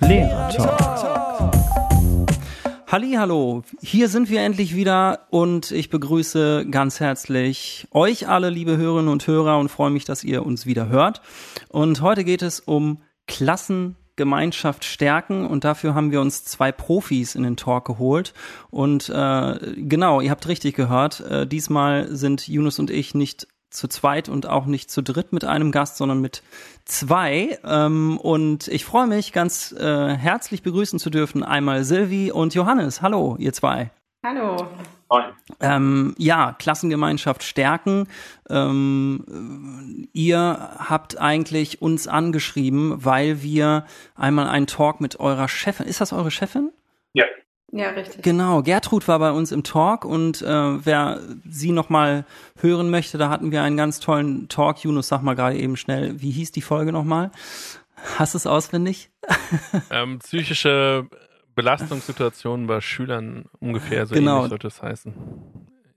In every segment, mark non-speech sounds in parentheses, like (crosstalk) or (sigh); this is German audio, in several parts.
Lehrer Hallo, hier sind wir endlich wieder und ich begrüße ganz herzlich euch alle, liebe Hörerinnen und Hörer und freue mich, dass ihr uns wieder hört. Und heute geht es um Klassengemeinschaft stärken und dafür haben wir uns zwei Profis in den Talk geholt. Und äh, genau, ihr habt richtig gehört, äh, diesmal sind Yunus und ich nicht zu zweit und auch nicht zu dritt mit einem Gast, sondern mit zwei. Ähm, und ich freue mich, ganz äh, herzlich begrüßen zu dürfen einmal Silvi und Johannes. Hallo, ihr zwei. Hallo. Ähm, ja, Klassengemeinschaft stärken. Ähm, ihr habt eigentlich uns angeschrieben, weil wir einmal einen Talk mit eurer Chefin. Ist das eure Chefin? Ja. Ja, richtig. Genau, Gertrud war bei uns im Talk und äh, wer sie nochmal hören möchte, da hatten wir einen ganz tollen Talk. Yunus, sag mal gerade eben schnell, wie hieß die Folge nochmal? Hast du es auswendig? (laughs) Ähm, psychische Belastungssituationen bei Schülern ungefähr so Genau. ähnlich sollte es heißen.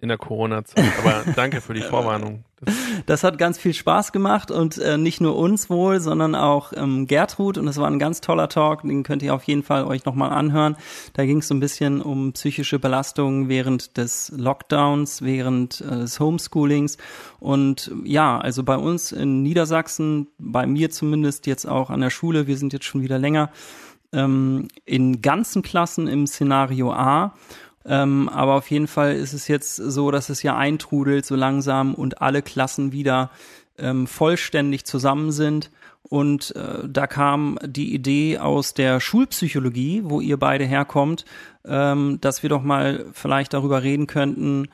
In der Corona-Zeit. Aber (laughs) danke für die Vorwarnung. Das, Das hat ganz viel Spaß gemacht und äh, nicht nur uns wohl, sondern auch ähm, Gertrud und es war ein ganz toller Talk, den könnt ihr auf jeden Fall euch nochmal anhören. Da ging es so ein bisschen um psychische Belastungen während des Lockdowns, während äh, des Homeschoolings und ja, also bei uns in Niedersachsen, bei mir zumindest jetzt auch an der Schule, wir sind jetzt schon wieder länger, ähm, in ganzen Klassen im Szenario A. Ähm, aber auf jeden Fall ist es jetzt so, dass es ja eintrudelt so langsam und alle Klassen wieder ähm, vollständig zusammen sind. Und äh, da kam die Idee aus der Schulpsychologie, wo ihr beide herkommt, ähm, dass wir doch mal vielleicht darüber reden könnten,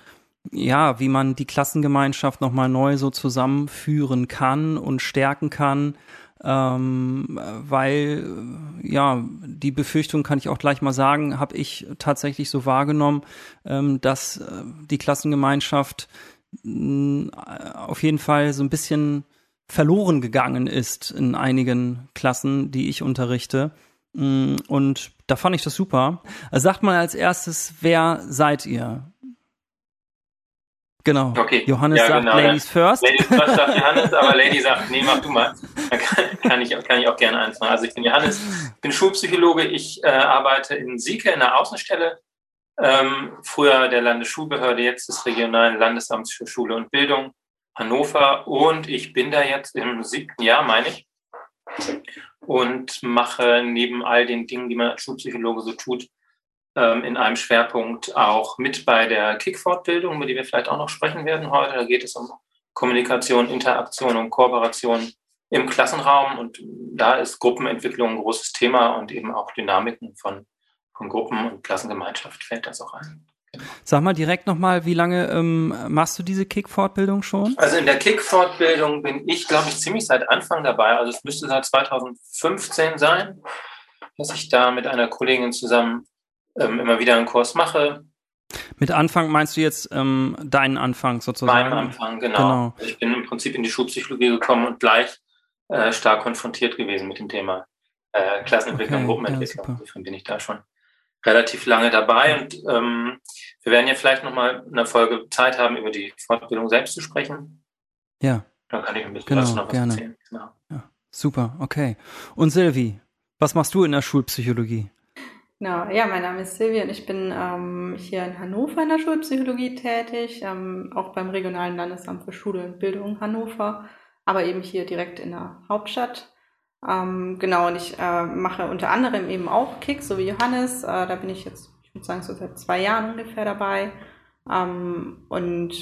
ja, wie man die Klassengemeinschaft nochmal neu so zusammenführen kann und stärken kann, ähm, weil ja die Befürchtung kann ich auch gleich mal sagen, habe ich tatsächlich so wahrgenommen, ähm, dass äh, die Klassengemeinschaft mh, auf jeden Fall so ein bisschen verloren gegangen ist in einigen Klassen, die ich unterrichte. Mm, Und da fand ich das super. Also sagt mal als erstes, wer seid ihr? Genau. Okay. Johannes Ja, sagt genau, Ladies first. Ladies first sagt (laughs) Johannes, aber Lady sagt, nee, mach du mal. Dann kann, kann, ich, kann ich auch gerne eins machen. Also ich bin Johannes, bin Schulpsychologe. Ich äh, arbeite in Sieke in der Außenstelle. Ähm, früher der Landesschulbehörde, jetzt des Regionalen Landesamts für Schule und Bildung Hannover. Und ich bin da jetzt im siebten Jahr, meine ich. Und mache neben all den Dingen, die man als Schulpsychologe so tut, in einem Schwerpunkt auch mit bei der Kick-Fortbildung, über die wir vielleicht auch noch sprechen werden heute. Da geht es um Kommunikation, Interaktion und Kooperation im Klassenraum. Und da ist Gruppenentwicklung ein großes Thema und eben auch Dynamiken von, von Gruppen und Klassengemeinschaft fällt das auch ein. Sag mal direkt nochmal, wie lange ähm, machst du diese Kick-Fortbildung schon? Also in der Kick-Fortbildung bin ich, glaube ich, ziemlich seit Anfang dabei. Also es müsste seit 2015 sein, dass ich da mit einer Kollegin zusammen ähm, immer wieder einen Kurs mache. Mit Anfang meinst du jetzt ähm, deinen Anfang sozusagen? Mein Anfang, genau. Genau. Ich bin im Prinzip in die Schulpsychologie gekommen und gleich äh, stark konfrontiert gewesen mit dem Thema äh, Klassenentwicklung, Okay, Gruppenentwicklung. ja. Insofern bin ich da schon relativ lange dabei und ähm, wir werden ja vielleicht nochmal in der Folge Zeit haben, über die Fortbildung selbst zu sprechen. Ja, Dann kann ich ein bisschen Genau, noch was gerne. erzählen. Genau. super, okay. Und Silvi, was machst du in der Schulpsychologie? Genau, ja, mein Name ist Silvia und ich bin ähm, hier in Hannover in der Schulpsychologie tätig, ähm, auch beim Regionalen Landesamt für Schule und Bildung Hannover, aber eben hier direkt in der Hauptstadt. Ähm, genau, und ich äh, mache unter anderem eben auch Kick, so wie Johannes. Äh, da bin ich jetzt, ich würde sagen, so seit zwei Jahren ungefähr dabei ähm, und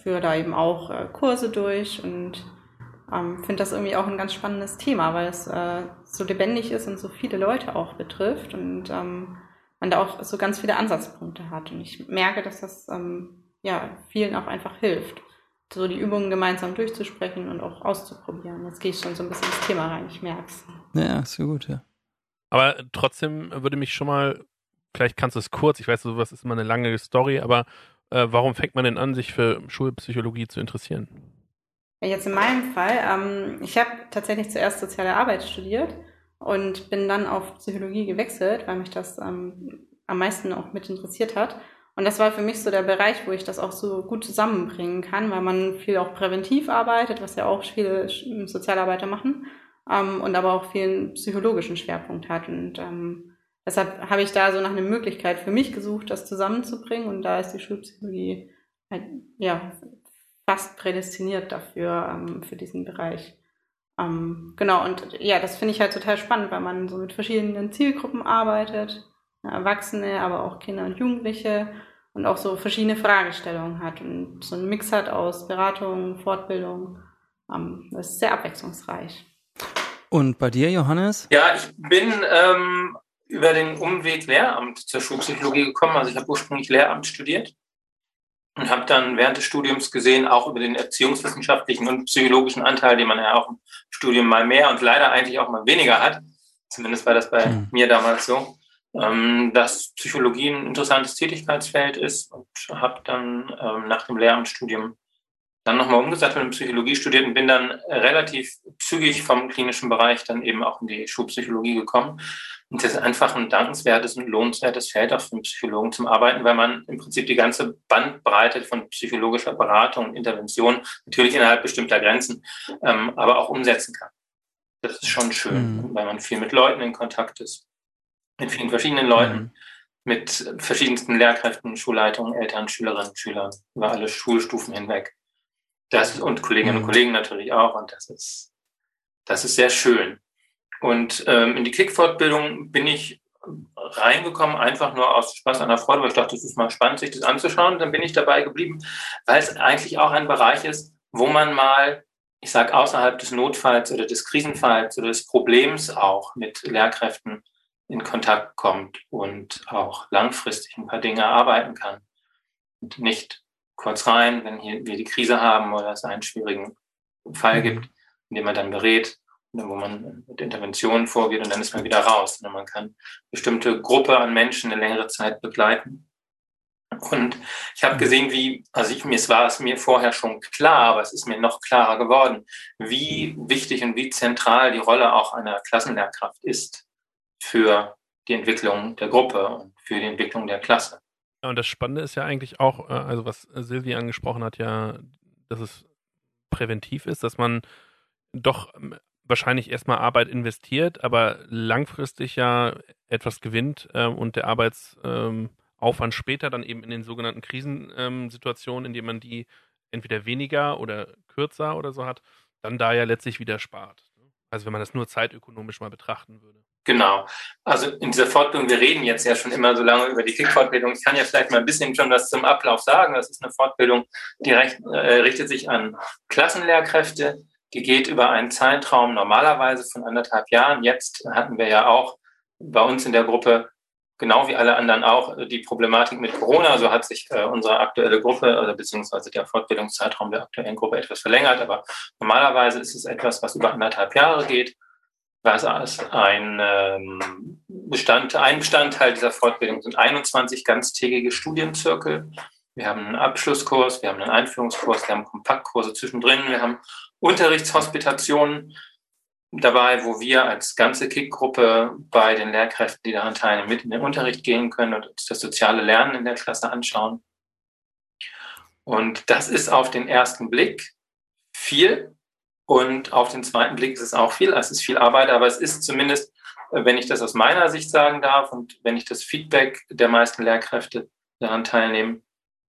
führe da eben auch äh, Kurse durch und ähm, finde das irgendwie auch ein ganz spannendes Thema, weil es äh, so lebendig ist und so viele Leute auch betrifft und ähm, man da auch so ganz viele Ansatzpunkte hat. Und ich merke, dass das ähm, ja vielen auch einfach hilft, so die Übungen gemeinsam durchzusprechen und auch auszuprobieren. Jetzt gehe ich schon so ein bisschen ins Thema rein, ich merke es. Ja, ist so gut, ja. aber trotzdem würde mich schon mal, vielleicht kannst du es kurz, ich weiß, sowas ist immer eine lange Story, aber äh, warum fängt man denn an, sich für Schulpsychologie zu interessieren? Jetzt in meinem Fall, ähm, ich habe tatsächlich zuerst soziale Arbeit studiert und bin dann auf Psychologie gewechselt, weil mich das ähm, am meisten auch mit interessiert hat. Und das war für mich so der Bereich, wo ich das auch so gut zusammenbringen kann, weil man viel auch präventiv arbeitet, was ja auch viele Sozialarbeiter machen. ähm, und aber auch vielen psychologischen Schwerpunkt hat. Und ähm, deshalb habe ich da so nach einer Möglichkeit für mich gesucht, das zusammenzubringen. Und da ist die Schulpsychologie halt, ja, fast prädestiniert dafür, ähm, für diesen Bereich. Ähm, genau, und ja, das finde ich halt total spannend, weil man so mit verschiedenen Zielgruppen arbeitet, Erwachsene, aber auch Kinder und Jugendliche und auch so verschiedene Fragestellungen hat und so einen Mix hat aus Beratung, Fortbildung. Ähm, das ist sehr abwechslungsreich. Und bei dir, Johannes? Ja, ich bin ähm, über den Umweg Lehramt zur Schulpsychologie gekommen. Also ich habe ursprünglich Lehramt studiert und habe dann während des Studiums gesehen, auch über den erziehungswissenschaftlichen und psychologischen Anteil, den man ja auch im Studium mal mehr und leider eigentlich auch mal weniger hat. Zumindest war das bei mhm. mir damals so ähm, dass Psychologie ein interessantes Tätigkeitsfeld ist und habe dann ähm, nach dem Lehramtsstudium dann nochmal umgesattelt und Psychologie studiert und bin dann relativ zügig vom klinischen Bereich dann eben auch in die Schulpsychologie gekommen. Und das ist einfach ein dankenswertes und lohnenswertes Feld auch für einen Psychologen zum Arbeiten, weil man im Prinzip die ganze Bandbreite von psychologischer Beratung und Intervention, natürlich innerhalb bestimmter Grenzen, ähm, aber auch umsetzen kann. Das ist schon schön, mhm. weil man viel mit Leuten in Kontakt ist mit vielen verschiedenen Leuten, mhm. mit verschiedensten Lehrkräften, Schulleitungen, Eltern, Schülerinnen, Schülern über alle Schulstufen hinweg. Das und Kolleginnen mhm. und Kollegen natürlich auch. Und das ist, das ist sehr schön. Und ähm, in die Klickfortbildung bin ich reingekommen, einfach nur aus Spaß an der Freude, weil ich dachte, das ist mal spannend, sich das anzuschauen. Und dann bin ich dabei geblieben, weil es eigentlich auch ein Bereich ist, wo man mal, ich sage, außerhalb des Notfalls oder des Krisenfalls oder des Problems auch mit Lehrkräften in Kontakt kommt und auch langfristig ein paar Dinge erarbeiten kann. Und nicht kurz rein, wenn hier wir die Krise haben oder es einen schwierigen Fall mhm. gibt, in dem man dann berät, wo man mit Interventionen vorgeht und dann ist man wieder raus. Und man kann bestimmte Gruppe an Menschen eine längere Zeit begleiten. Und ich habe mhm. gesehen, wie, also ich, mir war es mir vorher schon klar, aber es ist mir noch klarer geworden, wie wichtig und wie zentral die Rolle auch einer Klassenlehrkraft ist für die Entwicklung der Gruppe und für die Entwicklung der Klasse. Und das Spannende ist ja eigentlich auch, äh, also was Silvi angesprochen hat, ja, dass es präventiv ist, dass man doch ähm, wahrscheinlich erstmal Arbeit investiert, aber langfristig ja etwas gewinnt äh, und der Arbeitsaufwand ähm, später dann eben in den sogenannten Krisensituationen, ähm, in denen man die entweder weniger oder kürzer oder so hat, dann da ja letztlich wieder spart. Also wenn man das nur zeitökonomisch mal betrachten würde. Genau. Also in dieser Fortbildung, wir reden jetzt ja schon immer so lange über die Kick-Fortbildung. Ich kann ja vielleicht mal ein bisschen schon was zum Ablauf sagen. Das ist eine Fortbildung, die recht, äh, richtet sich an Klassenlehrkräfte. Die geht über einen Zeitraum normalerweise von anderthalb Jahren. Jetzt hatten wir ja auch bei uns in der Gruppe genau wie alle anderen auch die Problematik mit Corona. So hat sich äh, unsere aktuelle Gruppe oder beziehungsweise der Fortbildungszeitraum der aktuellen Gruppe etwas verlängert. Aber normalerweise ist es etwas, was über anderthalb Jahre geht, was ein ähm, Bestand, ein Bestandteil dieser Fortbildung sind 21 ganztägige Studienzirkel. Wir haben einen Abschlusskurs, wir haben einen Einführungskurs, wir haben Kompaktkurse zwischendrin, wir haben Unterrichtshospitationen dabei, wo wir als ganze Kickgruppe bei den Lehrkräften, die daran teilnehmen, mit in den Unterricht gehen können und uns das soziale Lernen in der Klasse anschauen. Und das ist auf den ersten Blick viel und auf den zweiten Blick ist es auch viel. Es ist viel Arbeit, aber es ist zumindest, wenn ich das aus meiner Sicht sagen darf und wenn ich das Feedback der meisten Lehrkräfte daran teilnehmen,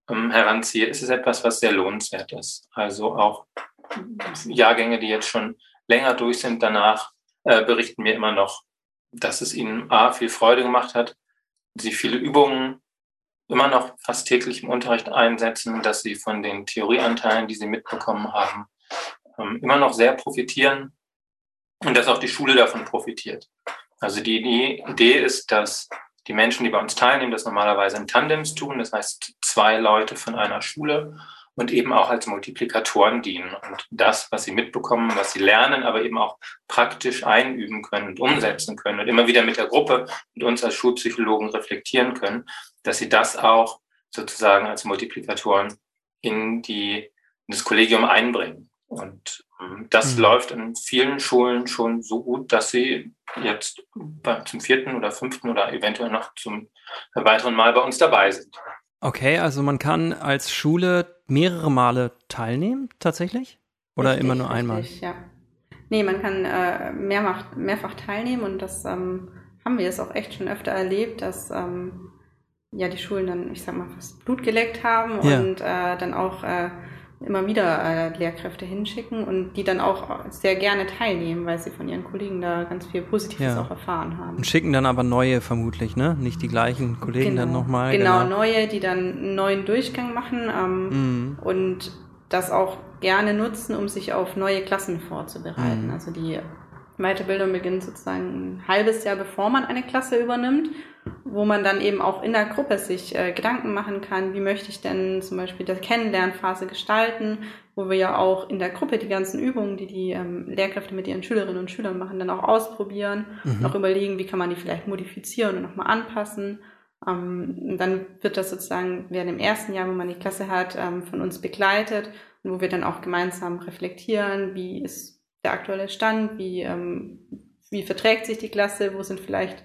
ähm, heranziehe, ist es etwas, was sehr lohnenswert ist. Also auch Jahrgänge, die jetzt schon länger durch sind danach, äh, berichten mir immer noch, dass es ihnen A, viel Freude gemacht hat, sie viele Übungen immer noch fast täglich im Unterricht einsetzen, dass sie von den Theorieanteilen, die sie mitbekommen haben, ähm, immer noch sehr profitieren und dass auch die Schule davon profitiert. Also die, die Idee ist, dass die Menschen, die bei uns teilnehmen, das normalerweise in Tandems tun, das heißt zwei Leute von einer Schule und eben auch als Multiplikatoren dienen und das, was sie mitbekommen, was sie lernen, aber eben auch praktisch einüben können und umsetzen können und immer wieder mit der Gruppe und uns als Schulpsychologen reflektieren können, dass sie das auch sozusagen als Multiplikatoren in, die, in das Kollegium einbringen. Und ähm, das mhm. läuft in vielen Schulen schon so gut, dass sie jetzt zum vierten oder fünften oder eventuell noch zum weiteren Mal bei uns dabei sind. Okay, also man kann als Schule mehrere Male teilnehmen, tatsächlich? Oder richtig, immer nur einmal? Richtig, ja. Nee, man kann äh, mehrfach, mehrfach teilnehmen und das ähm, haben wir jetzt auch echt schon öfter erlebt, dass ähm, ja die Schulen dann, ich sag mal, fast Blut geleckt haben Ja. und äh, dann auch äh, immer wieder äh, Lehrkräfte hinschicken und die dann auch sehr gerne teilnehmen, weil sie von ihren Kollegen da ganz viel Positives Ja. auch erfahren haben. Und schicken dann aber neue vermutlich, ne? Nicht die gleichen Kollegen dann nochmal. Genau, neue, die dann einen neuen Durchgang machen ähm, Mhm. und das auch gerne nutzen, um sich auf neue Klassen vorzubereiten. Mhm. Also die Weiterbildung beginnt sozusagen ein halbes Jahr, bevor man eine Klasse übernimmt, wo man dann eben auch in der Gruppe sich äh, Gedanken machen kann, wie möchte ich denn zum Beispiel die Kennenlernphase gestalten, wo wir ja auch in der Gruppe die ganzen Übungen, die die ähm, Lehrkräfte mit ihren Schülerinnen und Schülern machen, dann auch ausprobieren, Mhm. noch überlegen, wie kann man die vielleicht modifizieren und nochmal anpassen. Ähm, und dann wird das sozusagen während dem ersten Jahr, wo man die Klasse hat, ähm, von uns begleitet und wo wir dann auch gemeinsam reflektieren, wie ist der aktuelle Stand, wie, ähm, wie verträgt sich die Klasse, wo sind vielleicht,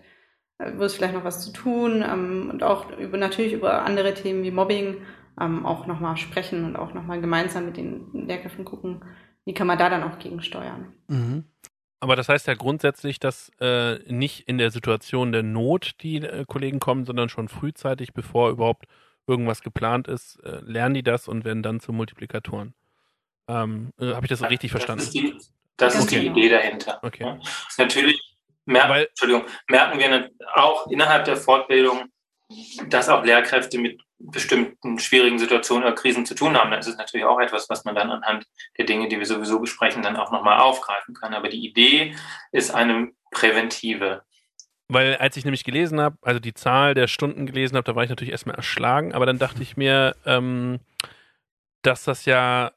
äh, wo ist vielleicht noch was zu tun ähm, und auch über natürlich über andere Themen wie Mobbing ähm, auch nochmal sprechen und auch nochmal gemeinsam mit den Lehrkräften gucken, wie kann man da dann auch gegensteuern. Mhm. Aber das heißt ja grundsätzlich, dass äh, nicht in der Situation der Not die äh, Kollegen kommen, sondern schon frühzeitig, bevor überhaupt irgendwas geplant ist, äh, lernen die das und werden dann zu Multiplikatoren. Ähm, äh, Habe ich das richtig verstanden? Das ist die, das ist die Idee dahinter. Okay. Ja. Natürlich mer merken wir auch innerhalb der Fortbildung, dass auch Lehrkräfte mit bestimmten schwierigen Situationen oder Krisen zu tun haben. Das ist natürlich auch etwas, was man dann anhand der Dinge, die wir sowieso besprechen, dann auch nochmal aufgreifen kann. Aber die Idee ist eine präventive. Weil als ich nämlich gelesen habe, also die Zahl der Stunden gelesen habe, da war ich natürlich erstmal erschlagen, aber dann dachte ich mir, ähm, dass das ja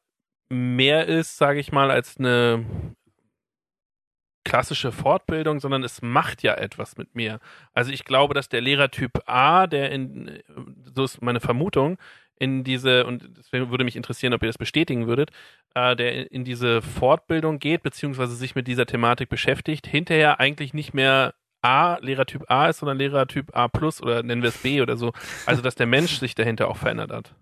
mehr ist, sage ich mal, als eine klassische Fortbildung, sondern es macht ja etwas mit mir. Also ich glaube, dass der Lehrertyp A, der in, so ist meine Vermutung, in diese, und deswegen würde mich interessieren, ob ihr das bestätigen würdet, äh, der in diese Fortbildung geht, beziehungsweise sich mit dieser Thematik beschäftigt, hinterher eigentlich nicht mehr A, Lehrertyp A ist, sondern Lehrertyp A plus oder nennen wir es B oder so. Also, dass der Mensch sich dahinter auch verändert hat.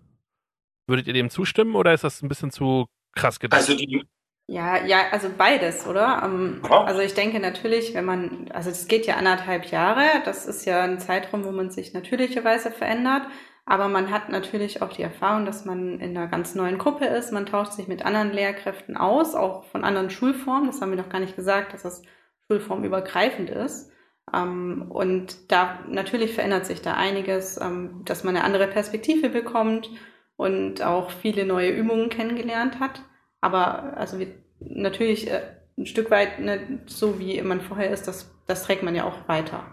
Würdet ihr dem zustimmen oder ist das ein bisschen zu krass gedacht? Also die, Ja, ja, also beides, oder? Ähm, Ja. Also ich denke natürlich, wenn man, also es geht ja anderthalb Jahre, das ist ja ein Zeitraum, wo man sich natürlicherweise verändert, aber man hat natürlich auch die Erfahrung, dass man in einer ganz neuen Gruppe ist, man tauscht sich mit anderen Lehrkräften aus, auch von anderen Schulformen, das haben wir noch gar nicht gesagt, dass das schulformübergreifend ist. Ähm, und da natürlich verändert sich da einiges, ähm, dass man eine andere Perspektive bekommt und auch viele neue Übungen kennengelernt hat. Aber also wir, natürlich äh, ein Stück weit ne, so wie man vorher ist, das, das trägt man ja auch weiter.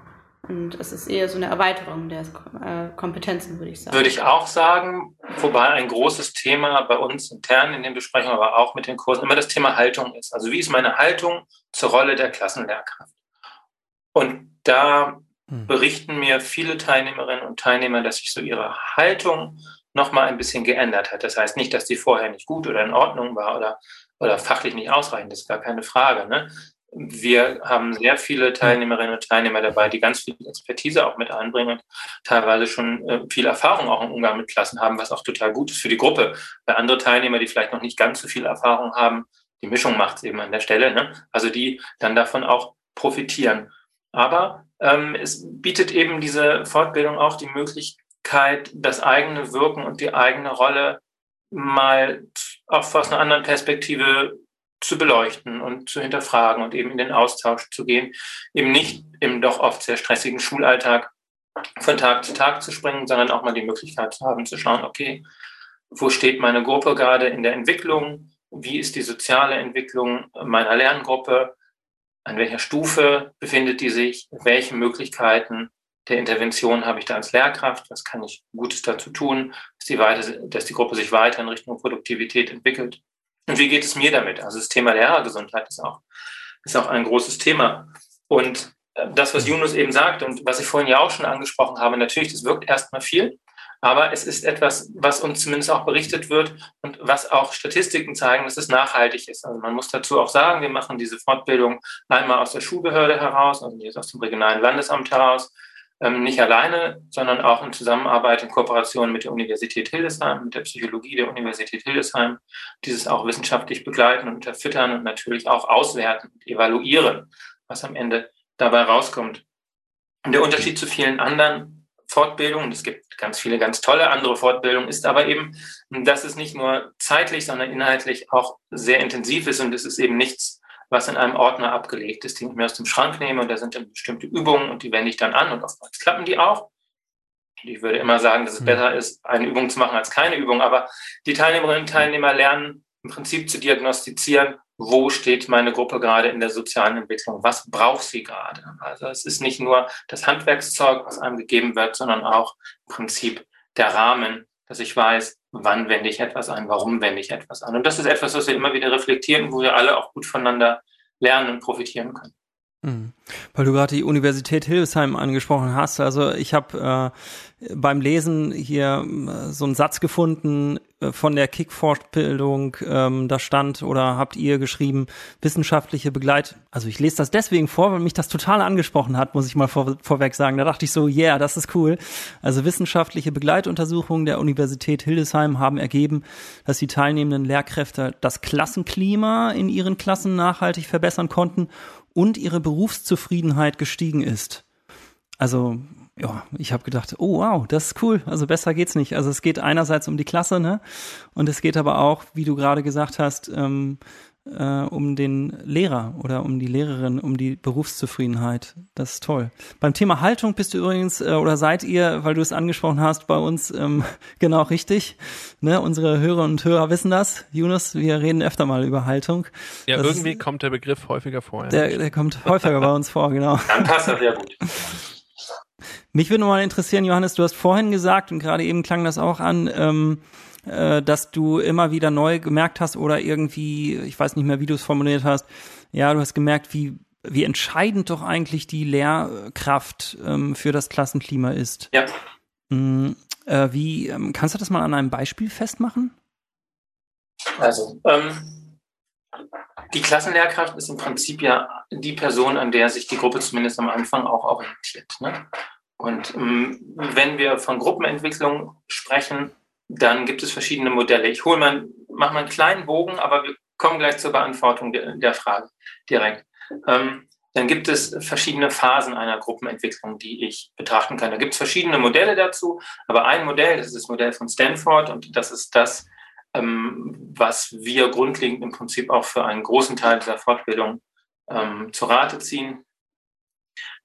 Und es ist eher so eine Erweiterung der äh, Kompetenzen, würde ich sagen. würde ich auch sagen, wobei ein großes Thema bei uns intern in den Besprechungen, aber auch mit den Kursen immer das Thema Haltung ist. Also wie ist meine Haltung zur Rolle der Klassenlehrkraft? Und da Hm. berichten mir viele Teilnehmerinnen und Teilnehmer, dass sich so ihre Haltung noch mal ein bisschen geändert hat. Das heißt nicht, dass die vorher nicht gut oder in Ordnung war oder, oder fachlich nicht ausreichend, das ist gar keine Frage. Ne? Wir haben sehr viele Teilnehmerinnen und Teilnehmer dabei, die ganz viel Expertise auch mit einbringen und teilweise schon äh, viel Erfahrung auch im Umgang mit Klassen haben, was auch total gut ist für die Gruppe. Bei andere Teilnehmer, die vielleicht noch nicht ganz so viel Erfahrung haben, die Mischung macht es eben an der Stelle, ne? also die dann davon auch profitieren. Aber ähm, es bietet eben diese Fortbildung auch die Möglichkeit, das eigene Wirken und die eigene Rolle mal auch aus einer anderen Perspektive zu beleuchten und zu hinterfragen und eben in den Austausch zu gehen, eben nicht im doch oft sehr stressigen Schulalltag von Tag zu Tag zu springen, sondern auch mal die Möglichkeit zu haben, zu schauen, okay, wo steht meine Gruppe gerade in der Entwicklung? Wie ist die soziale Entwicklung meiner Lerngruppe? An welcher Stufe befindet die sich? Welche Möglichkeiten der Intervention habe ich da als Lehrkraft? Was kann ich Gutes dazu tun, dass die, weiter, dass die Gruppe sich weiter in Richtung Produktivität entwickelt? Und wie geht es mir damit? Also das Thema Lehrergesundheit ist auch, ist auch ein großes Thema. Und das, was Yunus eben sagt und was ich vorhin ja auch schon angesprochen habe, natürlich, das wirkt erstmal viel, aber es ist etwas, was uns zumindest auch berichtet wird und was auch Statistiken zeigen, dass es nachhaltig ist. Also man muss dazu auch sagen, wir machen diese Fortbildung einmal aus der Schulbehörde heraus, also jetzt aus dem regionalen Landesamt heraus, ähm, nicht alleine, sondern auch in Zusammenarbeit, in Kooperation mit der Universität Hildesheim, mit der Psychologie der Universität Hildesheim, dieses auch wissenschaftlich begleiten und unterfüttern und natürlich auch auswerten und evaluieren, was am Ende dabei rauskommt. Und der Unterschied zu vielen anderen Fortbildungen, es gibt ganz viele ganz tolle andere Fortbildungen, ist aber eben, dass es nicht nur zeitlich, sondern inhaltlich auch sehr intensiv ist und es ist eben nichts, was in einem Ordner abgelegt ist, den ich mir aus dem Schrank nehme und da sind dann bestimmte Übungen und die wende ich dann an und oftmals klappen die auch. Ich würde immer sagen, dass es hm. besser ist, eine Übung zu machen als keine Übung, aber die Teilnehmerinnen und Teilnehmer lernen im Prinzip zu diagnostizieren, wo steht meine Gruppe gerade in der sozialen Entwicklung, was braucht sie gerade. Also es ist nicht nur das Handwerkszeug, was einem gegeben wird, sondern auch im Prinzip der Rahmen, dass ich weiß, wann wende ich etwas an, warum wende ich etwas an. Und das ist etwas, was wir immer wieder reflektieren, wo wir alle auch gut voneinander lernen und profitieren können. Mhm. Weil du gerade die Universität Hildesheim angesprochen hast. Also ich habe äh, beim Lesen hier äh, so einen Satz gefunden äh, von der Kick-Fortbildung. Ähm, da stand oder habt ihr geschrieben, wissenschaftliche Begleit. Also ich lese das deswegen vor, weil mich das total angesprochen hat, muss ich mal vor, vorweg sagen. Da dachte ich so, yeah, das ist cool. Also wissenschaftliche Begleituntersuchungen der Universität Hildesheim haben ergeben, dass die teilnehmenden Lehrkräfte das Klassenklima in ihren Klassen nachhaltig verbessern konnten und ihre Berufszufriedenheit gestiegen ist. Also ja, ich habe gedacht, oh wow, das ist cool. Also besser geht's nicht. Also es geht einerseits um die Klasse, ne? Und es geht aber auch, wie du gerade gesagt hast, ähm, äh, um den Lehrer oder um die Lehrerin, um die Berufszufriedenheit. Das ist toll. Beim Thema Haltung bist du übrigens äh, oder seid ihr, weil du es angesprochen hast, bei uns ähm, (laughs) genau richtig. Ne? Unsere Hörerinnen und Hörer wissen das. Yunus, wir reden öfter mal über Haltung. Ja, das irgendwie ist, kommt der Begriff häufiger vor. Ja. Der, der kommt häufiger bei uns vor, genau. (laughs) Dann passt das sehr gut. Mich würde mal interessieren, Johannes, du hast vorhin gesagt, und gerade eben klang das auch an, ähm, äh, dass du immer wieder neu gemerkt hast oder irgendwie, ich weiß nicht mehr, wie du es formuliert hast, ja, du hast gemerkt, wie, wie entscheidend doch eigentlich die Lehrkraft ähm, für das Klassenklima ist. Ja. Mhm, äh, wie, ähm, kannst du das mal an einem Beispiel festmachen? Also, ähm, die Klassenlehrkraft ist im Prinzip ja die Person, an der sich die Gruppe zumindest am Anfang auch orientiert. Ne? Und ähm, wenn wir von Gruppenentwicklung sprechen, dann gibt es verschiedene Modelle. Ich hole mal, mache mal einen kleinen Bogen, aber wir kommen gleich zur Beantwortung der, der Frage direkt. Ähm, dann gibt es verschiedene Phasen einer Gruppenentwicklung, die ich betrachten kann. Da gibt es verschiedene Modelle dazu, aber ein Modell, das ist das Modell von Stanford und das ist das, ähm, was wir grundlegend im Prinzip auch für einen großen Teil dieser Fortbildung ähm, zu Rate ziehen.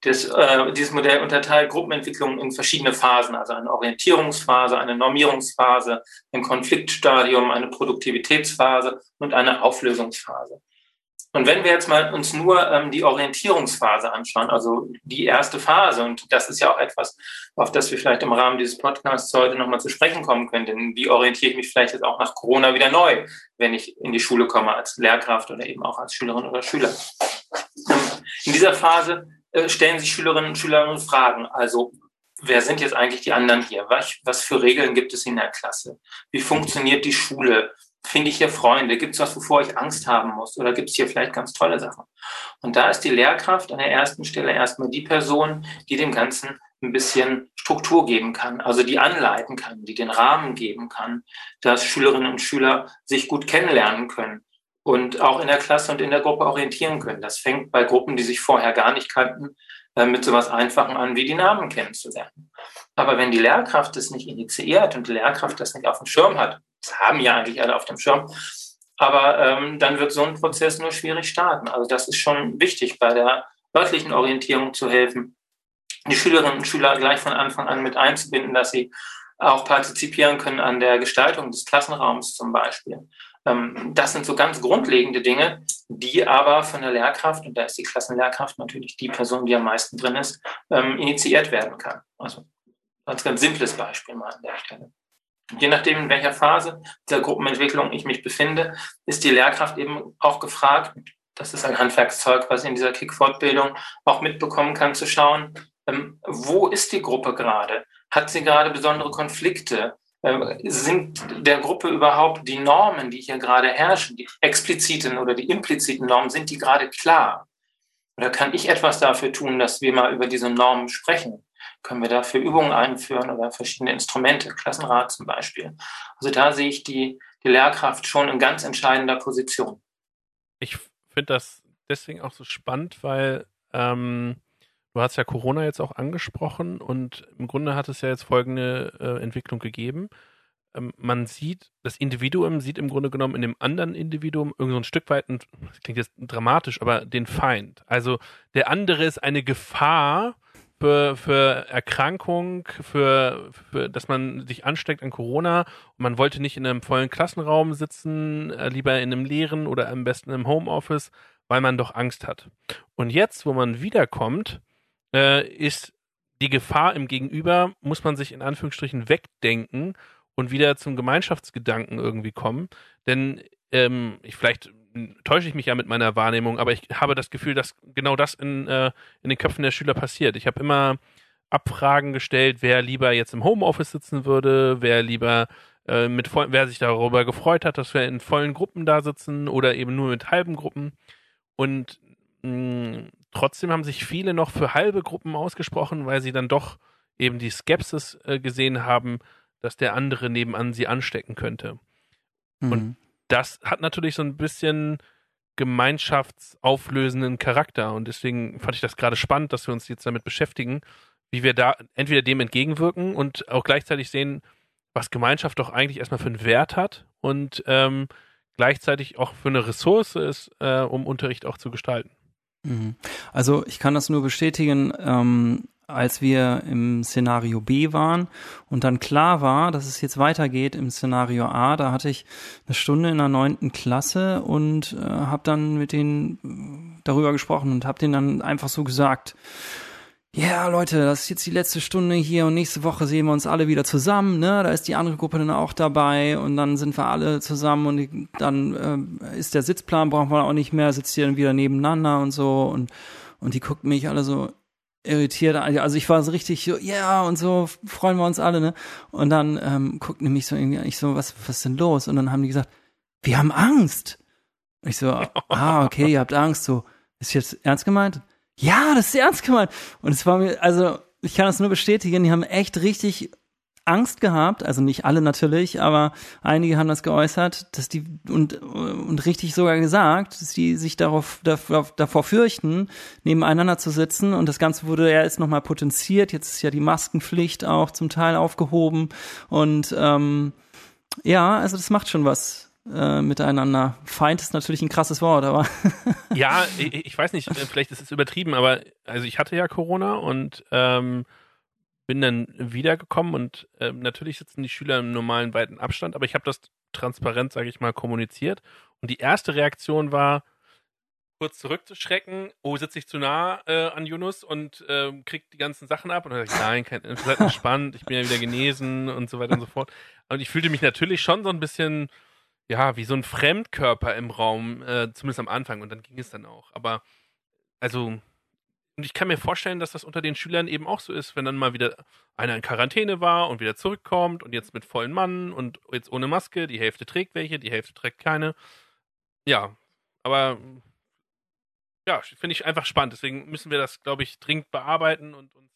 Das, äh, dieses Modell unterteilt Gruppenentwicklung in verschiedene Phasen, also eine Orientierungsphase, eine Normierungsphase, ein Konfliktstadium, eine Produktivitätsphase und eine Auflösungsphase. Und wenn wir jetzt mal uns nur ähm, die Orientierungsphase anschauen, also die erste Phase, und das ist ja auch etwas, auf das wir vielleicht im Rahmen dieses Podcasts heute nochmal zu sprechen kommen können, denn wie orientiere ich mich vielleicht jetzt auch nach Corona wieder neu, wenn ich in die Schule komme als Lehrkraft oder eben auch als Schülerin oder Schüler. In dieser Phase stellen sich Schülerinnen und Schüler Fragen. Also, wer sind jetzt eigentlich die anderen hier? Was, was für Regeln gibt es in der Klasse? Wie funktioniert die Schule? Finde ich hier Freunde? Gibt es was, wovor ich Angst haben muss? Oder gibt es hier vielleicht ganz tolle Sachen? Und da ist die Lehrkraft an der ersten Stelle erstmal die Person, die dem Ganzen ein bisschen Struktur geben kann, also die anleiten kann, die den Rahmen geben kann, dass Schülerinnen und Schüler sich gut kennenlernen können, und auch in der Klasse und in der Gruppe orientieren können. Das fängt bei Gruppen, die sich vorher gar nicht kannten, äh, mit so etwas Einfachen an, wie die Namen kennenzulernen. Aber wenn die Lehrkraft das nicht initiiert und die Lehrkraft das nicht auf dem Schirm hat, das haben ja eigentlich alle auf dem Schirm, aber ähm, dann wird so ein Prozess nur schwierig starten. Also das ist schon wichtig, bei der örtlichen Orientierung zu helfen, die Schülerinnen und Schüler gleich von Anfang an mit einzubinden, dass sie auch partizipieren können an der Gestaltung des Klassenraums zum Beispiel. Ähm, das sind so ganz grundlegende Dinge, die aber von der Lehrkraft, und da ist die Klassenlehrkraft natürlich die Person, die am meisten drin ist, ähm, initiiert werden kann. Also als ganz simples Beispiel mal an der Stelle. Je nachdem, in welcher Phase der Gruppenentwicklung ich mich befinde, ist die Lehrkraft eben auch gefragt, das ist ein Handwerkszeug, was ich in dieser Kick-Fortbildung auch mitbekommen kann, zu schauen, ähm, wo ist die Gruppe gerade? Hat sie gerade besondere Konflikte? Ähm, sind der Gruppe überhaupt die Normen, die hier gerade herrschen, die expliziten oder die impliziten Normen, sind die gerade klar? Oder kann ich etwas dafür tun, dass wir mal über diese Normen sprechen? können wir dafür Übungen einführen oder verschiedene Instrumente, Klassenrat zum Beispiel. Also da sehe ich die, die Lehrkraft schon in ganz entscheidender Position. Ich finde das deswegen auch so spannend, weil ähm, du hast ja Corona jetzt auch angesprochen und im Grunde hat es ja jetzt folgende äh, Entwicklung gegeben. Ähm, man sieht, das Individuum sieht im Grunde genommen in dem anderen Individuum irgend so ein Stück weit, das klingt jetzt dramatisch, aber den Feind. Also der andere ist eine Gefahr, für, für Erkrankung, für, für, dass man sich ansteckt an Corona und man wollte nicht in einem vollen Klassenraum sitzen, äh, lieber in einem leeren oder am besten im Homeoffice, weil man doch Angst hat. Und jetzt, wo man wiederkommt, äh, ist die Gefahr im Gegenüber, muss man sich in Anführungsstrichen wegdenken und wieder zum Gemeinschaftsgedanken irgendwie kommen. Denn ähm, ich vielleicht täusche ich mich ja mit meiner Wahrnehmung, aber ich habe das Gefühl, dass genau das in, äh, in den Köpfen der Schüler passiert. Ich habe immer Abfragen gestellt, wer lieber jetzt im Homeoffice sitzen würde, wer lieber äh, mit wer sich darüber gefreut hat, dass wir in vollen Gruppen da sitzen oder eben nur mit halben Gruppen. Und mh, trotzdem haben sich viele noch für halbe Gruppen ausgesprochen, weil sie dann doch eben die Skepsis äh, gesehen haben, dass der andere nebenan sie anstecken könnte. Mhm. Und das hat natürlich so ein bisschen gemeinschaftsauflösenden Charakter und deswegen fand ich das gerade spannend, dass wir uns jetzt damit beschäftigen, wie wir da entweder dem entgegenwirken und auch gleichzeitig sehen, was Gemeinschaft doch eigentlich erstmal für einen Wert hat und ähm, gleichzeitig auch für eine Ressource ist, äh, um Unterricht auch zu gestalten. Mhm. Also ich kann das nur bestätigen. Ähm, als wir im Szenario B waren und dann klar war, dass es jetzt weitergeht im Szenario A, da hatte ich eine Stunde in der neunten Klasse und äh, habe dann mit denen darüber gesprochen und habe denen dann einfach so gesagt, ja yeah, Leute, das ist jetzt die letzte Stunde hier und nächste Woche sehen wir uns alle wieder zusammen, ne? Da ist die andere Gruppe dann auch dabei und dann sind wir alle zusammen und dann äh, ist der Sitzplan brauchen wir auch nicht mehr, sitzt hier dann wieder nebeneinander und so und und die guckten mich alle so irritiert. Also ich war so richtig so, ja, yeah, und so freuen wir uns alle, ne? Und dann ähm, guckten die so irgendwie, ich so, was, was ist denn los? Und dann haben die gesagt, wir haben Angst. Und ich so, ah, okay, ihr habt Angst, so, ist jetzt ernst gemeint? Ja, das ist ernst gemeint. Und es war mir, also ich kann das nur bestätigen, die haben echt richtig Angst gehabt, also nicht alle natürlich, aber einige haben das geäußert, dass die und und richtig sogar gesagt, dass die sich darauf davor, davor fürchten, nebeneinander zu sitzen und das Ganze wurde ja jetzt nochmal potenziert. Jetzt ist ja die Maskenpflicht auch zum Teil aufgehoben und ähm, ja, also das macht schon was äh, miteinander. Feind ist natürlich ein krasses Wort, aber. (laughs) ja, ich, ich, weiß nicht, vielleicht ist es übertrieben, aber also ich hatte ja Corona und ähm, bin dann wiedergekommen und äh, natürlich sitzen die Schüler im normalen weiten Abstand, aber ich habe das transparent, sage ich mal, kommuniziert. Und die erste Reaktion war, kurz zurückzuschrecken, oh, sitze ich zu nah äh, an Yunus und äh, krieg die ganzen Sachen ab. Und dann dachte ich, nein, kein, seid entspannt, ich bin ja wieder genesen und so weiter und so fort. Und ich fühlte mich natürlich schon so ein bisschen, ja, wie so ein Fremdkörper im Raum, äh, zumindest am Anfang. Und dann ging es dann auch. Aber also und ich kann mir vorstellen, dass das unter den Schülern eben auch so ist, wenn dann mal wieder einer in Quarantäne war und wieder zurückkommt und jetzt mit vollen Mann und jetzt ohne Maske, die Hälfte trägt welche, die Hälfte trägt keine. Ja, aber ja, finde ich einfach spannend. Deswegen müssen wir das, glaube ich, dringend bearbeiten und uns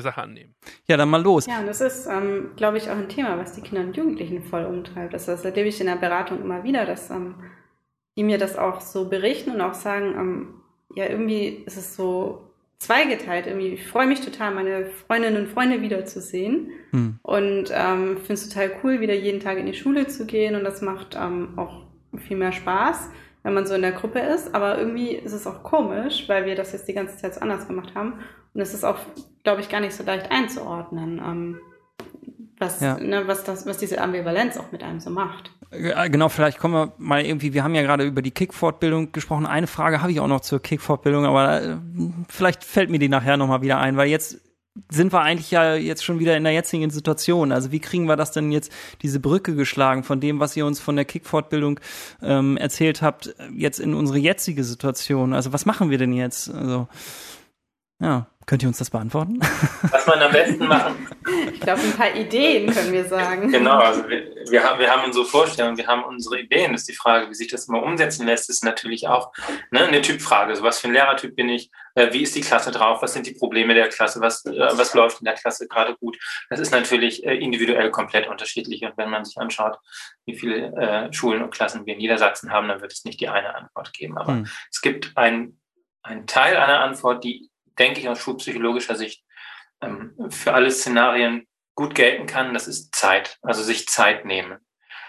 der Sache annehmen. Ja, dann mal los. Ja, und das ist, ähm, glaube ich, auch ein Thema, was die Kinder und Jugendlichen voll umtreibt. Das, das erlebe ich in der Beratung immer wieder, dass ähm, die mir das auch so berichten und auch sagen, ähm, ja, irgendwie ist es so zweigeteilt irgendwie. Ich freue mich total, meine Freundinnen und Freunde wiederzusehen hm. und ähm, finde es total cool, wieder jeden Tag in die Schule zu gehen und das macht ähm, auch viel mehr Spaß, wenn man so in der Gruppe ist. Aber irgendwie ist es auch komisch, weil wir das jetzt die ganze Zeit so anders gemacht haben und es ist auch, glaube ich, gar nicht so leicht einzuordnen. Ähm, was, ja. ne, was, das, was diese Ambivalenz auch mit einem so macht. Genau, vielleicht kommen wir mal irgendwie, wir haben ja gerade über die Kick-Fortbildung gesprochen. Eine Frage habe ich auch noch zur Kick-Fortbildung, aber äh, vielleicht fällt mir die nachher nochmal wieder ein, weil jetzt sind wir eigentlich ja jetzt schon wieder in der jetzigen Situation. Also wie kriegen wir das denn jetzt, diese Brücke geschlagen von dem, was ihr uns von der Kick-Fortbildung ähm, erzählt habt, jetzt in unsere jetzige Situation? Also was machen wir denn jetzt? Also, ja. Könnt ihr uns das beantworten? (laughs) Was man am besten machen? Ich glaube, ein paar Ideen können wir sagen. Genau, also wir, wir, haben, wir haben unsere Vorstellungen, wir haben unsere Ideen. Das ist die Frage, wie sich das immer umsetzen lässt, ist natürlich auch ne, eine Typfrage. So, was für ein Lehrertyp bin ich? Äh, wie ist die Klasse drauf? Was sind die Probleme der Klasse? Was, äh, was läuft in der Klasse gerade gut? Das ist natürlich äh, individuell komplett unterschiedlich. Und wenn man sich anschaut, wie viele äh, Schulen und Klassen wir in Niedersachsen haben, dann wird es nicht die eine Antwort geben. Aber hm. es gibt einen Teil einer Antwort, die denke ich, aus schulpsychologischer Sicht ähm, für alle Szenarien gut gelten kann, das ist Zeit, also sich Zeit nehmen.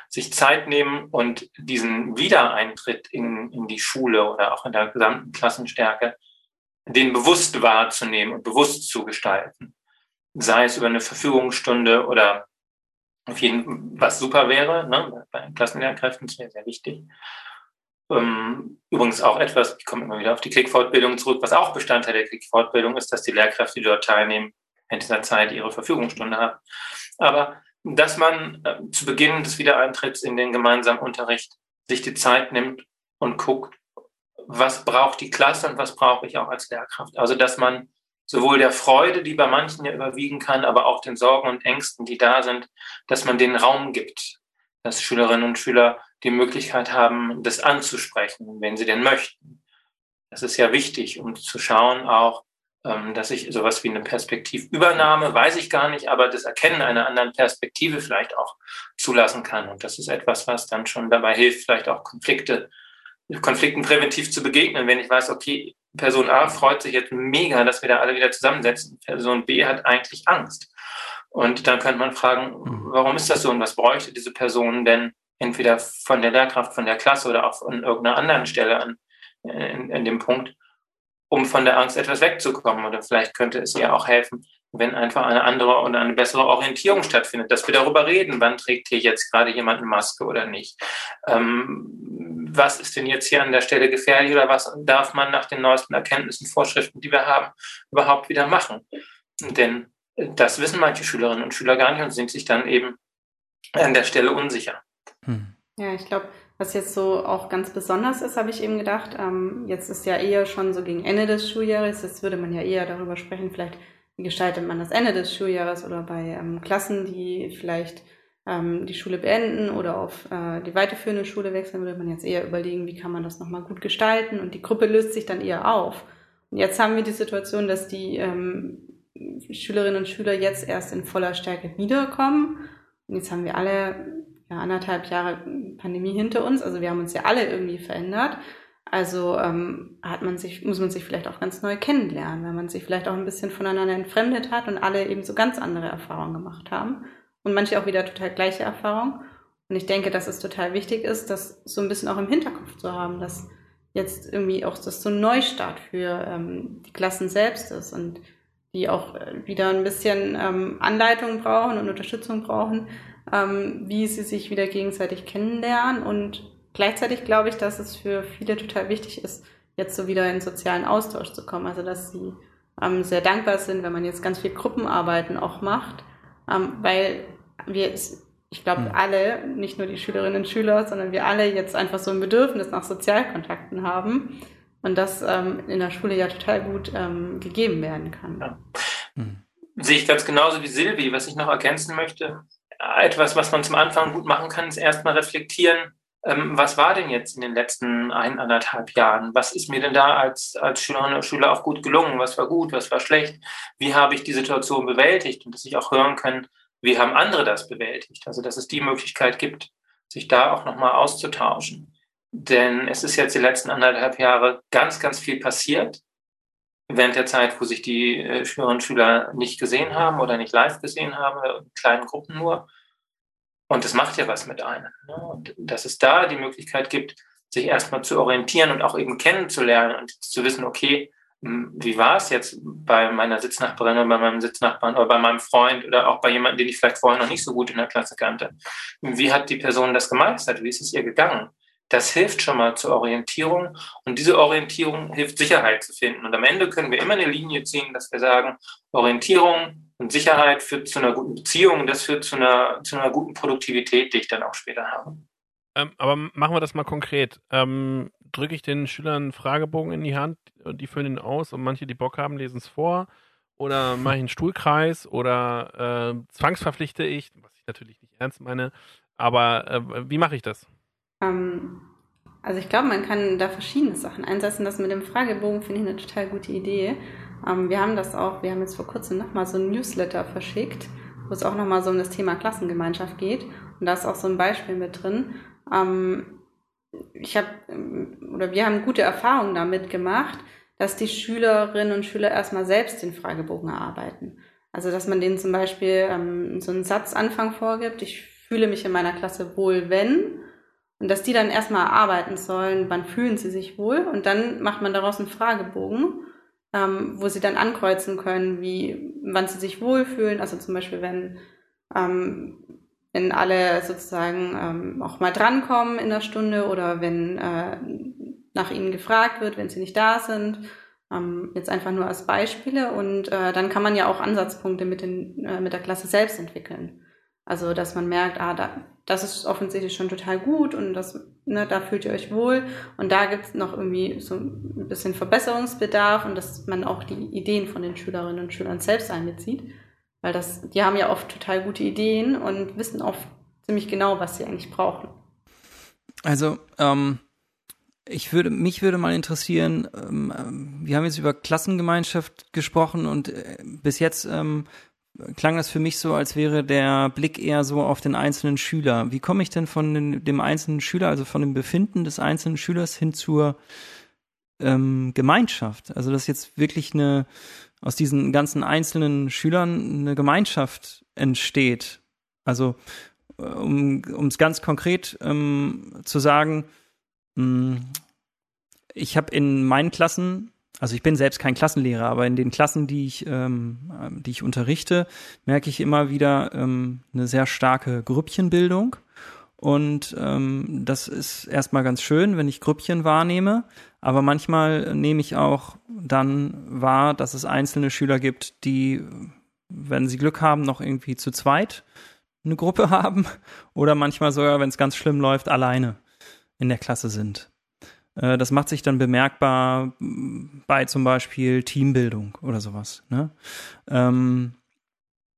Sich Zeit nehmen und diesen Wiedereintritt in, in die Schule oder auch in der gesamten Klassenstärke, den bewusst wahrzunehmen und bewusst zu gestalten. Sei es über eine Verfügungsstunde oder auf jeden was super wäre, ne, bei Klassenlehrkräften, das wäre sehr wichtig. Ähm, übrigens auch etwas, ich komme immer wieder auf die Klickfortbildung zurück, was auch Bestandteil der Klickfortbildung ist, dass die Lehrkräfte, die dort teilnehmen, in dieser Zeit ihre Verfügungsstunde haben. Aber dass man äh, zu Beginn des Wiedereintritts in den gemeinsamen Unterricht sich die Zeit nimmt und guckt, was braucht die Klasse und was brauche ich auch als Lehrkraft. Also dass man sowohl der Freude, die bei manchen ja überwiegen kann, aber auch den Sorgen und Ängsten, die da sind, dass man den Raum gibt, dass Schülerinnen und Schüler die Möglichkeit haben, das anzusprechen, wenn sie denn möchten. Das ist ja wichtig, um zu schauen auch, ähm, dass ich sowas wie eine Perspektivübernahme, weiß ich gar nicht, aber das Erkennen einer anderen Perspektive vielleicht auch zulassen kann. Und das ist etwas, was dann schon dabei hilft, vielleicht auch Konflikte, Konflikten präventiv zu begegnen. Wenn ich weiß, okay, Person A freut sich jetzt mega, dass wir da alle wieder zusammensetzen. Person B hat eigentlich Angst. Und dann könnte man fragen, mhm. warum ist das so und was bräuchte diese Person denn entweder von der Lehrkraft, von der Klasse oder auch an irgendeiner anderen Stelle an, in, in dem Punkt, um von der Angst etwas wegzukommen. Oder vielleicht könnte es ihr auch helfen, wenn einfach eine andere und eine bessere Orientierung stattfindet, dass wir darüber reden, wann trägt hier jetzt gerade jemand eine Maske oder nicht. Ähm, was ist denn jetzt hier an der Stelle gefährlich oder was darf man nach den neuesten Erkenntnissen, Vorschriften, die wir haben, überhaupt wieder machen? Denn das wissen manche Schülerinnen und Schüler gar nicht und sind sich dann eben an der Stelle unsicher. Hm. Ja, ich glaube, was jetzt so auch ganz besonders ist, habe ich eben gedacht, ähm, jetzt ist ja eher schon so gegen Ende des Schuljahres, jetzt würde man ja eher darüber sprechen, vielleicht wie gestaltet man das Ende des Schuljahres oder bei ähm, Klassen, die vielleicht ähm, die Schule beenden oder auf äh, die weiterführende Schule wechseln, würde man jetzt eher überlegen, wie kann man das nochmal gut gestalten und die Gruppe löst sich dann eher auf. Und jetzt haben wir die Situation, dass die ähm, Schülerinnen und Schüler jetzt erst in voller Stärke wiederkommen. Und jetzt haben wir alle ja, anderthalb Jahre Pandemie hinter uns. Also wir haben uns ja alle irgendwie verändert. Also ähm, hat man sich, muss man sich vielleicht auch ganz neu kennenlernen, weil man sich vielleicht auch ein bisschen voneinander entfremdet hat und alle eben so ganz andere Erfahrungen gemacht haben. Und manche auch wieder total gleiche Erfahrungen. Und ich denke, dass es total wichtig ist, das so ein bisschen auch im Hinterkopf zu haben, dass jetzt irgendwie auch das so ein Neustart für ähm, die Klassen selbst ist und die auch äh, wieder ein bisschen ähm, Anleitung brauchen und Unterstützung brauchen, ähm, wie sie sich wieder gegenseitig kennenlernen. Und gleichzeitig glaube ich, dass es für viele total wichtig ist, jetzt so wieder in sozialen Austausch zu kommen. Also dass sie ähm, sehr dankbar sind, wenn man jetzt ganz viel Gruppenarbeiten auch macht, ähm, weil wir, ich glaube, mhm. alle, nicht nur die Schülerinnen und Schüler, sondern wir alle jetzt einfach so ein Bedürfnis nach Sozialkontakten haben und das ähm, in der Schule ja total gut ähm, gegeben werden kann. Ja. Hm. Sehe ich ganz genauso wie Silvi. Was ich noch ergänzen möchte, etwas, was man zum Anfang gut machen kann, ist erstmal reflektieren, ähm, was war denn jetzt in den letzten eineinhalb Jahren? Was ist mir denn da als, als Schülerin oder Schüler auch gut gelungen? Was war gut? Was war schlecht? Wie habe ich die Situation bewältigt? Und dass ich auch hören kann, wie haben andere das bewältigt? Also, dass es die Möglichkeit gibt, sich da auch nochmal auszutauschen. Denn es ist jetzt die letzten anderthalb Jahre ganz, ganz viel passiert. Während der Zeit, wo sich die äh, Schülerinnen und Schüler nicht gesehen haben oder nicht live gesehen haben, in kleinen Gruppen nur. Und das macht ja was mit einem. Ne? Und dass es da die Möglichkeit gibt, sich erstmal zu orientieren und auch eben kennenzulernen und zu wissen, okay, wie war es jetzt bei meiner Sitznachbarin oder bei meinem Sitznachbarn oder bei meinem Freund oder auch bei jemandem, den ich vielleicht vorher noch nicht so gut in der Klasse kannte? Wie hat die Person das gemeistert? Wie ist es ihr gegangen? Das hilft schon mal zur Orientierung und diese Orientierung hilft Sicherheit zu finden. Und am Ende können wir immer eine Linie ziehen, dass wir sagen, Orientierung und Sicherheit führt zu einer guten Beziehung und das führt zu einer, zu einer guten Produktivität, die ich dann auch später habe. Ähm, aber machen wir das mal konkret. Ähm, drücke ich den Schülern einen Fragebogen in die Hand, die füllen ihn aus und manche, die Bock haben, lesen es vor. Oder mache ich einen Stuhlkreis oder äh, zwangsverpflichte ich, was ich natürlich nicht ernst meine. Aber äh, wie mache ich das? Ähm, also ich glaube, man kann da verschiedene Sachen einsetzen. Das mit dem Fragebogen finde ich eine total gute Idee. Ähm, wir haben das auch, wir haben jetzt vor kurzem nochmal so ein Newsletter verschickt, wo es auch nochmal so um das Thema Klassengemeinschaft geht. Und da ist auch so ein Beispiel mit drin. Ähm, ich habe, oder wir haben gute Erfahrungen damit gemacht, dass die Schülerinnen und Schüler erstmal selbst den Fragebogen erarbeiten. Also, dass man denen zum Beispiel ähm, so einen Satzanfang vorgibt, ich fühle mich in meiner Klasse wohl, wenn, und dass die dann erstmal erarbeiten sollen, wann fühlen sie sich wohl, und dann macht man daraus einen Fragebogen, ähm, wo sie dann ankreuzen können, wie, wann sie sich wohlfühlen, also zum Beispiel, wenn, ähm, wenn alle sozusagen ähm, auch mal drankommen in der Stunde oder wenn äh, nach ihnen gefragt wird, wenn sie nicht da sind. Ähm, jetzt einfach nur als Beispiele. Und äh, dann kann man ja auch Ansatzpunkte mit, den, äh, mit der Klasse selbst entwickeln. Also, dass man merkt, ah, da, das ist offensichtlich schon total gut und das, ne, da fühlt ihr euch wohl. Und da gibt es noch irgendwie so ein bisschen Verbesserungsbedarf und dass man auch die Ideen von den Schülerinnen und Schülern selbst einbezieht. Weil das, die haben ja oft total gute Ideen und wissen oft ziemlich genau, was sie eigentlich brauchen. Also, ähm, ich würde, mich würde mal interessieren, ähm, ähm, wir haben jetzt über Klassengemeinschaft gesprochen und äh, bis jetzt ähm, klang das für mich so, als wäre der Blick eher so auf den einzelnen Schüler. Wie komme ich denn von den, dem einzelnen Schüler, also von dem Befinden des einzelnen Schülers hin zur ähm, Gemeinschaft? Also dass jetzt wirklich eine aus diesen ganzen einzelnen Schülern eine Gemeinschaft entsteht. Also äh, um es ganz konkret ähm, zu sagen, hm, ich habe in meinen Klassen, also ich bin selbst kein Klassenlehrer, aber in den Klassen, die ich, ähm, die ich unterrichte, merke ich immer wieder ähm, eine sehr starke Grüppchenbildung. Und ähm, das ist erstmal ganz schön, wenn ich Grüppchen wahrnehme. Aber manchmal nehme ich auch dann wahr, dass es einzelne Schüler gibt, die, wenn sie Glück haben, noch irgendwie zu zweit eine Gruppe (laughs) haben. Oder manchmal sogar, wenn es ganz schlimm läuft, alleine in der Klasse sind. Äh, das macht sich dann bemerkbar bei zum Beispiel Teambildung oder sowas. Ne? Ähm,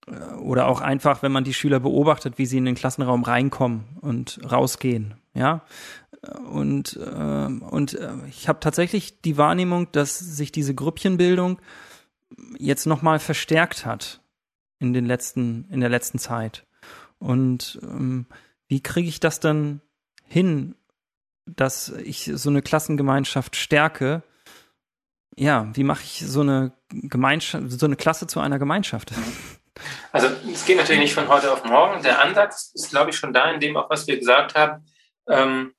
äh, oder auch einfach, wenn man die Schüler beobachtet, wie sie in den Klassenraum reinkommen und rausgehen. Ja, und äh, und ich habe tatsächlich die Wahrnehmung, dass sich diese Grüppchenbildung jetzt noch mal verstärkt hat in den letzten in der letzten Zeit. Und ähm, wie kriege ich das dann hin, dass ich so eine Klassengemeinschaft stärke. Ja, wie mache ich so eine Gemeinschaft, so eine Klasse zu einer Gemeinschaft? Also es geht natürlich nicht von heute auf morgen. Der Ansatz ist, glaube ich, schon da, in dem auch, was wir gesagt haben, ähm,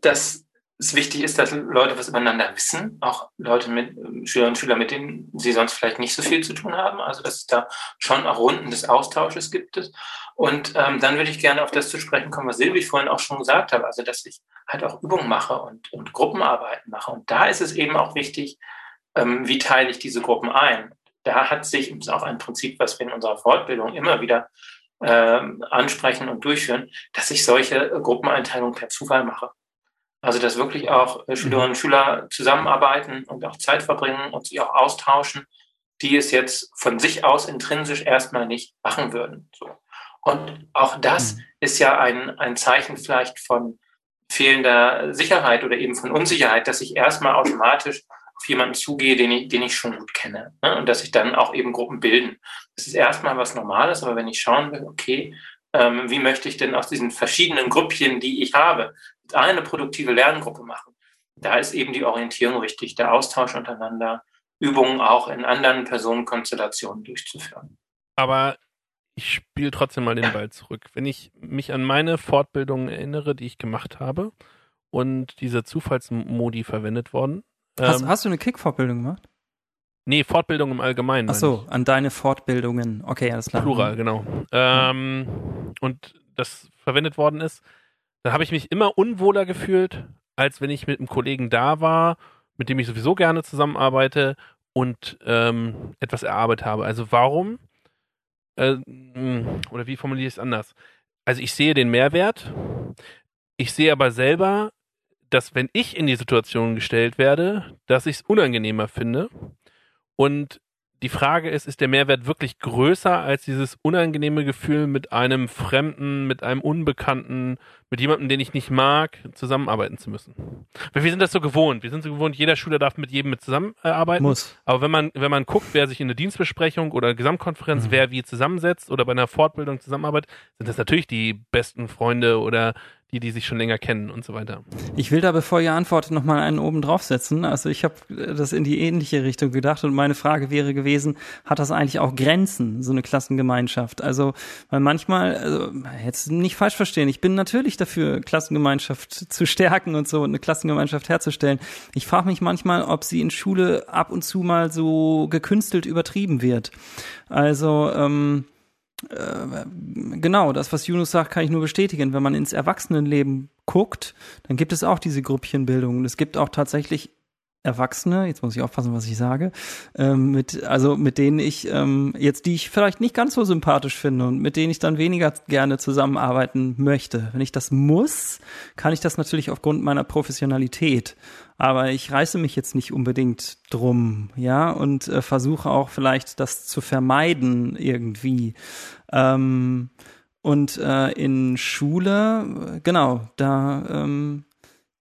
dass es wichtig ist, dass Leute was übereinander wissen, auch Leute mit Schülerinnen und Schüler, mit denen sie sonst vielleicht nicht so viel zu tun haben. Also dass es da schon auch Runden des Austausches gibt. Und ähm, dann würde ich gerne auf das zu sprechen kommen, was Silvi vorhin auch schon gesagt hat, also dass ich halt auch Übungen mache und, und Gruppenarbeiten mache. Und da ist es eben auch wichtig, ähm, wie teile ich diese Gruppen ein. Da hat sich, das ist auch ein Prinzip, was wir in unserer Fortbildung immer wieder ähm, ansprechen und durchführen, dass ich solche Gruppeneinteilungen per Zufall mache. Also dass wirklich auch äh, Schülerinnen und Schüler zusammenarbeiten und auch Zeit verbringen und sich auch austauschen, die es jetzt von sich aus intrinsisch erstmal nicht machen würden. So. Und auch das mhm. ist ja ein, ein Zeichen vielleicht von fehlender Sicherheit oder eben von Unsicherheit, dass ich erstmal automatisch auf jemanden zugehe, den ich, den ich schon gut kenne. Ne? Und dass sich dann auch eben Gruppen bilden. Das ist erstmal was Normales, aber wenn ich schauen will, okay, ähm, wie möchte ich denn aus diesen verschiedenen Grüppchen, die ich habe, eine produktive Lerngruppe machen. Da ist eben die Orientierung wichtig, der Austausch untereinander, Übungen auch in anderen Personenkonstellationen durchzuführen. Aber ich spiele trotzdem mal den Ball zurück. Wenn ich mich an meine Fortbildungen erinnere, die ich gemacht habe und diese Zufallsmodi verwendet worden. Hast, ähm, hast du eine Kick-Fortbildung gemacht? Nee, Fortbildung im Allgemeinen. Ach so, an deine Fortbildungen. Okay, alles klar. Plural, genau. Ähm, und das verwendet worden ist, dann habe ich mich immer unwohler gefühlt, als wenn ich mit einem Kollegen da war, mit dem ich sowieso gerne zusammenarbeite und ähm, etwas erarbeitet habe. Also warum? Äh, oder wie formuliere ich es anders? Also ich sehe den Mehrwert, ich sehe aber selber dass wenn ich in die Situation gestellt werde, dass ich es unangenehmer finde und die Frage ist, ist der Mehrwert wirklich größer als dieses unangenehme Gefühl, mit einem Fremden, mit einem Unbekannten, mit jemandem, den ich nicht mag, zusammenarbeiten zu müssen? Weil wir sind das so gewohnt. Wir sind so gewohnt, jeder Schüler darf mit jedem mit zusammenarbeiten. Muss. Aber wenn man, wenn man guckt, wer sich in der Dienstbesprechung oder Gesamtkonferenz, Mhm. wer wie zusammensetzt oder bei einer Fortbildung zusammenarbeitet, sind das natürlich die besten Freunde oder die, die sich schon länger kennen und so weiter. Ich will da, bevor ihr antwortet, noch mal einen oben draufsetzen. Also ich habe das in die ähnliche Richtung gedacht und meine Frage wäre gewesen, hat das eigentlich auch Grenzen, so eine Klassengemeinschaft? Also, weil manchmal, also jetzt nicht falsch verstehen, ich bin natürlich dafür, Klassengemeinschaft zu stärken und so und eine Klassengemeinschaft herzustellen. Ich frage mich manchmal, ob sie in Schule ab und zu mal so gekünstelt übertrieben wird. Also, ähm, äh, genau, das, was Yunus sagt, kann ich nur bestätigen. Wenn man ins Erwachsenenleben guckt, dann gibt es auch diese Gruppchenbildung. Es gibt auch tatsächlich Erwachsene, jetzt muss ich aufpassen, was ich sage, ähm, mit, also mit denen ich ähm, jetzt, die ich vielleicht nicht ganz so sympathisch finde und mit denen ich dann weniger gerne zusammenarbeiten möchte. Wenn ich das muss, kann ich das natürlich aufgrund meiner Professionalität. Aber ich reiße mich jetzt nicht unbedingt drum, ja, und äh, versuche auch vielleicht das zu vermeiden irgendwie. Ähm, und äh, in Schule, genau, da ähm,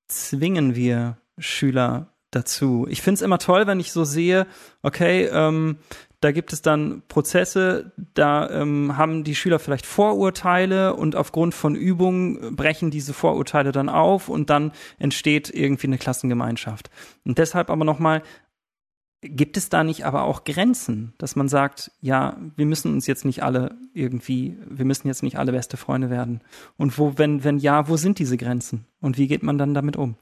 zwingen wir Schüler dazu. Ich finde es immer toll, wenn ich so sehe, okay, ähm, da gibt es dann Prozesse, da ähm, haben die Schüler vielleicht Vorurteile und aufgrund von Übungen brechen diese Vorurteile dann auf und dann entsteht irgendwie eine Klassengemeinschaft. Und deshalb aber nochmal, gibt es da nicht aber auch Grenzen, dass man sagt, ja, wir müssen uns jetzt nicht alle irgendwie, wir müssen jetzt nicht alle beste Freunde werden? Und wo, wenn, wenn ja, wo sind diese Grenzen? Und wie geht man dann damit um?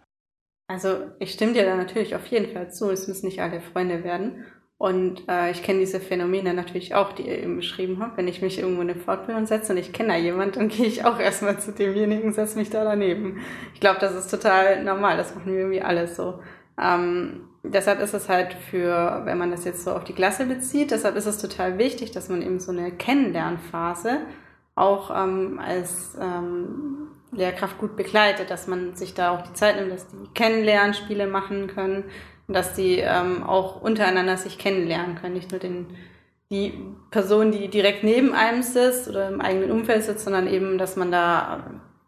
Also ich stimme dir da natürlich auf jeden Fall zu, es müssen nicht alle Freunde werden. Und äh, ich kenne diese Phänomene natürlich auch, die ihr eben beschrieben habt. Wenn ich mich irgendwo in eine Fortbildung setze und ich kenne da jemand, dann (laughs) gehe ich auch erstmal zu demjenigen, setze mich da daneben. Ich glaube, das ist total normal, das machen wir irgendwie alles so. Ähm, deshalb ist es halt für, wenn man das jetzt so auf die Klasse bezieht, deshalb ist es total wichtig, dass man eben so eine Kennenlernphase auch ähm, als ähm, Lehrkraft gut begleitet, dass man sich da auch die Zeit nimmt, dass die Kennenlernspiele machen können, dass die ähm, auch untereinander sich kennenlernen können, nicht nur den, die Person, die direkt neben einem sitzt oder im eigenen Umfeld sitzt, sondern eben, dass man da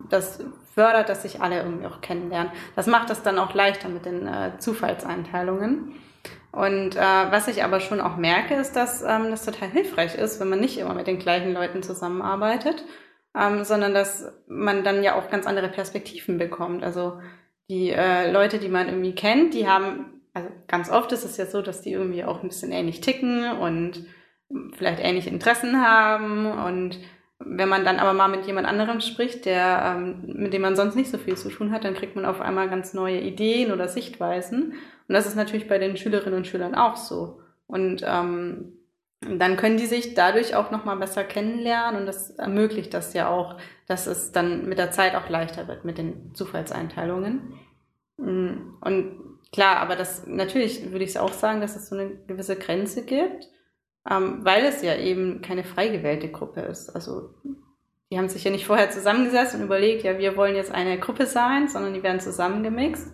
das fördert, dass sich alle irgendwie auch kennenlernen. Das macht das dann auch leichter mit den äh, Zufallseinteilungen. Und äh, was ich aber schon auch merke, ist, dass ähm, das total hilfreich ist, wenn man nicht immer mit den gleichen Leuten zusammenarbeitet, ähm, sondern dass man dann ja auch ganz andere Perspektiven bekommt. Also die äh, Leute, die man irgendwie kennt, die haben, also ganz oft ist es ja so, dass die irgendwie auch ein bisschen ähnlich ticken und vielleicht ähnliche Interessen haben und wenn man dann aber mal mit jemand anderem spricht, der, ähm, mit dem man sonst nicht so viel zu tun hat, dann kriegt man auf einmal ganz neue Ideen oder Sichtweisen. Und das ist natürlich bei den Schülerinnen und Schülern auch so. Und ähm, dann können die sich dadurch auch nochmal besser kennenlernen und das ermöglicht das ja auch, dass es dann mit der Zeit auch leichter wird mit den Zufallseinteilungen. Und klar, aber das natürlich würde ich auch sagen, dass es so eine gewisse Grenze gibt, ähm, weil es ja eben keine frei gewählte Gruppe ist. Also die haben sich ja nicht vorher zusammengesetzt und überlegt, ja, wir wollen jetzt eine Gruppe sein, sondern die werden zusammengemixt.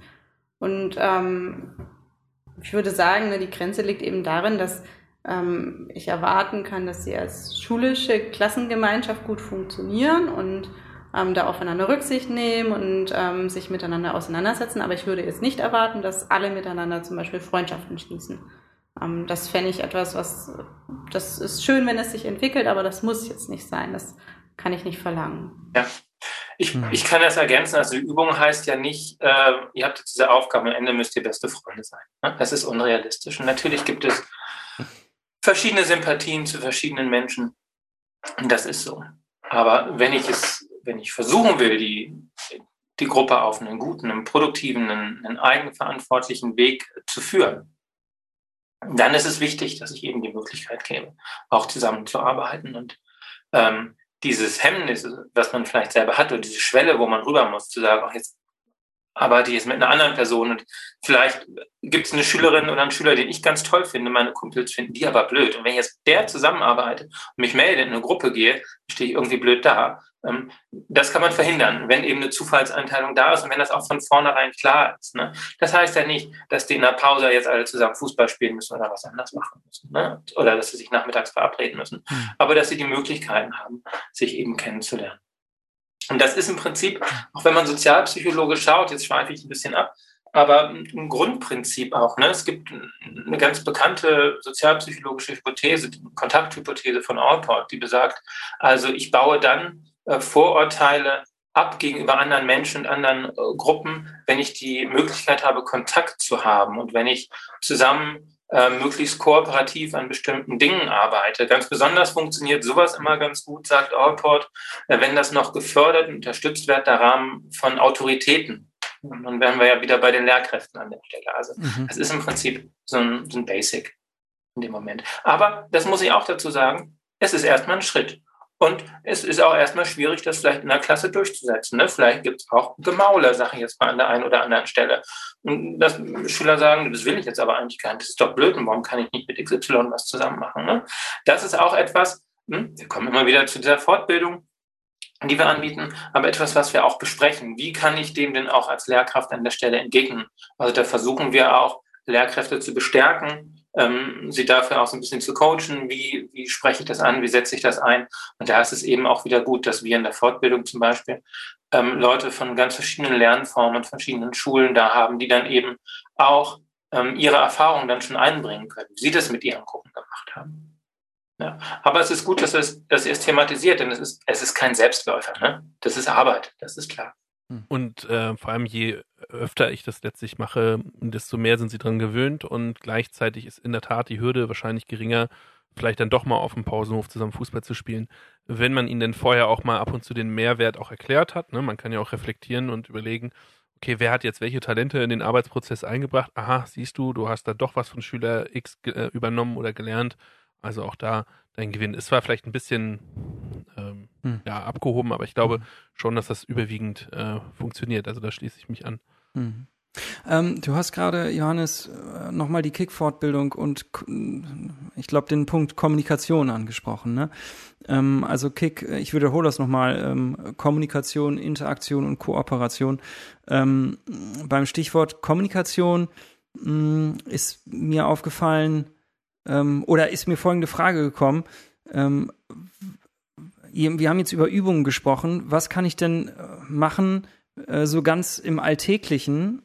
Und ähm, ich würde sagen, ne, die Grenze liegt eben darin, dass ähm, ich erwarten kann, dass sie als schulische Klassengemeinschaft gut funktionieren und ähm, da aufeinander Rücksicht nehmen und ähm, sich miteinander auseinandersetzen. Aber ich würde jetzt nicht erwarten, dass alle miteinander zum Beispiel Freundschaften schließen. Ähm, das fände ich etwas, was, das ist schön, wenn es sich entwickelt, aber das muss jetzt nicht sein. Das kann ich nicht verlangen. Ja. Ich, ich kann das ergänzen. Also die Übung heißt ja nicht, äh, ihr habt jetzt diese Aufgabe, am Ende müsst ihr beste Freunde sein. Ne? Das ist unrealistisch. Und natürlich gibt es verschiedene Sympathien zu verschiedenen Menschen. Das ist so. Aber wenn ich es, wenn ich versuchen will, die, die Gruppe auf einen guten, einen produktiven, einen, einen eigenverantwortlichen Weg zu führen, dann ist es wichtig, dass ich eben die Möglichkeit gebe, auch zusammenzuarbeiten und ähm, dieses Hemmnis, was man vielleicht selber hat, oder diese Schwelle, wo man rüber muss, zu sagen, ach, jetzt arbeite ich jetzt mit einer anderen Person und vielleicht gibt es eine Schülerin oder einen Schüler, den ich ganz toll finde, meine Kumpels finden die aber blöd. Und wenn ich jetzt der zusammenarbeite und mich melde, in eine Gruppe gehe, stehe ich irgendwie blöd da. Ähm, das kann man verhindern, wenn eben eine Zufallseinteilung da ist und wenn das auch von vornherein klar ist. Ne? Das heißt ja nicht, dass die in der Pause jetzt alle zusammen Fußball spielen müssen oder was anderes machen müssen. Ne? Oder dass sie sich nachmittags verabreden müssen. Hm. Aber dass sie die Möglichkeiten haben, sich eben kennenzulernen. Und das ist im Prinzip, auch wenn man sozialpsychologisch schaut, jetzt schweife ich ein bisschen ab, aber ein Grundprinzip auch. Ne? Es gibt eine ganz bekannte sozialpsychologische Hypothese, die Kontakthypothese von Allport, die besagt, also ich baue dann äh, Vorurteile ab gegenüber anderen Menschen und anderen äh, Gruppen, wenn ich die Möglichkeit habe, Kontakt zu haben und wenn ich zusammen äh, möglichst kooperativ an bestimmten Dingen arbeite. Ganz besonders funktioniert sowas immer ganz gut, sagt Allport, äh, wenn das noch gefördert und unterstützt wird, der Rahmen von Autoritäten. Und dann wären wir ja wieder bei den Lehrkräften an der Stelle. Also mhm. das ist im Prinzip so ein, so ein Basic in dem Moment. Aber das muss ich auch dazu sagen, es ist erstmal ein Schritt. Und es ist auch erstmal schwierig, das vielleicht in der Klasse durchzusetzen. Ne? Vielleicht gibt es auch Gemaule, sage ich jetzt mal an der einen oder anderen Stelle. Und dass Schüler sagen, das will ich jetzt aber eigentlich gar nicht, das ist doch blöd, und warum kann ich nicht mit XY was zusammen machen? Ne? Das ist auch etwas, hm, wir kommen immer wieder zu dieser Fortbildung, die wir anbieten, aber etwas, was wir auch besprechen. Wie kann ich dem denn auch als Lehrkraft an der Stelle entgegnen? Also da versuchen wir auch, Lehrkräfte zu bestärken, ähm, sie dafür auch so ein bisschen zu coachen, wie, wie spreche ich das an, wie setze ich das ein. Und da ist es eben auch wieder gut, dass wir in der Fortbildung zum Beispiel ähm, Leute von ganz verschiedenen Lernformen verschiedenen Schulen da haben, die dann eben auch ähm, ihre Erfahrungen dann schon einbringen können, wie sie das mit ihren Gruppen gemacht haben. Ja. Aber es ist gut, dass, es, ihr es thematisiert, denn es ist, es ist kein Selbstläufer. Ne? Das ist Arbeit, das ist klar. Hm. Und äh, vor allem je öfter ich das letztlich mache, desto mehr sind sie dran gewöhnt und gleichzeitig ist in der Tat die Hürde wahrscheinlich geringer, vielleicht dann doch mal auf dem Pausenhof zusammen Fußball zu spielen, wenn man ihnen denn vorher auch mal ab und zu den Mehrwert auch erklärt hat. Ne? Man kann ja auch reflektieren und überlegen, okay, wer hat jetzt welche Talente in den Arbeitsprozess eingebracht? Aha, siehst du, du hast da doch was von Schüler X äh, übernommen oder gelernt. Also auch da dein Gewinn. Es war vielleicht ein bisschen ähm, hm. ja, abgehoben, aber ich glaube hm. schon, dass das überwiegend äh, funktioniert. Also da schließe ich mich an. Hm. Ähm, du hast gerade, Johannes, äh, nochmal die Kick-Fortbildung und ich glaube den Punkt Kommunikation angesprochen. Ne? Ähm, also Kick, ich wiederhole das nochmal, ähm, Kommunikation, Interaktion und Kooperation. Ähm, beim Stichwort Kommunikation mh, mm, ist mir aufgefallen, ähm, oder ist mir folgende Frage gekommen. Wir haben jetzt über Übungen gesprochen. Was kann ich denn äh, machen, äh, so ganz im Alltäglichen,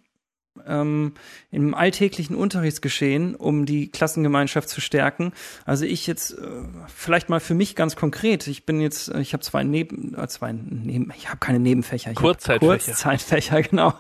ähm, im alltäglichen Unterrichtsgeschehen, um die Klassengemeinschaft zu stärken. Also ich jetzt äh, vielleicht mal für mich ganz konkret. Ich bin jetzt, äh, ich habe zwei Neben, äh, zwei Neben, ich habe keine Nebenfächer. Ich Kurzzeitfächer. Kurzzeitfächer, (laughs) genau.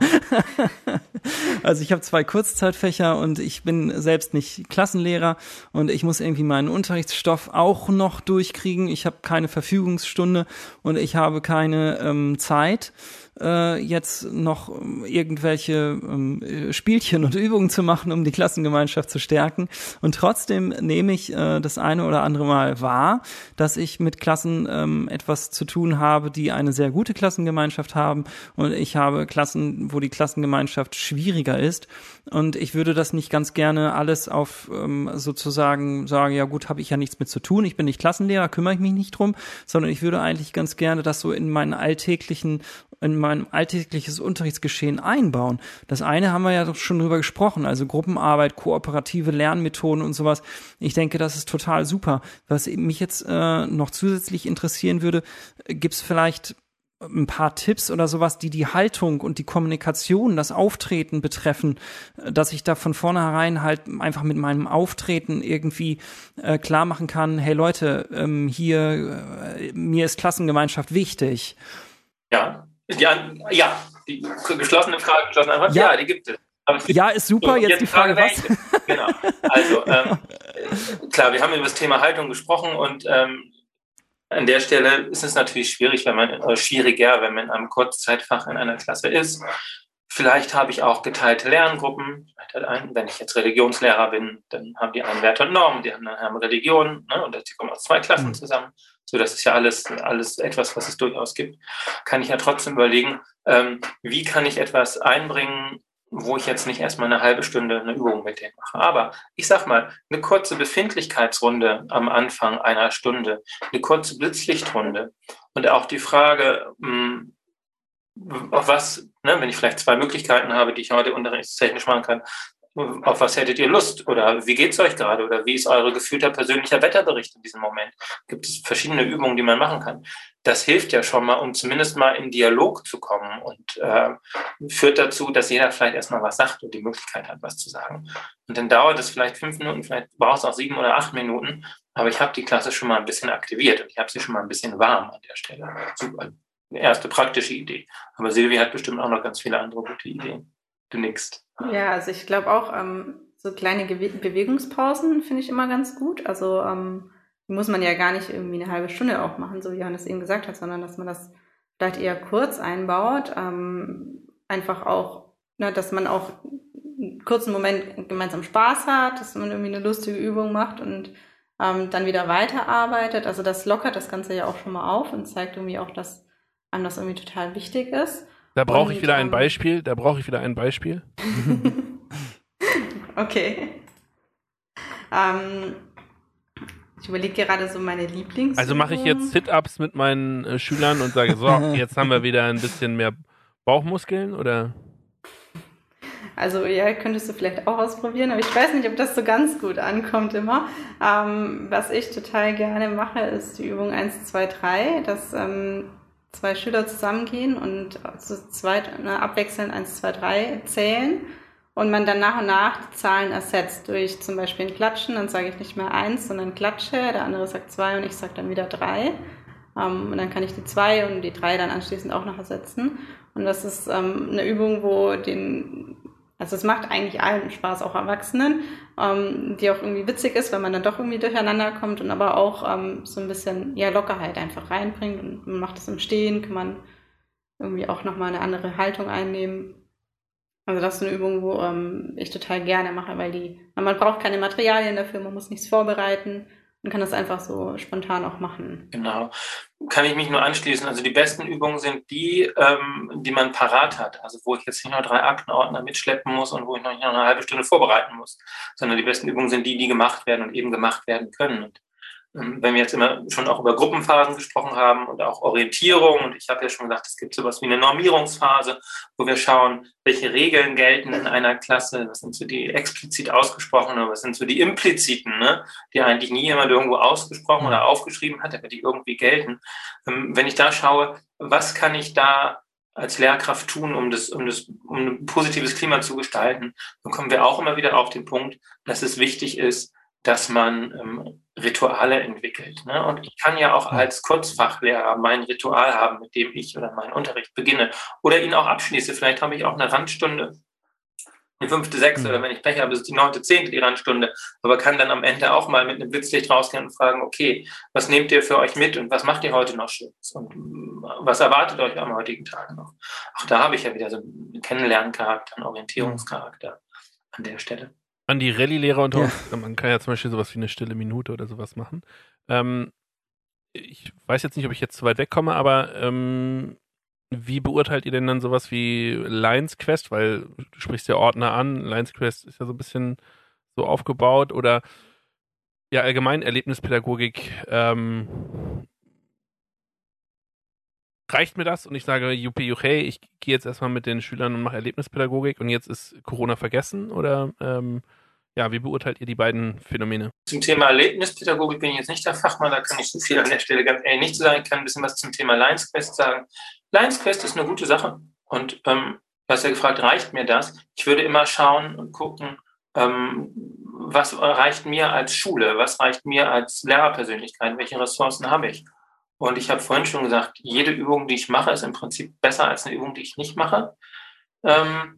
also ich habe zwei Kurzzeitfächer und ich bin selbst nicht Klassenlehrer und ich muss irgendwie meinen Unterrichtsstoff auch noch durchkriegen. Ich habe keine Verfügungsstunde und ich habe keine ähm, Zeit äh, jetzt noch irgendwelche ähm, Spielchen und Übungen zu machen, um die Klassengemeinschaft zu stärken. Und trotzdem nehme ich äh, das eine oder andere Mal wahr, dass ich mit Klassen ähm, etwas zu tun habe, die eine sehr gute Klassengemeinschaft haben. Und ich habe Klassen, wo die Klassengemeinschaft schwieriger ist. Und ich würde das nicht ganz gerne alles auf ähm, sozusagen sagen, ja gut, habe ich ja nichts mit zu tun, ich bin nicht Klassenlehrer, kümmere ich mich nicht drum, sondern ich würde eigentlich ganz gerne das so in meinen alltäglichen in mein alltägliches Unterrichtsgeschehen einbauen. Das eine haben wir ja schon drüber gesprochen, also Gruppenarbeit, kooperative Lernmethoden und sowas. Ich denke, das ist total super. Was mich jetzt äh, noch zusätzlich interessieren würde, gibt es vielleicht ein paar Tipps oder sowas, die die Haltung und die Kommunikation, das Auftreten betreffen, dass ich da von vornherein halt einfach mit meinem Auftreten irgendwie äh, klar machen kann, hey Leute, ähm, hier, äh, mir ist Klassengemeinschaft wichtig. Ja, die, ja, die geschlossene Frage, geschlossene Antwort, ja, ja die gibt es. ja, ist super. So, jetzt, jetzt, die Frage, Frage was? genau. Also, ähm, (laughs) klar, wir haben über das Thema Haltung gesprochen und ähm, an der Stelle ist es natürlich schwierig, wenn man, äh, schwieriger, wenn man in einem Kurzzeitfach in einer Klasse ist. Vielleicht habe ich auch geteilte Lerngruppen. Wenn ich jetzt Religionslehrer bin, dann haben die einen Wert und Normen, die anderen haben Religion, ne? und die kommen aus zwei Klassen mhm. zusammen. So, das ist ja alles, alles etwas, was es durchaus gibt. Kann ich ja trotzdem überlegen, ähm, wie kann ich etwas einbringen, wo ich jetzt nicht erstmal eine halbe Stunde eine Übung mit denen mache. Aber ich sag mal, eine kurze Befindlichkeitsrunde am Anfang einer Stunde, eine kurze Blitzlichtrunde und auch die Frage, mh, hm, auf was, ne, wenn ich vielleicht zwei Möglichkeiten habe, die ich heute unterrichtstechnisch machen kann, auf was hättet ihr Lust? Oder wie geht's euch gerade? Oder wie ist eure gefühlter persönlicher Wetterbericht in diesem Moment? Gibt es verschiedene Übungen, die man machen kann? Das hilft ja schon mal, um zumindest mal in Dialog zu kommen und äh, führt dazu, dass jeder vielleicht erstmal was sagt und die Möglichkeit hat, was zu sagen. Und dann dauert es vielleicht fünf Minuten, vielleicht braucht es auch sieben oder acht Minuten, aber ich habe die Klasse schon mal ein bisschen aktiviert und ich habe sie schon mal ein bisschen warm an der Stelle. Super erste praktische Idee. Aber Silvi hat bestimmt auch noch ganz viele andere gute Ideen. Du nickst. Ja, also ich glaube auch, ähm, so kleine Ge Bewegungspausen finde ich immer ganz gut. Also ähm, muss man ja gar nicht irgendwie eine halbe Stunde auch machen, so wie Johannes eben gesagt hat, sondern dass man das vielleicht eher kurz einbaut. Ähm, einfach auch, ne, dass man auch einen kurzen Moment gemeinsam Spaß hat, dass man irgendwie eine lustige Übung macht und ähm, dann wieder weiterarbeitet. Also das lockert das Ganze ja auch schon mal auf und zeigt irgendwie auch, dass einem das irgendwie total wichtig ist. Da brauche ich wieder ein ähm, Beispiel. Da brauche ich wieder ein Beispiel. (laughs) okay. Ähm, ich überlege gerade so meine Lieblings. Also mache ich jetzt Sit-ups mit meinen äh, Schülern und sage so, (laughs) jetzt haben wir wieder ein bisschen mehr Bauchmuskeln oder? Also ja, könntest du vielleicht auch ausprobieren, aber ich weiß nicht, ob das so ganz gut ankommt immer. Ähm, was ich total gerne mache, ist die Übung 1, 2, 3. Das ähm, zwei Schüler zusammengehen und zu zweit ne, abwechselnd 1, 2, 3 zählen und man dann nach und nach die Zahlen ersetzt durch zum Beispiel ein Klatschen, dann sage ich nicht mehr eins, sondern klatsche, der andere sagt zwei und ich sage dann wieder drei. Um, und dann kann ich die zwei und die drei dann anschließend auch noch ersetzen. Und das ist um, eine Übung, wo den also es macht eigentlich allen Spaß, auch Erwachsenen, ähm, die auch irgendwie witzig ist, wenn man dann doch irgendwie durcheinander kommt und aber auch ähm, so ein bisschen ja, Lockerheit einfach reinbringt. Und man macht es im Stehen, kann man irgendwie auch nochmal eine andere Haltung einnehmen. Also das ist eine Übung, wo ähm, ich total gerne mache, weil die, man braucht keine Materialien dafür, man muss nichts vorbereiten und kann das einfach so spontan auch machen. Genau. Kann ich mich nur anschließen. Also die besten Übungen sind die, ähm, die man parat hat. Also wo ich jetzt nicht noch drei Aktenordner mitschleppen muss und wo ich noch nicht noch eine halbe Stunde vorbereiten muss. Sondern die besten Übungen sind die, die gemacht werden und eben gemacht werden können. Und wenn wir jetzt immer schon auch über Gruppenphasen gesprochen haben und auch Orientierung, und ich habe ja schon gesagt, es gibt sowas wie eine Normierungsphase, wo wir schauen, welche Regeln gelten in einer Klasse, was sind so die explizit ausgesprochenen, was sind so die impliziten, ne, die eigentlich nie jemand irgendwo ausgesprochen oder aufgeschrieben hat, aber die irgendwie gelten. Ähm, wenn ich da schaue, was kann ich da als Lehrkraft tun, um das, um das, um ein positives Klima zu gestalten, dann kommen wir auch immer wieder auf den Punkt, dass es wichtig ist, dass man ähm, Rituale entwickelt. Ne? Und ich kann ja auch als Kurzfachlehrer mein Ritual haben, mit dem ich oder meinen Unterricht beginne oder ihn auch abschließe. Vielleicht habe ich auch eine Randstunde, eine fünfte, sechste mhm. oder wenn ich Pech habe, ist die neunte, zehnte die Randstunde, aber kann dann am Ende auch mal mit einem Blitzlicht rausgehen und fragen, okay, was nehmt ihr für euch mit und was macht ihr heute noch Schönes und mm, was erwartet euch am heutigen Tag noch? Auch da habe ich ja wieder so einen Kennenlerncharakter, einen Orientierungscharakter an der Stelle an die Rallye-Lehrer unter uns. Ja. Man kann ja zum Beispiel sowas wie eine stille Minute oder sowas machen. Ähm, ich weiß jetzt nicht, ob ich jetzt zu weit wegkomme, aber ähm, wie beurteilt ihr denn dann sowas wie Lions Quest? Weil du sprichst ja Ordner an. Lions Quest ist ja so ein bisschen so aufgebaut oder ja, allgemein Erlebnispädagogik. Ähm, reicht mir das und ich sage, juppie, juchey, ich gehe jetzt erstmal mit den Schülern und mache Erlebnispädagogik und jetzt ist Corona vergessen? Oder ähm, ja, wie beurteilt ihr die beiden Phänomene? Zum Thema Erlebnispädagogik bin ich jetzt nicht der Fachmann, da kann ich so viel an der Stelle ganz ehrlich nicht sagen. Ich kann ein bisschen was zum Thema Lions Quest sagen. Lions Quest ist eine gute Sache und ähm, du hast ja gefragt, reicht mir das? Ich würde immer schauen und gucken, ähm, was reicht mir als Schule, was reicht mir als Lehrerpersönlichkeit, welche Ressourcen habe ich? Und ich habe vorhin schon gesagt, jede Übung, die ich mache, ist im Prinzip besser als eine Übung, die ich nicht mache. Ähm,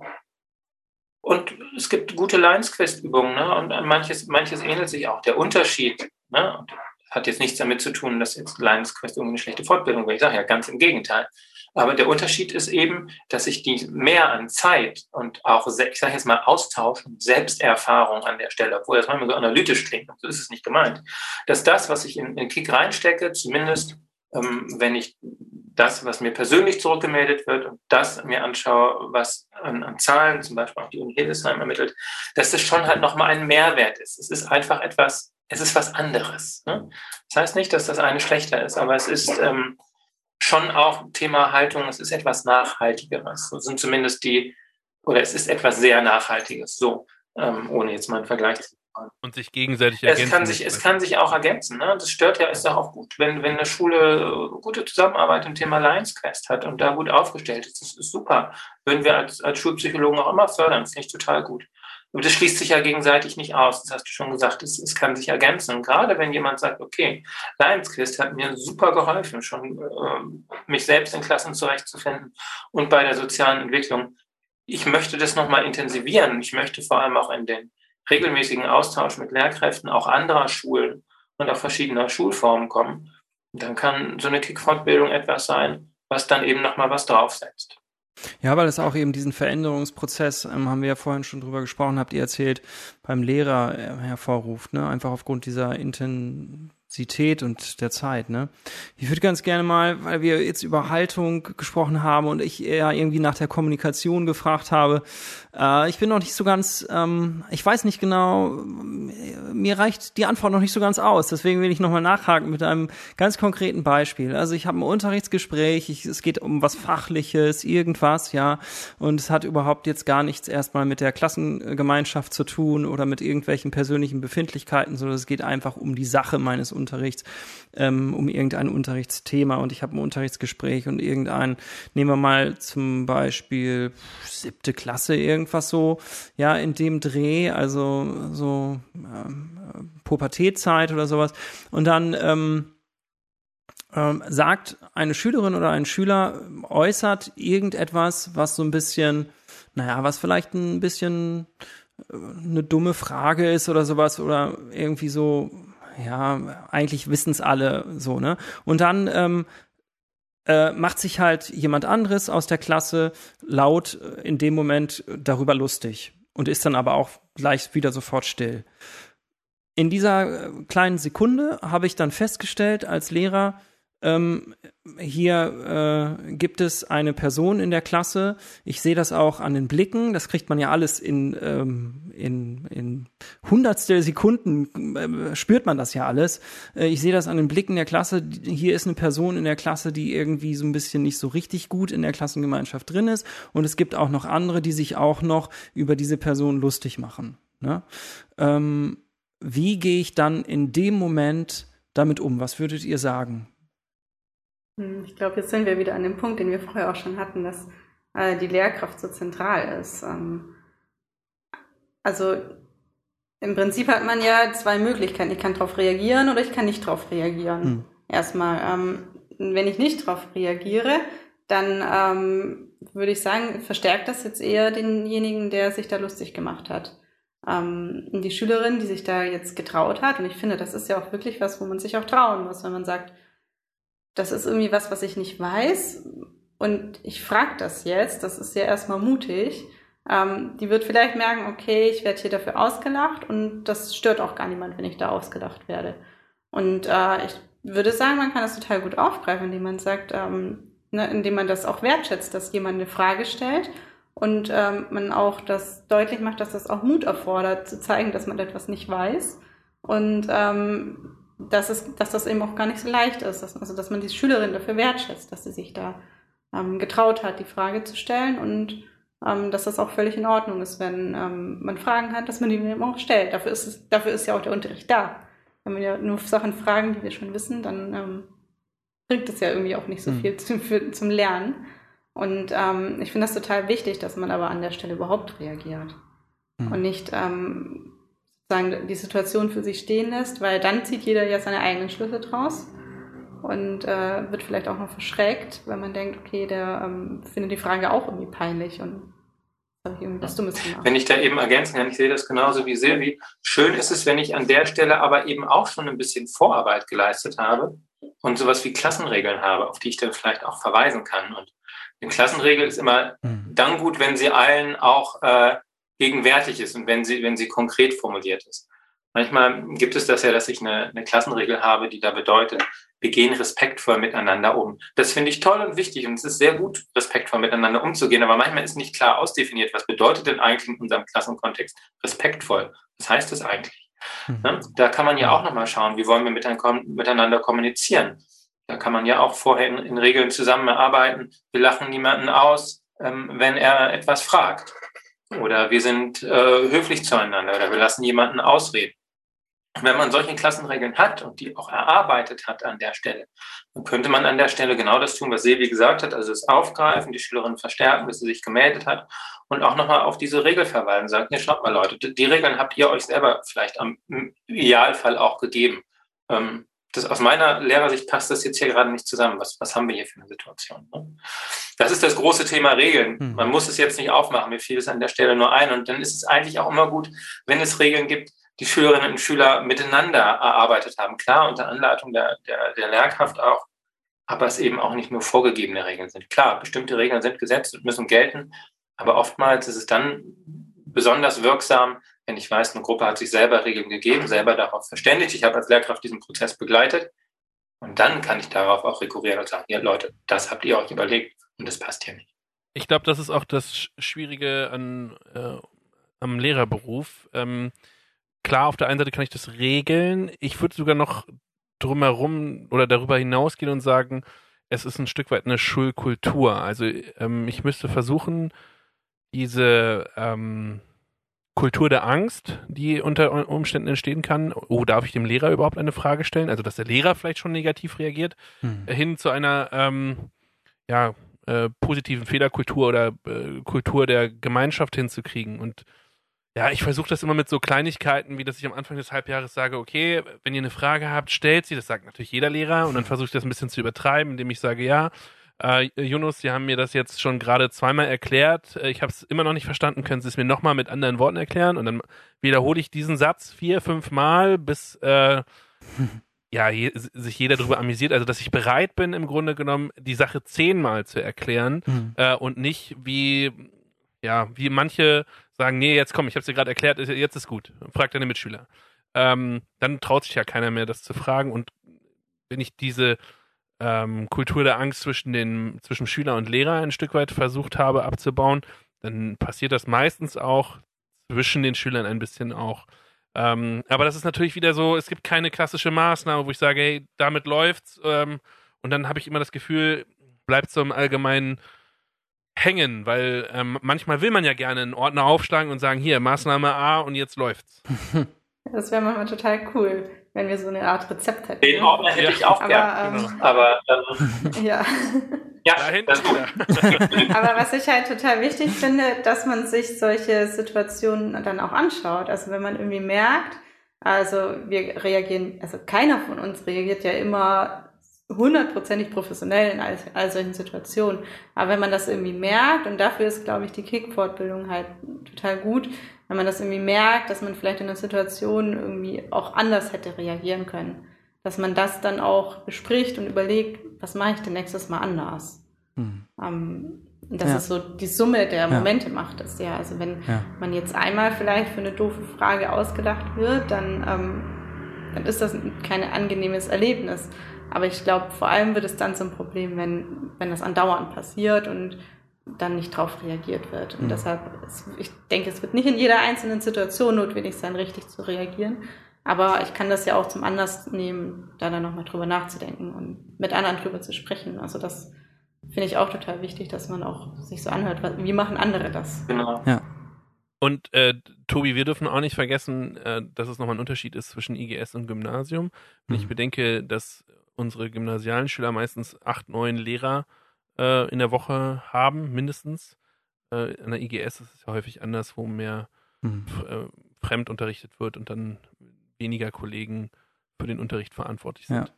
und es gibt gute Lines-Quest-Übungen, ne? Und manches, manches ähnelt sich auch. Der Unterschied, ne? Hat jetzt nichts damit zu tun, dass jetzt Lions Quest irgendwie eine schlechte Fortbildung wäre. Ich sage ja ganz im Gegenteil. Aber der Unterschied ist eben, dass ich die mehr an Zeit und auch, ich sage jetzt mal, Austausch und Selbsterfahrung an der Stelle, obwohl das manchmal so analytisch klingt, so ist es nicht gemeint, dass das, was ich in, in Kick reinstecke, zumindest ähm, wenn ich das, was mir persönlich zurückgemeldet wird und das mir anschaue, was an, an Zahlen, zum Beispiel auch die Uni Hildesheim ermittelt, dass das schon halt nochmal ein Mehrwert ist. Es ist einfach etwas, es ist was anderes. Ne? Das heißt nicht, dass das eine schlechter ist, aber es ist ähm, schon auch Thema Haltung, es ist etwas Nachhaltigeres. Das sind zumindest die, oder es ist etwas sehr Nachhaltiges, so, ähm, ohne jetzt mal einen Vergleich zu und sich gegenseitig ergänzen. Es kann sich, es kann sich auch ergänzen. Ne? Das stört ja, ist doch auch gut, wenn, wenn eine Schule gute Zusammenarbeit im Thema Lions Quest hat und da gut aufgestellt ist. Das ist super. Würden wir als, als Schulpsychologen auch immer fördern. Das finde ich total gut. Aber das schließt sich ja gegenseitig nicht aus. Das hast du schon gesagt. Es, es kann sich ergänzen. Und gerade wenn jemand sagt, okay, Lions Quest hat mir super geholfen, schon äh, mich selbst in Klassen zurechtzufinden und bei der sozialen Entwicklung. Ich möchte das nochmal intensivieren. Ich möchte vor allem auch in den regelmäßigen Austausch mit Lehrkräften auch anderer Schulen und auch verschiedener Schulformen kommen, dann kann so eine Kick-Fortbildung etwas sein, was dann eben nochmal was draufsetzt. Ja, weil es auch eben diesen Veränderungsprozess, ähm, haben wir ja vorhin schon drüber gesprochen, habt ihr erzählt, beim Lehrer äh, hervorruft, ne? Einfach aufgrund dieser Inten Intensität und der Zeit, ne? Ich würde ganz gerne mal, weil wir jetzt über Haltung gesprochen haben und ich eher irgendwie nach der Kommunikation gefragt habe, äh, ich bin noch nicht so ganz, ähm, ich weiß nicht genau, mir reicht die Antwort noch nicht so ganz aus. Deswegen will ich nochmal nachhaken mit einem ganz konkreten Beispiel. Also ich habe ein Unterrichtsgespräch, ich, es geht um was Fachliches, irgendwas, ja, und es hat überhaupt jetzt gar nichts erstmal mit der Klassengemeinschaft zu tun oder mit irgendwelchen persönlichen Befindlichkeiten, sondern es geht einfach um die Sache meines Unterrichts. Ähm, um irgendein Unterrichtsthema und ich habe ein Unterrichtsgespräch und irgendein, nehmen wir mal zum Beispiel siebte Klasse, irgendwas so, ja, in dem Dreh, also so ähm, Pubertätzeit oder sowas. Und dann ähm, ähm, sagt eine Schülerin oder ein Schüler, äußert irgendetwas, was so ein bisschen, naja, was vielleicht ein bisschen äh, eine dumme Frage ist oder sowas oder irgendwie so ja, eigentlich wissen es alle so, ne? Und dann ähm, äh, macht sich halt jemand anderes aus der Klasse laut äh, in dem Moment darüber lustig und ist dann aber auch gleich wieder sofort still. In dieser äh, kleinen Sekunde habe ich dann festgestellt als Lehrer, ähm, hier äh, gibt es eine Person in der Klasse. Ich sehe das auch an den Blicken. Das kriegt man ja alles in, ähm, in, in hundertstel Sekunden, äh, spürt man das ja alles. Äh, ich sehe das an den Blicken der Klasse. Hier ist eine Person in der Klasse, die irgendwie so ein bisschen nicht so richtig gut in der Klassengemeinschaft drin ist. Und es gibt auch noch andere, die sich auch noch über diese Person lustig machen. Ne? Ähm, wie gehe ich dann in dem Moment damit um? Was würdet ihr sagen? Hm, ich glaube, jetzt sind wir wieder an dem Punkt, den wir vorher auch schon hatten, dass äh, die Lehrkraft so zentral ist. Ähm, also im Prinzip hat man ja zwei Möglichkeiten. Ich kann darauf reagieren oder ich kann nicht darauf reagieren. Hm. Erstmal, ähm, wenn ich nicht darauf reagiere, dann ähm, würde ich sagen, verstärkt das jetzt eher denjenigen, der sich da lustig gemacht hat. Ähm, die Schülerin, die sich da jetzt getraut hat, und ich finde, das ist ja auch wirklich was, wo man sich auch trauen muss, wenn man sagt, das ist irgendwie was, was ich nicht weiß und ich frage das jetzt, das ist ja erstmal mutig. Ähm, die wird vielleicht merken, okay, ich werde hier dafür ausgelacht und das stört auch gar niemand, wenn ich da ausgelacht werde. Und äh, ich würde sagen, man kann das total gut aufgreifen, indem man sagt, ähm, ne, indem man das auch wertschätzt, dass jemand eine Frage stellt und ähm, man auch das deutlich macht, dass das auch Mut erfordert, zu zeigen, dass man etwas nicht weiß. Und ähm, dass, es, dass das eben auch gar nicht so leicht ist. Dass, also, dass man die Schülerin dafür wertschätzt, dass sie sich da ähm, getraut hat, die Frage zu stellen und ähm, dass das auch völlig in Ordnung ist, wenn ähm, man Fragen hat, dass man die eben auch stellt. Dafür ist, es, dafür ist ja auch der Unterricht da. Wenn wir ja nur Sachen fragen, die wir schon wissen, dann ähm, bringt es ja irgendwie auch nicht so mhm. viel zu, für, zum Lernen. Und ähm, ich finde das total wichtig, dass man aber an der Stelle überhaupt reagiert. Mhm. Und nicht ähm, sozusagen die Situation für sich stehen lässt, weil dann zieht jeder ja seine eigenen Schlüsse draus und äh, wird vielleicht auch noch verschreckt, weil man denkt, okay, der ähm, findet die Frage auch irgendwie peinlich und was Dummes gemacht. Wenn ich da eben ergänzen kann, ich sehe das genauso wie Silvi. Schön ist es, wenn ich an der Stelle aber eben auch schon ein bisschen Vorarbeit geleistet habe und sowas wie Klassenregeln habe, auf die ich dann vielleicht auch verweisen kann. Und eine Klassenregel ist immer mhm. dann gut, wenn sie allen auch äh, gegenwärtig ist und wenn sie, wenn sie konkret formuliert ist. Manchmal gibt es das ja, dass ich eine, eine Klassenregel habe, die da bedeutet, wir gehen respektvoll miteinander um. Das finde ich toll und wichtig und es ist sehr gut, respektvoll miteinander umzugehen. Aber manchmal ist nicht klar ausdefiniert, was bedeutet denn eigentlich in unserem Klassenkontext respektvoll? Was heißt das eigentlich? Mhm. Da kann man ja auch nochmal schauen, wie wollen wir miteinander kommunizieren. Da kann man ja auch vorher in, in Regeln zusammenarbeiten. Wir lachen niemanden aus, ähm, wenn er etwas fragt. Oder wir sind äh, höflich zueinander oder wir lassen jemanden ausreden wenn man solche Klassenregeln hat und die auch erarbeitet hat an der Stelle, dann könnte man an der Stelle genau das tun, was Sevi gesagt hat, also das Aufgreifen, die Schülerin verstärken, bis sie sich gemeldet hat und auch nochmal auf diese Regel verweisen, sagen, ja, schaut mal Leute, die Regeln habt ihr euch selber vielleicht am Idealfall auch gegeben. Ähm, das, aus meiner Lehrersicht passt das jetzt hier gerade nicht zusammen. Was, was haben wir hier für eine Situation? Ne? Das ist das große Thema Regeln. Hm. Man muss es jetzt nicht aufmachen. Mir fiel es an der Stelle nur ein. Und dann ist es eigentlich auch immer gut, wenn es Regeln gibt, die Schülerinnen und Schüler miteinander erarbeitet haben. Klar, unter Anleitung der, der, der Lehrkraft auch, aber es eben auch nicht nur vorgegebene Regeln sind. Klar, bestimmte Regeln sind gesetzt und müssen gelten, aber oftmals ist es dann besonders wirksam, wenn ich weiß, eine Gruppe hat sich selber Regeln gegeben, selber darauf verständigt, ich habe als Lehrkraft diesen Prozess begleitet und dann kann ich darauf auch rekurrieren und sagen, ja Leute, das habt ihr euch überlegt und das passt hier nicht. Ich glaube, das ist auch das Schwierige an, äh, am Lehrerberuf. Ähm, klar, auf der einen Seite kann ich das regeln. Ich würde sogar noch drumherum oder darüber hinausgehen und sagen, es ist ein Stück weit eine Schulkultur. Also ähm, ich müsste versuchen, diese ähm, Kultur der Angst, die unter Umständen entstehen kann, oh, darf ich dem Lehrer überhaupt eine Frage stellen? Also dass der Lehrer vielleicht schon negativ reagiert, hm. hin zu einer ähm, ja, äh, positiven Fehlerkultur oder äh, Kultur der Gemeinschaft hinzukriegen. Und ja, ich versuche das immer mit so Kleinigkeiten, wie dass ich am Anfang des Halbjahres sage, okay, wenn ihr eine Frage habt, stellt sie. Das sagt natürlich jeder Lehrer. Und dann (laughs) versuche ich das ein bisschen zu übertreiben, indem ich sage, ja, äh, Yunus, Sie haben mir das jetzt schon gerade zweimal erklärt. Äh, ich habe es immer noch nicht verstanden. Können Sie es mir nochmal mit anderen Worten erklären? Und dann wiederhole ich diesen Satz vier, fünf Mal, bis äh, (laughs) ja, je, sich jeder darüber amüsiert. Also, dass ich bereit bin, im Grunde genommen, die Sache zehnmal zu erklären mhm. äh, und nicht wie ja, wie manche sagen, nee, jetzt komm, ich habe es dir gerade erklärt, jetzt ist gut. Frag deine Mitschüler. Ähm, dann traut sich ja keiner mehr, das zu fragen. Und wenn ich diese ähm, Kultur der Angst zwischen den zwischen Schüler und Lehrer ein Stück weit versucht habe abzubauen, dann passiert das meistens auch zwischen den Schülern ein bisschen auch. Ähm, aber das ist natürlich wieder so, es gibt keine klassische Maßnahme, wo ich sage, hey, damit läuft's. Ähm, und dann habe ich immer das Gefühl, bleibt so im Allgemeinen hängen, weil ähm, manchmal will man ja gerne einen Ordner aufschlagen und sagen, hier, Maßnahme A und jetzt läuft's. Das wäre manchmal total cool, wenn wir so eine Art Rezept hätten. Den Ordner hätte ja. ich auch gerne. Ähm, genau. Aber ähm, ja. Ja, Aber was ich halt total wichtig finde, dass man sich solche Situationen dann auch anschaut. Also wenn man irgendwie merkt, also wir reagieren, also keiner von uns reagiert ja immer hundertprozentig professionell in all, all solchen Situationen. Aber wenn man das irgendwie merkt, und dafür ist, glaube ich, die Kick-Fortbildung halt total gut, wenn man das irgendwie merkt, dass man vielleicht in einer Situation irgendwie auch anders hätte reagieren können. Dass man das dann auch bespricht und überlegt, was mache ich denn nächstes Mal anders? Hm. Ähm, und das ja. ist so die Summe der Momente ja. macht das ja. Also wenn ja. man jetzt einmal vielleicht für eine doofe Frage ausgedacht wird, dann, ähm, dann ist das kein angenehmes Erlebnis. Aber ich glaube, vor allem wird es dann zum Problem, wenn, wenn das andauernd passiert und dann nicht darauf reagiert wird. Und mhm. deshalb, ist, ich denke, es wird nicht in jeder einzelnen Situation notwendig sein, richtig zu reagieren. Aber ich kann das ja auch zum Anlass nehmen, da dann nochmal drüber nachzudenken und mit anderen drüber zu sprechen. Also das finde ich auch total wichtig, dass man auch sich so anhört, wie machen andere das? Genau. Ja. Und äh, Tobi, wir dürfen auch nicht vergessen, äh, dass es nochmal ein Unterschied ist zwischen IGS und Gymnasium. Wenn mhm. ich bedenke, dass unsere gymnasialen Schüler meistens acht, neun Lehrer äh, in der Woche haben, mindestens. Äh, in der IGS ist es ja häufig anders, wo mehr mhm. äh, fremd unterrichtet wird und dann weniger Kollegen für den Unterricht verantwortlich sind. Ja.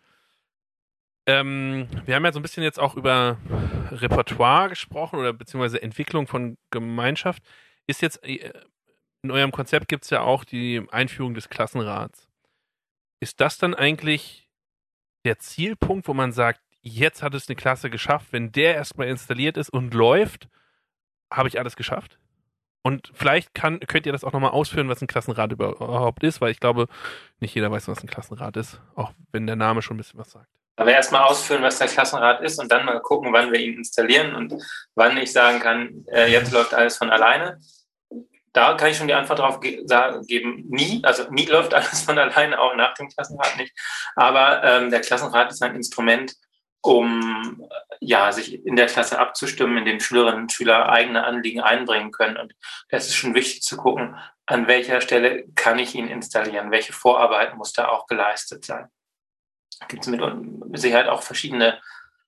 Ähm, wir haben ja so ein bisschen jetzt auch über Repertoire gesprochen oder beziehungsweise Entwicklung von Gemeinschaft. Ist jetzt, äh, in eurem Konzept gibt es ja auch die Einführung des Klassenrats. Ist das dann eigentlich der Zielpunkt, wo man sagt, jetzt hat es eine Klasse geschafft, wenn der erstmal installiert ist und läuft, habe ich alles geschafft? Und vielleicht kann, könnt ihr das auch nochmal ausführen, was ein Klassenrat überhaupt ist, weil ich glaube, nicht jeder weiß, was ein Klassenrat ist, auch wenn der Name schon ein bisschen was sagt. Aber erstmal ausführen, was der Klassenrat ist und dann mal gucken, wann wir ihn installieren und wann ich sagen kann, äh, jetzt läuft alles von alleine. Da kann ich schon die Antwort drauf ge geben, nie. Also nie läuft (laughs) alles von alleine, auch nach dem Klassenrat nicht. Aber ähm, der Klassenrat ist ein Instrument, um ja, sich in der Klasse abzustimmen, in dem Schülerinnen und Schüler eigene Anliegen einbringen können. Und das ist schon wichtig zu gucken, an welcher Stelle kann ich ihn installieren, welche Vorarbeit muss da auch geleistet sein. Gibt es mit, Sicherheit auch verschiedene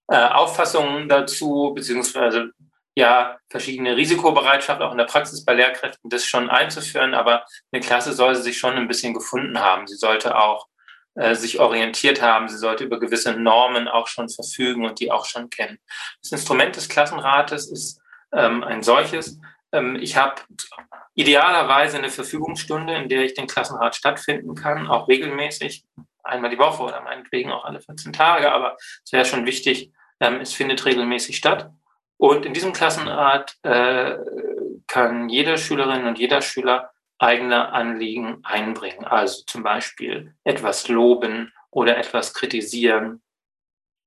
äh, Auffassungen dazu, beziehungsweise ja verschiedene Risikobereitschaft auch in der Praxis bei Lehrkräften, das schon einzuführen. Aber eine Klasse sollte sich schon ein bisschen gefunden haben. Sie sollte auch sich orientiert haben. Sie sollte über gewisse Normen auch schon verfügen und die auch schon kennen. Das Instrument des Klassenrates ist ähm, ein solches. Ähm, ich habe idealerweise eine Verfügungsstunde, in der ich den Klassenrat stattfinden kann, auch regelmäßig, einmal die Woche oder meinetwegen auch alle 14 Tage. Aber es wäre schon wichtig, ähm, es findet regelmäßig statt. Und in diesem Klassenrat äh, kann jede Schülerin und jeder Schüler eigene Anliegen einbringen. Also zum Beispiel etwas loben oder etwas kritisieren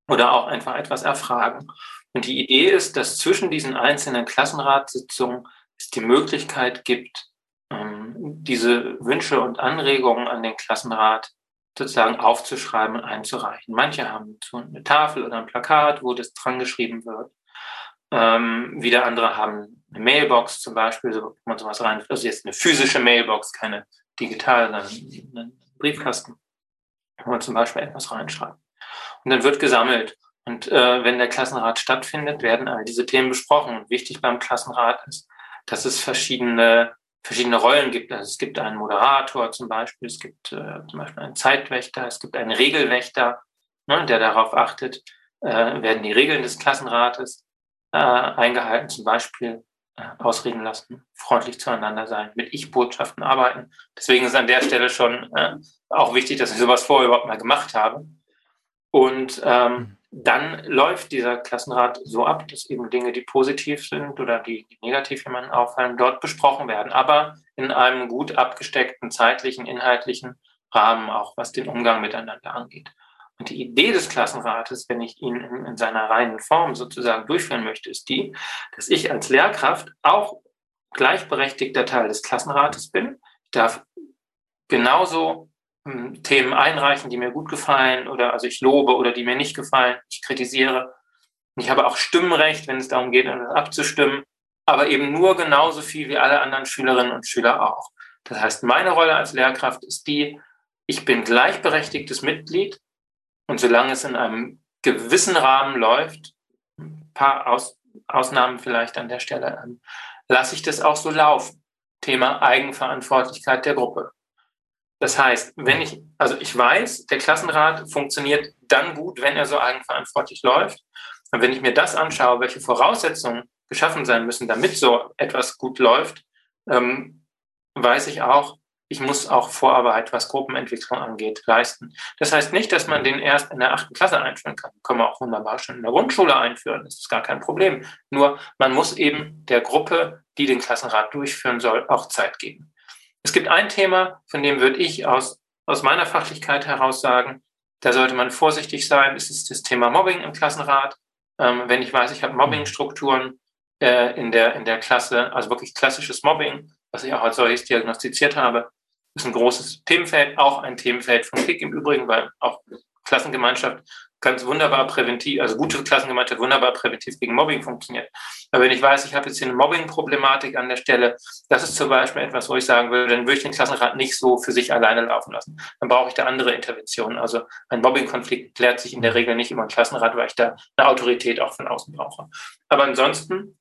oder auch einfach etwas erfragen. Und die Idee ist, dass zwischen diesen einzelnen Klassenratssitzungen es die Möglichkeit gibt, ähm, diese Wünsche und Anregungen an den Klassenrat sozusagen aufzuschreiben und einzureichen. Manche haben so eine Tafel oder ein Plakat, wo das dran geschrieben wird. Ähm, wieder andere haben eine Mailbox zum Beispiel, so man sowas rein, also jetzt eine physische Mailbox, keine digitale, sondern einen Briefkasten, wo man zum Beispiel etwas reinschreibt. Und dann wird gesammelt. Und äh, wenn der Klassenrat stattfindet, werden all diese Themen besprochen. Und wichtig beim Klassenrat ist, dass es verschiedene verschiedene Rollen gibt. Also es gibt einen Moderator zum Beispiel, es gibt äh, zum Beispiel einen Zeitwächter, es gibt einen Regelwächter, ne, der darauf achtet, äh, werden die Regeln des Klassenrates äh, eingehalten, zum Beispiel äh, ausreden lassen, freundlich zueinander sein, mit Ich-Botschaften arbeiten. Deswegen ist an der Stelle schon äh, auch wichtig, dass ich sowas vorher überhaupt mal gemacht habe. Und ähm, mhm. dann läuft dieser Klassenrat so ab, dass eben Dinge, die positiv sind oder die, die negativ jemanden auffallen, dort besprochen werden, aber in einem gut abgesteckten zeitlichen, inhaltlichen Rahmen, auch was den Umgang miteinander angeht. Und die Idee des Klassenrates, wenn ich ihn in, in seiner reinen Form sozusagen durchführen möchte, ist die, dass ich als Lehrkraft auch gleichberechtigter Teil des Klassenrates bin. Ich darf genauso hm, Themen einreichen, die mir gut gefallen oder also ich lobe oder die mir nicht gefallen, ich kritisiere. Ich habe auch Stimmrecht, wenn es darum geht, abzustimmen, aber eben nur genauso viel wie alle anderen Schülerinnen und Schüler auch. Das heißt, meine Rolle als Lehrkraft ist die, ich bin gleichberechtigtes Mitglied und solange es in einem gewissen Rahmen läuft, ein paar Aus, Ausnahmen vielleicht an der Stelle, ähm, lasse ich das auch so laufen. Thema Eigenverantwortlichkeit der Gruppe. Das heißt, wenn ich, also ich weiß, der Klassenrat funktioniert dann gut, wenn er so eigenverantwortlich läuft. Und wenn ich mir das anschaue, welche Voraussetzungen geschaffen sein müssen, damit so etwas gut läuft, ähm, weiß ich auch, ich muss auch Vorarbeit, was Gruppenentwicklung angeht, leisten. Das heißt nicht, dass man den erst in der achten Klasse einführen kann. Können wir auch wunderbar schon in der Grundschule einführen. Das ist gar kein Problem. Nur man muss eben der Gruppe, die den Klassenrat durchführen soll, auch Zeit geben. Es gibt ein Thema, von dem würde ich aus, aus meiner Fachlichkeit heraus sagen, da sollte man vorsichtig sein. Es ist das Thema Mobbing im Klassenrat. Ähm, wenn ich weiß, ich habe Mobbingstrukturen äh, in, der, in der Klasse, also wirklich klassisches Mobbing, was ich auch als solches diagnostiziert habe, ist ein großes Themenfeld, auch ein Themenfeld von KIK im Übrigen, weil auch Klassengemeinschaft ganz wunderbar präventiv, also gute Klassengemeinschaft wunderbar präventiv gegen Mobbing funktioniert. Aber wenn ich weiß, ich habe jetzt hier eine Mobbing-Problematik an der Stelle, das ist zum Beispiel etwas, wo ich sagen würde, dann würde ich den Klassenrat nicht so für sich alleine laufen lassen. Dann brauche ich da andere Interventionen. Also ein Mobbing-Konflikt klärt sich in der Regel nicht über einen Klassenrat, weil ich da eine Autorität auch von außen brauche. Aber ansonsten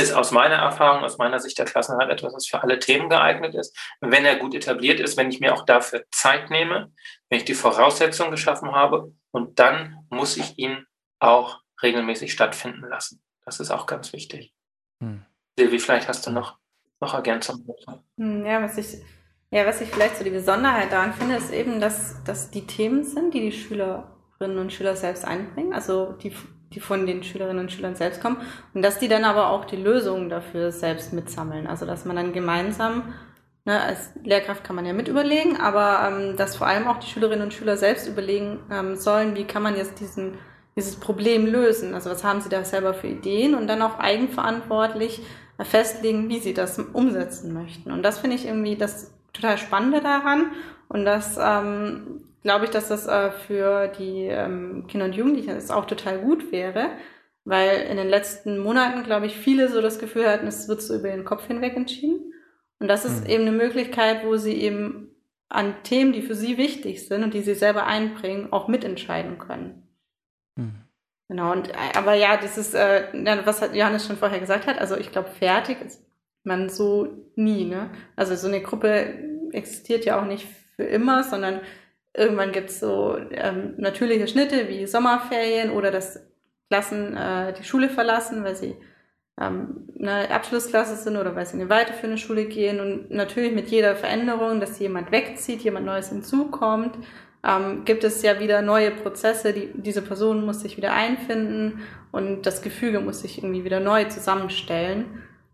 ist aus meiner Erfahrung, aus meiner Sicht der Klassenrat etwas, was für alle Themen geeignet ist. Wenn er gut etabliert ist, wenn ich mir auch dafür Zeit nehme, wenn ich die Voraussetzungen geschaffen habe und dann muss ich ihn auch regelmäßig stattfinden lassen. Das ist auch ganz wichtig. Hm. Silvi, vielleicht hast du noch noch ergänzen hm, Ja, was ich, ja, was ich vielleicht so die Besonderheit daran finde, ist eben, dass, dass die Themen sind, die die Schülerinnen und Schüler selbst einbringen, also die, die von den Schülerinnen und Schülern selbst kommen und dass die dann aber auch die Lösungen dafür selbst mitsammeln. Also dass man dann gemeinsam Ne, als Lehrkraft kann man ja mit überlegen, aber ähm, dass vor allem auch die Schülerinnen und Schüler selbst überlegen ähm, sollen, wie kann man jetzt diesen, dieses Problem lösen? Also was haben sie da selber für Ideen und dann auch eigenverantwortlich festlegen, wie sie das umsetzen möchten. Und das finde ich irgendwie das total Spannende daran. Und das ähm, glaube ich, dass das äh, für die ähm, Kinder und Jugendlichen jetzt auch total gut wäre, weil in den letzten Monaten, glaube ich, viele so das Gefühl hatten, es wird so über den Kopf hinweg entschieden. Und das ist mhm. eben eine Möglichkeit, wo sie eben an Themen, die für sie wichtig sind und die sie selber einbringen, auch mitentscheiden können. Mhm. Genau, und aber ja, das ist, äh, was Johannes schon vorher gesagt hat, also ich glaube, fertig ist man so nie, ne? Also so eine Gruppe existiert ja auch nicht für immer, sondern irgendwann gibt es so ähm, natürliche Schnitte wie Sommerferien oder dass Klassen äh, die Schule verlassen, weil sie ähm, eine Abschlussklasse sind oder weil sie in eine weiterführende Schule gehen und natürlich mit jeder Veränderung, dass jemand wegzieht, jemand Neues hinzukommt, ähm, gibt es ja wieder neue Prozesse, die, diese Person muss sich wieder einfinden und das Gefüge muss sich irgendwie wieder neu zusammenstellen.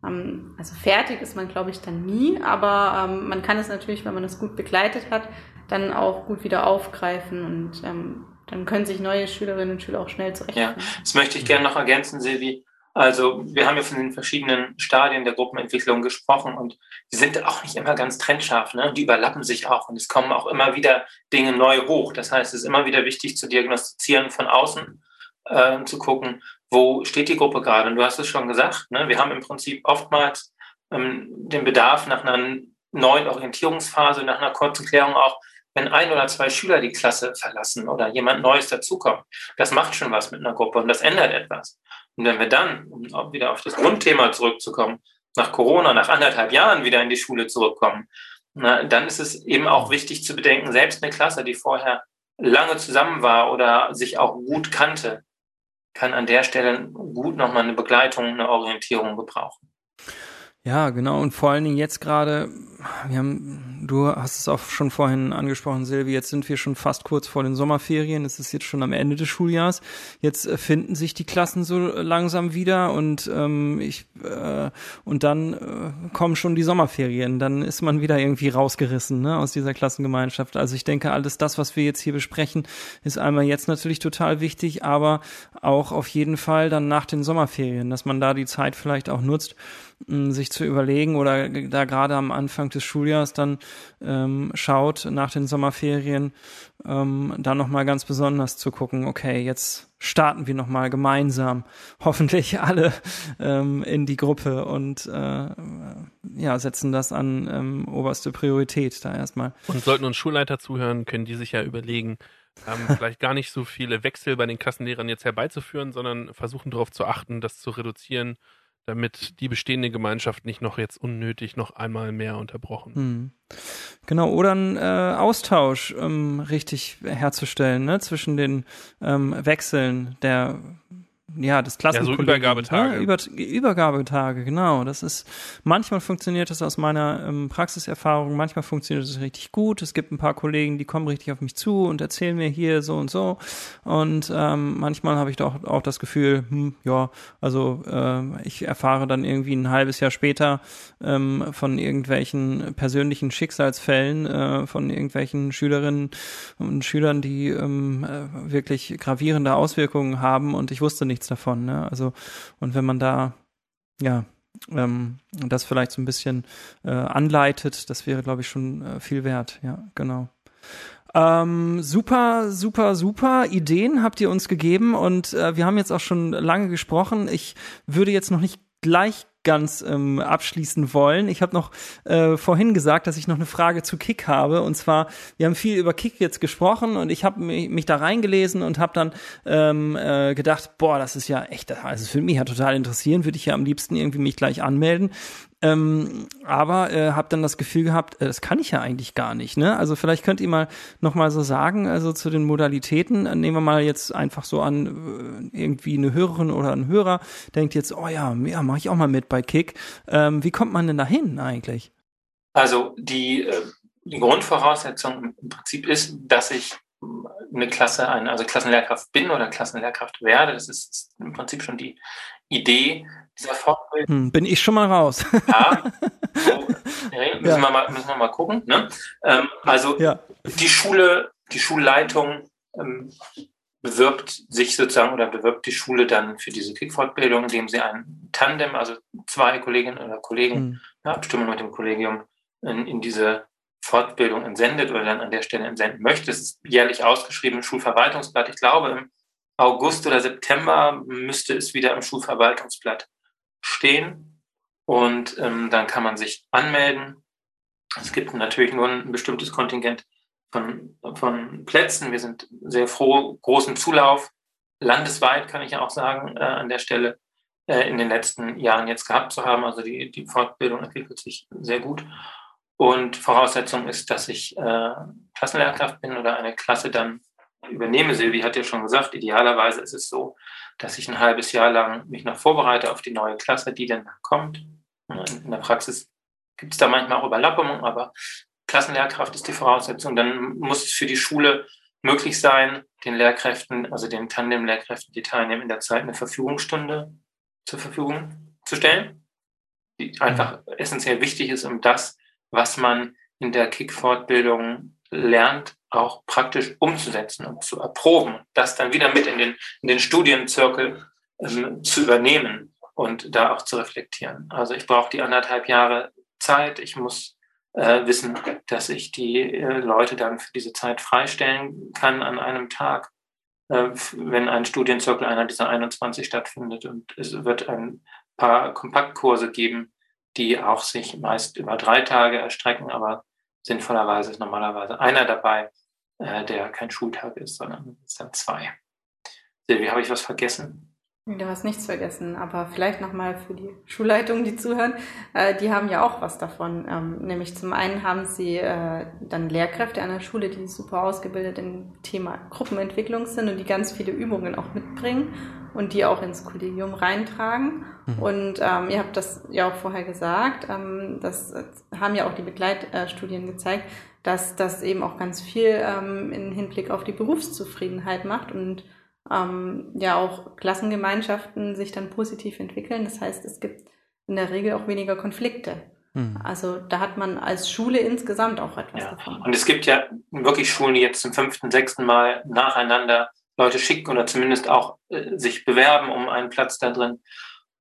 Ähm, also fertig ist man, glaube ich, dann nie, aber ähm, man kann es natürlich, wenn man es gut begleitet hat, dann auch gut wieder aufgreifen und ähm, dann können sich neue Schülerinnen und Schüler auch schnell zurechtfinden. Ja, das möchte ich gerne noch ergänzen, Silvi. Also wir haben ja von den verschiedenen Stadien der Gruppenentwicklung gesprochen und die sind auch nicht immer ganz trennscharf, ne? die überlappen sich auch und es kommen auch immer wieder Dinge neu hoch. Das heißt, es ist immer wieder wichtig zu diagnostizieren von außen, äh, zu gucken, wo steht die Gruppe gerade. Und du hast es schon gesagt, ne? wir haben im Prinzip oftmals ähm, den Bedarf nach einer neuen Orientierungsphase, nach einer kurzen Klärung auch, wenn ein oder zwei Schüler die Klasse verlassen oder jemand Neues dazukommt. Das macht schon was mit einer Gruppe und das ändert etwas. Und wenn wir dann, um wieder auf das Grundthema zurückzukommen, nach Corona, nach anderthalb Jahren wieder in die Schule zurückkommen, na, dann ist es eben auch wichtig zu bedenken, selbst eine Klasse, die vorher lange zusammen war oder sich auch gut kannte, kann an der Stelle gut nochmal eine Begleitung, eine Orientierung gebrauchen. Ja, genau. Und vor allen Dingen jetzt gerade, wir haben, du hast es auch schon vorhin angesprochen, Silvi, jetzt sind wir schon fast kurz vor den Sommerferien. Es ist jetzt schon am Ende des Schuljahrs. Jetzt äh, finden sich die Klassen so langsam wieder und ähm, ich äh, und dann äh, kommen schon die Sommerferien. Dann ist man wieder irgendwie rausgerissen ne, aus dieser Klassengemeinschaft. Also ich denke, alles das, was wir jetzt hier besprechen, ist einmal jetzt natürlich total wichtig, aber auch auf jeden Fall dann nach den Sommerferien, dass man da die Zeit vielleicht auch nutzt sich zu überlegen oder da gerade am Anfang des Schuljahres dann ähm, schaut nach den Sommerferien, ähm, da nochmal ganz besonders zu gucken, okay, jetzt starten wir nochmal gemeinsam, (laughs) hoffentlich alle ähm, in die Gruppe und äh, ja, setzen das an ähm, oberste Priorität da erstmal. Und sollten uns Schulleiter zuhören, können die sich ja überlegen, ähm, (laughs) vielleicht gar nicht so viele Wechsel bei den Klassenlehrern jetzt herbeizuführen, sondern versuchen darauf zu achten, das zu reduzieren damit die bestehende Gemeinschaft nicht noch jetzt unnötig noch einmal mehr unterbrochen. Hm. Genau, oder einen äh, Austausch ähm, richtig herzustellen ne, zwischen den ähm, Wechseln der ja, das Klassenkollegen. Ja, so Übergabetage. Ne? Über, Übergabetage, genau. Das ist, manchmal funktioniert das aus meiner ähm, Praxiserfahrung, manchmal funktioniert das richtig gut. Es gibt ein paar Kollegen, die kommen richtig auf mich zu und erzählen mir hier so und so. Und ähm, manchmal habe ich doch auch das Gefühl, hm, ja, also äh, ich erfahre dann irgendwie ein halbes Jahr später ähm, von irgendwelchen persönlichen Schicksalsfällen, äh, von irgendwelchen Schülerinnen und Schülern, die ähm, äh, wirklich gravierende Auswirkungen haben und ich wusste nichts davon. Ne? Also, und wenn man da, ja, ähm, das vielleicht so ein bisschen äh, anleitet, das wäre, glaube ich, schon äh, viel wert. Ja, genau. Ähm, super, super, super Ideen habt ihr uns gegeben und äh, wir haben jetzt auch schon lange gesprochen. Ich würde jetzt noch nicht gleich ganz ähm, abschließen wollen. Ich habe noch äh, vorhin gesagt, dass ich noch eine Frage zu Kick habe. Und zwar, wir haben viel über Kick jetzt gesprochen und ich habe mich, mich, da reingelesen und habe dann ähm, äh, gedacht, boah, das ist ja echt, also für mich ja total interessieren, würde ich ja am liebsten irgendwie mich gleich anmelden. Ähm, aber äh, habe dann das Gefühl gehabt, äh, das kann ich ja eigentlich gar nicht. Ne? Also vielleicht könnt ihr mal nochmal so sagen, also zu den Modalitäten, äh, nehmen wir mal jetzt einfach so an, äh, irgendwie eine Hörerin oder ein Hörer denkt jetzt, oh ja, ja mache ich auch mal mit bei Kick. Ähm, wie kommt man denn da hin eigentlich? Also die, äh, die Grundvoraussetzung im Prinzip ist, dass ich eine Klasse, also Klassenlehrkraft bin oder Klassenlehrkraft werde. Das ist im Prinzip schon die Idee dieser Fortbildung. Hm, bin ich schon mal raus. ja, (laughs) so, müssen, ja. Wir mal, müssen wir mal gucken. Ne? Ähm, also ja. die Schule, die Schulleitung ähm, bewirbt sich sozusagen oder bewirbt die Schule dann für diese Kick-Fortbildung, indem sie ein Tandem, also zwei Kolleginnen oder Kollegen, hm. ja, Abstimmung mit dem Kollegium in, in diese Fortbildung entsendet oder dann an der Stelle entsenden möchte. Es ist jährlich ausgeschrieben im Schulverwaltungsblatt. Ich glaube, im August oder September müsste es wieder im Schulverwaltungsblatt stehen. Und ähm, dann kann man sich anmelden. Es gibt natürlich nur ein bestimmtes Kontingent von, von Plätzen. Wir sind sehr froh, großen Zulauf landesweit, kann ich ja auch sagen, äh, an der Stelle äh, in den letzten Jahren jetzt gehabt zu haben. Also die, die Fortbildung entwickelt sich sehr gut. Und Voraussetzung ist, dass ich äh, Klassenlehrkraft bin oder eine Klasse dann übernehme. Silvi hat ja schon gesagt, idealerweise ist es so, dass ich ein halbes Jahr lang mich noch vorbereite auf die neue Klasse, die dann kommt. In der Praxis gibt es da manchmal auch Überlappungen, aber Klassenlehrkraft ist die Voraussetzung. Dann muss es für die Schule möglich sein, den Lehrkräften, also den Tandem-Lehrkräften, die teilnehmen, in der Zeit eine Verfügungsstunde zur Verfügung zu stellen, die einfach essentiell wichtig ist, um das was man in der Kick-Fortbildung lernt, auch praktisch umzusetzen und zu erproben, das dann wieder mit in den, in den Studienzirkel ähm, zu übernehmen und da auch zu reflektieren. Also ich brauche die anderthalb Jahre Zeit. Ich muss äh, wissen, dass ich die äh, Leute dann für diese Zeit freistellen kann an einem Tag, äh, wenn ein Studienzirkel einer dieser 21 stattfindet. Und es wird ein paar Kompaktkurse geben, die auch sich meist über drei Tage erstrecken, aber sinnvollerweise ist normalerweise einer dabei, äh, der kein Schultag ist, sondern es sind zwei. Silvi, habe ich was vergessen? Du hast nichts vergessen, aber vielleicht nochmal für die Schulleitungen, die zuhören, äh, die haben ja auch was davon. Ähm, nämlich zum einen haben sie äh, dann Lehrkräfte an der Schule, die super ausgebildet im Thema Gruppenentwicklung sind und die ganz viele Übungen auch mitbringen und die auch ins Kollegium reintragen. Mhm. Und ähm, ihr habt das ja auch vorher gesagt, ähm, das haben ja auch die Begleitstudien gezeigt, dass das eben auch ganz viel ähm, im Hinblick auf die Berufszufriedenheit macht und ähm, ja auch Klassengemeinschaften sich dann positiv entwickeln. Das heißt, es gibt in der Regel auch weniger Konflikte. Mhm. Also da hat man als Schule insgesamt auch etwas ja. davon. Und es gibt ja wirklich Schulen, die jetzt zum fünften, sechsten Mal nacheinander Leute schicken oder zumindest auch äh, sich bewerben um einen Platz da drin.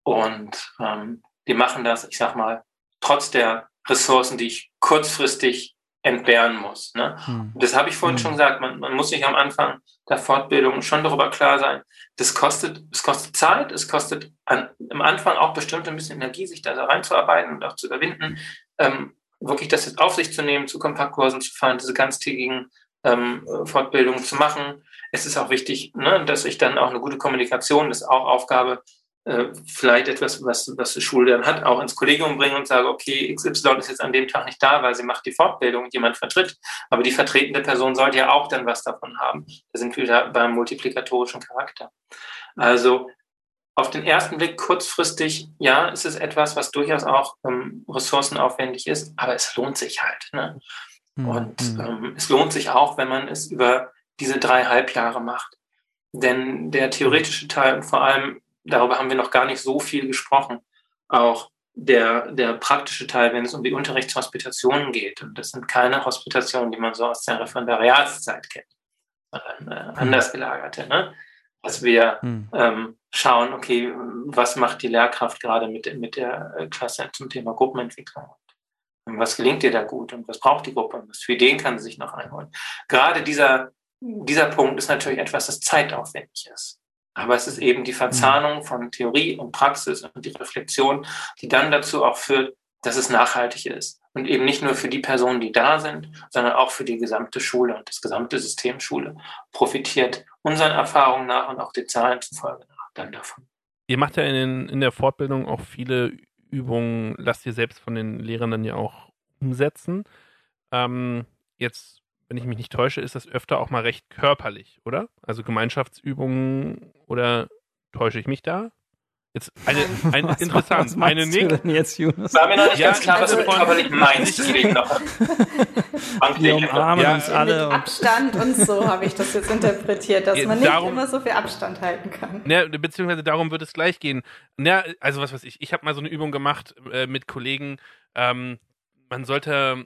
Und ähm, die machen das, ich sag mal, trotz der Ressourcen, die ich kurzfristig entbehren muss. Ne? Hm. Das habe ich vorhin hm. schon gesagt. Man, man muss sich am Anfang der Fortbildung schon darüber klar sein. Das kostet, es kostet Zeit, es kostet an, am Anfang auch bestimmt ein bisschen Energie, sich da reinzuarbeiten und auch zu überwinden. Ähm, wirklich das jetzt auf sich zu nehmen, zu Kompaktkursen zu fahren, diese ganztägigen ähm, Fortbildungen zu machen es ist auch wichtig, ne, dass ich dann auch eine gute Kommunikation, das ist auch Aufgabe, äh, vielleicht etwas, was, was die Schule dann hat, auch ins Kollegium bringen und sage, okay, XY ist jetzt an dem Tag nicht da, weil sie macht die Fortbildung und jemand vertritt. Aber die vertretende Person sollte ja auch dann was davon haben. Da sind wir wieder beim multiplikatorischen Charakter. Also auf den ersten Blick kurzfristig, ja, ist es etwas, was durchaus auch ähm, ressourcenaufwendig ist, aber es lohnt sich halt. Ne? Mhm. Und hm. ähm, es lohnt sich auch, wenn man es über diese drei Halbjahre macht. Denn der theoretische Teil und vor allem, darüber haben wir noch gar nicht so viel gesprochen, auch der, der praktische Teil, wenn es um die Unterrichtshospitationen geht. Und das sind keine Hospitationen, die man so aus der Referendariatszeit kennt, sondern äh, hm. anders gelagerte. Ne? Dass wir hm. ähm, schauen, okay, was macht die Lehrkraft gerade mit, mit der äh, Klasse zum Thema Gruppenentwicklung? Und was gelingt ihr da gut und was braucht die Gruppe und was für Ideen kann sie sich noch einholen? Gerade dieser dieser Punkt ist natürlich etwas, das zeitaufwendig ist. Aber es ist eben die Verzahnung von Theorie und Praxis und die Reflexion, die dann dazu auch führt, dass es nachhaltig ist. Und eben nicht nur für die Personen, die da sind, sondern auch für die gesamte Schule und das gesamte System Schule profitiert unseren Erfahrungen nach und auch den Zahlen zufolge nach dann davon. Ihr macht ja in, den, in der Fortbildung auch viele Übungen lasst ihr selbst von den Lehrern dann ja auch umsetzen. Ähm, jetzt, wenn ich mich nicht täusche, ist das öfter auch mal recht körperlich, oder? Also Gemeinschaftsübungen oder täusche ich mich da? Jetzt eine, (laughs) eine Was- interessant, was eine du Nick. denn jetzt, Jonas? War mir noch nicht Ja, ganz klar, was also du körperlich meinst. Deswegen noch. (laughs) Wir umarmen Ja, uns Mit alle. Und Abstand und so habe ich das jetzt interpretiert, dass Ja, man nicht darum- immer so viel Abstand halten kann. Ne, beziehungsweise darum wird es gleich gehen. Ne, also was weiß ich, ich habe mal so eine Übung gemacht äh, mit Kollegen. Ähm, man sollte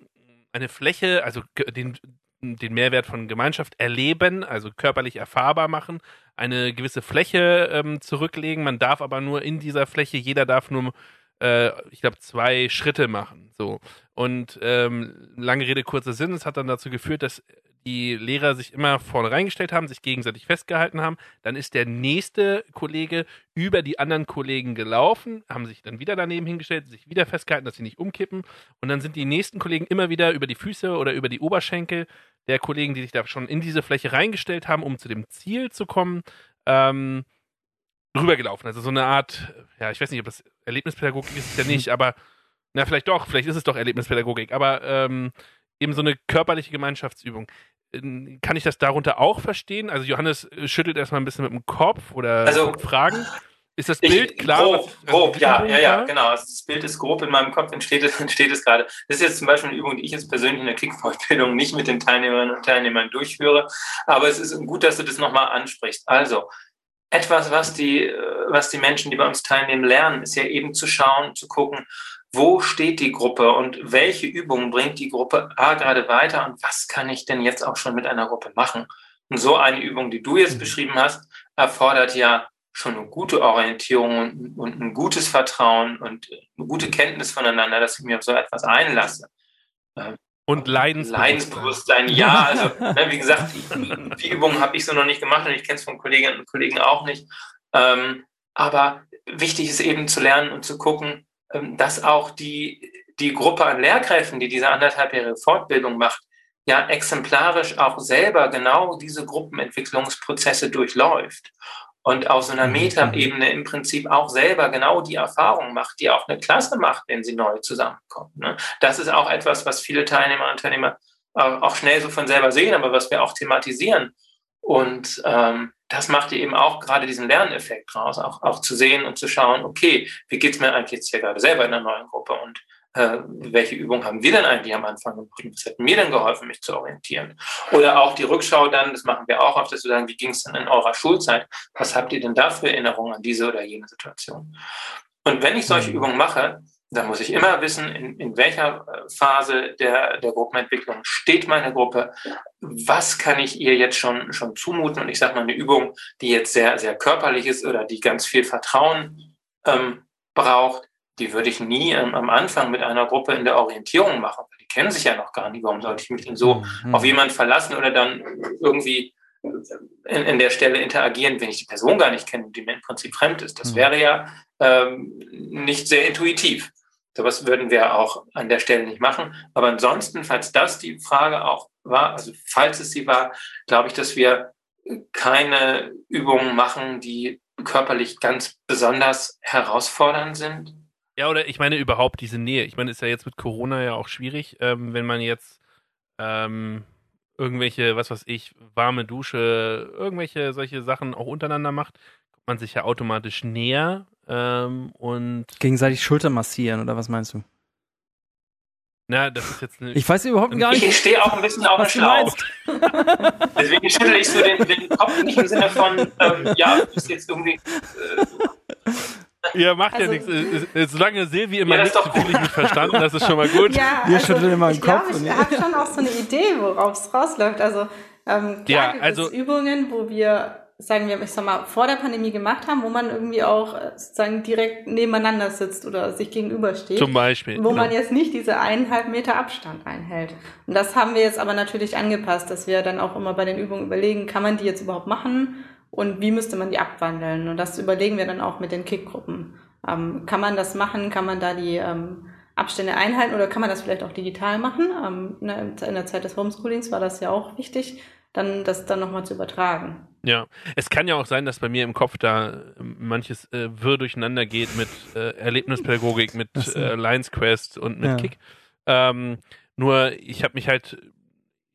eine Fläche, also den, den Mehrwert von Gemeinschaft erleben, also körperlich erfahrbar machen, eine gewisse Fläche ähm, zurücklegen. Man darf aber nur in dieser Fläche, jeder darf nur, äh, ich glaube, zwei Schritte machen. So. Und ähm, lange Rede, kurzer Sinn, es hat dann dazu geführt, dass die Lehrer sich immer vorne reingestellt haben, sich gegenseitig festgehalten haben. Dann ist der nächste Kollege über die anderen Kollegen gelaufen, haben sich dann wieder daneben hingestellt, sich wieder festgehalten, dass sie nicht umkippen. Und dann sind die nächsten Kollegen immer wieder über die Füße oder über die Oberschenkel der Kollegen, die sich da schon in diese Fläche reingestellt haben, um zu dem Ziel zu kommen, ähm, rübergelaufen. Also so eine Art, ja, ich weiß nicht, ob das Erlebnispädagogik ist, ist ja nicht, aber na, vielleicht doch, vielleicht ist es doch Erlebnispädagogik, aber ähm, eben so eine körperliche Gemeinschaftsübung. Ähm, Kann ich das darunter auch verstehen? Also Johannes äh, schüttelt erstmal ein bisschen mit dem Kopf oder Also- Fragen. Ist das Ich- Bild klar? Grob, was- also grob ja, ja, ja, genau. Also das Bild ist grob in meinem Kopf, entsteht es, (laughs) entsteht es gerade. Das ist jetzt zum Beispiel eine Übung, die ich jetzt persönlich in der Kickfortbildung nicht mit den Teilnehmerinnen und Teilnehmern durchführe. Aber es ist gut, dass du das nochmal ansprichst. Also, etwas, was die, äh, was die Menschen, die bei uns teilnehmen, lernen, ist ja eben zu schauen, zu gucken, wo steht die Gruppe und welche Übungen bringt die Gruppe A gerade weiter und was kann ich denn jetzt auch schon mit einer Gruppe machen? Und so eine Übung, die du jetzt Mhm. beschrieben hast, erfordert ja schon eine gute Orientierung und, ein gutes Vertrauen und eine gute Kenntnis voneinander, dass ich mir auf so etwas einlasse. Und Leidensbewusstsein. Leidensbewusstsein, ja. (laughs) Also, ne, wie gesagt, die, die Übungen habe ich so noch nicht gemacht und ich kenne es von Kolleginnen und Kollegen auch nicht. Ähm, aber wichtig ist eben zu lernen und zu gucken, ähm, dass auch die, die Gruppe an Lehrkräften, die diese anderthalbjährige Fortbildung macht, ja exemplarisch auch selber genau diese Gruppenentwicklungsprozesse durchläuft und auf so einer Mhm. Metaebene im Prinzip auch selber genau die Erfahrung macht, die auch eine Klasse macht, wenn sie neu zusammenkommt. Ne? Das ist auch etwas, was viele Teilnehmer und Teilnehmer auch schnell so von selber sehen, aber was wir auch thematisieren. Und ähm, das macht eben auch gerade diesen Lerneffekt raus, auch, auch zu sehen und zu schauen, okay, wie geht's mir eigentlich jetzt hier gerade selber in der neuen Gruppe und äh, welche Übungen haben wir denn eigentlich am Anfang gemacht und was hat mir denn geholfen, mich zu orientieren? Oder auch die Rückschau dann, das machen wir auch oft, dass wir sagen, wie ging es denn in eurer Schulzeit? Was habt ihr denn da für Erinnerungen an diese oder jene Situation? Und wenn ich solche Mhm. Übungen mache, dann muss ich immer wissen, in, in welcher äh, Phase der, der Gruppenentwicklung steht meine Gruppe, was kann ich ihr jetzt schon, schon zumuten. Und ich sage mal, eine Übung, die jetzt sehr, sehr körperlich ist oder die ganz viel Vertrauen ähm, braucht, die würde ich nie ähm, am Anfang mit einer Gruppe in der Orientierung machen. Die kennen sich ja noch gar nicht. Warum sollte ich mich denn so Mhm. auf jemanden verlassen oder dann irgendwie in, in der Stelle interagieren, wenn ich die Person gar nicht kenne, die mir im Prinzip fremd ist. Das Mhm. wäre ja ähm, nicht sehr intuitiv. Sowas würden wir auch an der Stelle nicht machen. Aber ansonsten, falls das die Frage auch war, also falls es sie war, glaube ich, dass wir keine Übungen machen, die körperlich ganz besonders herausfordernd sind. Ja, oder ich meine überhaupt diese Nähe. Ich meine, ist ja jetzt mit Corona ja auch schwierig, ähm, wenn man jetzt ähm, irgendwelche, was weiß ich, warme Dusche, irgendwelche solche Sachen auch untereinander macht, kommt man sich ja automatisch näher ähm, und Gegenseitig Schulter massieren, oder was meinst du? na, das ist jetzt eine. Ich weiß überhaupt gar nicht, Ich stehe auch ein bisschen auf dem was du Schlauch. meinst. (laughs) Deswegen schüttel ich so den, den Kopf nicht im Sinne von, ähm, ja, du bist jetzt irgendwie. Äh, Ihr macht ja Also- nichts. Äh, äh, Solange Silvi immer Ja, das nichts, ist doch fühle ich mich verstanden. Das ist schon mal gut. Ja, Wir schütteln immer den Kopf und- ich habe schon auch so eine Idee, worauf es rausläuft. Also ähm, klar Ja, gibt also- es Übungen, wo wir, sagen wir, ich sag mal, vor der Pandemie gemacht haben, wo man irgendwie auch äh, sozusagen direkt nebeneinander sitzt oder sich gegenübersteht. Zum Beispiel. Wo man genau. jetzt nicht diese eineinhalb Meter Abstand einhält. Und das haben wir jetzt aber natürlich angepasst, dass wir dann auch immer bei den Übungen überlegen, kann man die jetzt überhaupt machen und wie müsste man die abwandeln? Und das überlegen wir dann auch mit den Kickgruppen. Ähm, kann man das machen? Kann man da die ähm, Abstände einhalten oder kann man das vielleicht auch digital machen? Ähm, ne, in der Zeit des Homeschoolings war das ja auch wichtig, dann das dann nochmal zu übertragen. Ja, es kann ja auch sein, dass bei mir im Kopf da manches äh, wirr durcheinander geht mit äh, Erlebnispädagogik, mit äh, Lions Quest und mit ja. Kick. Ähm, nur ich habe mich halt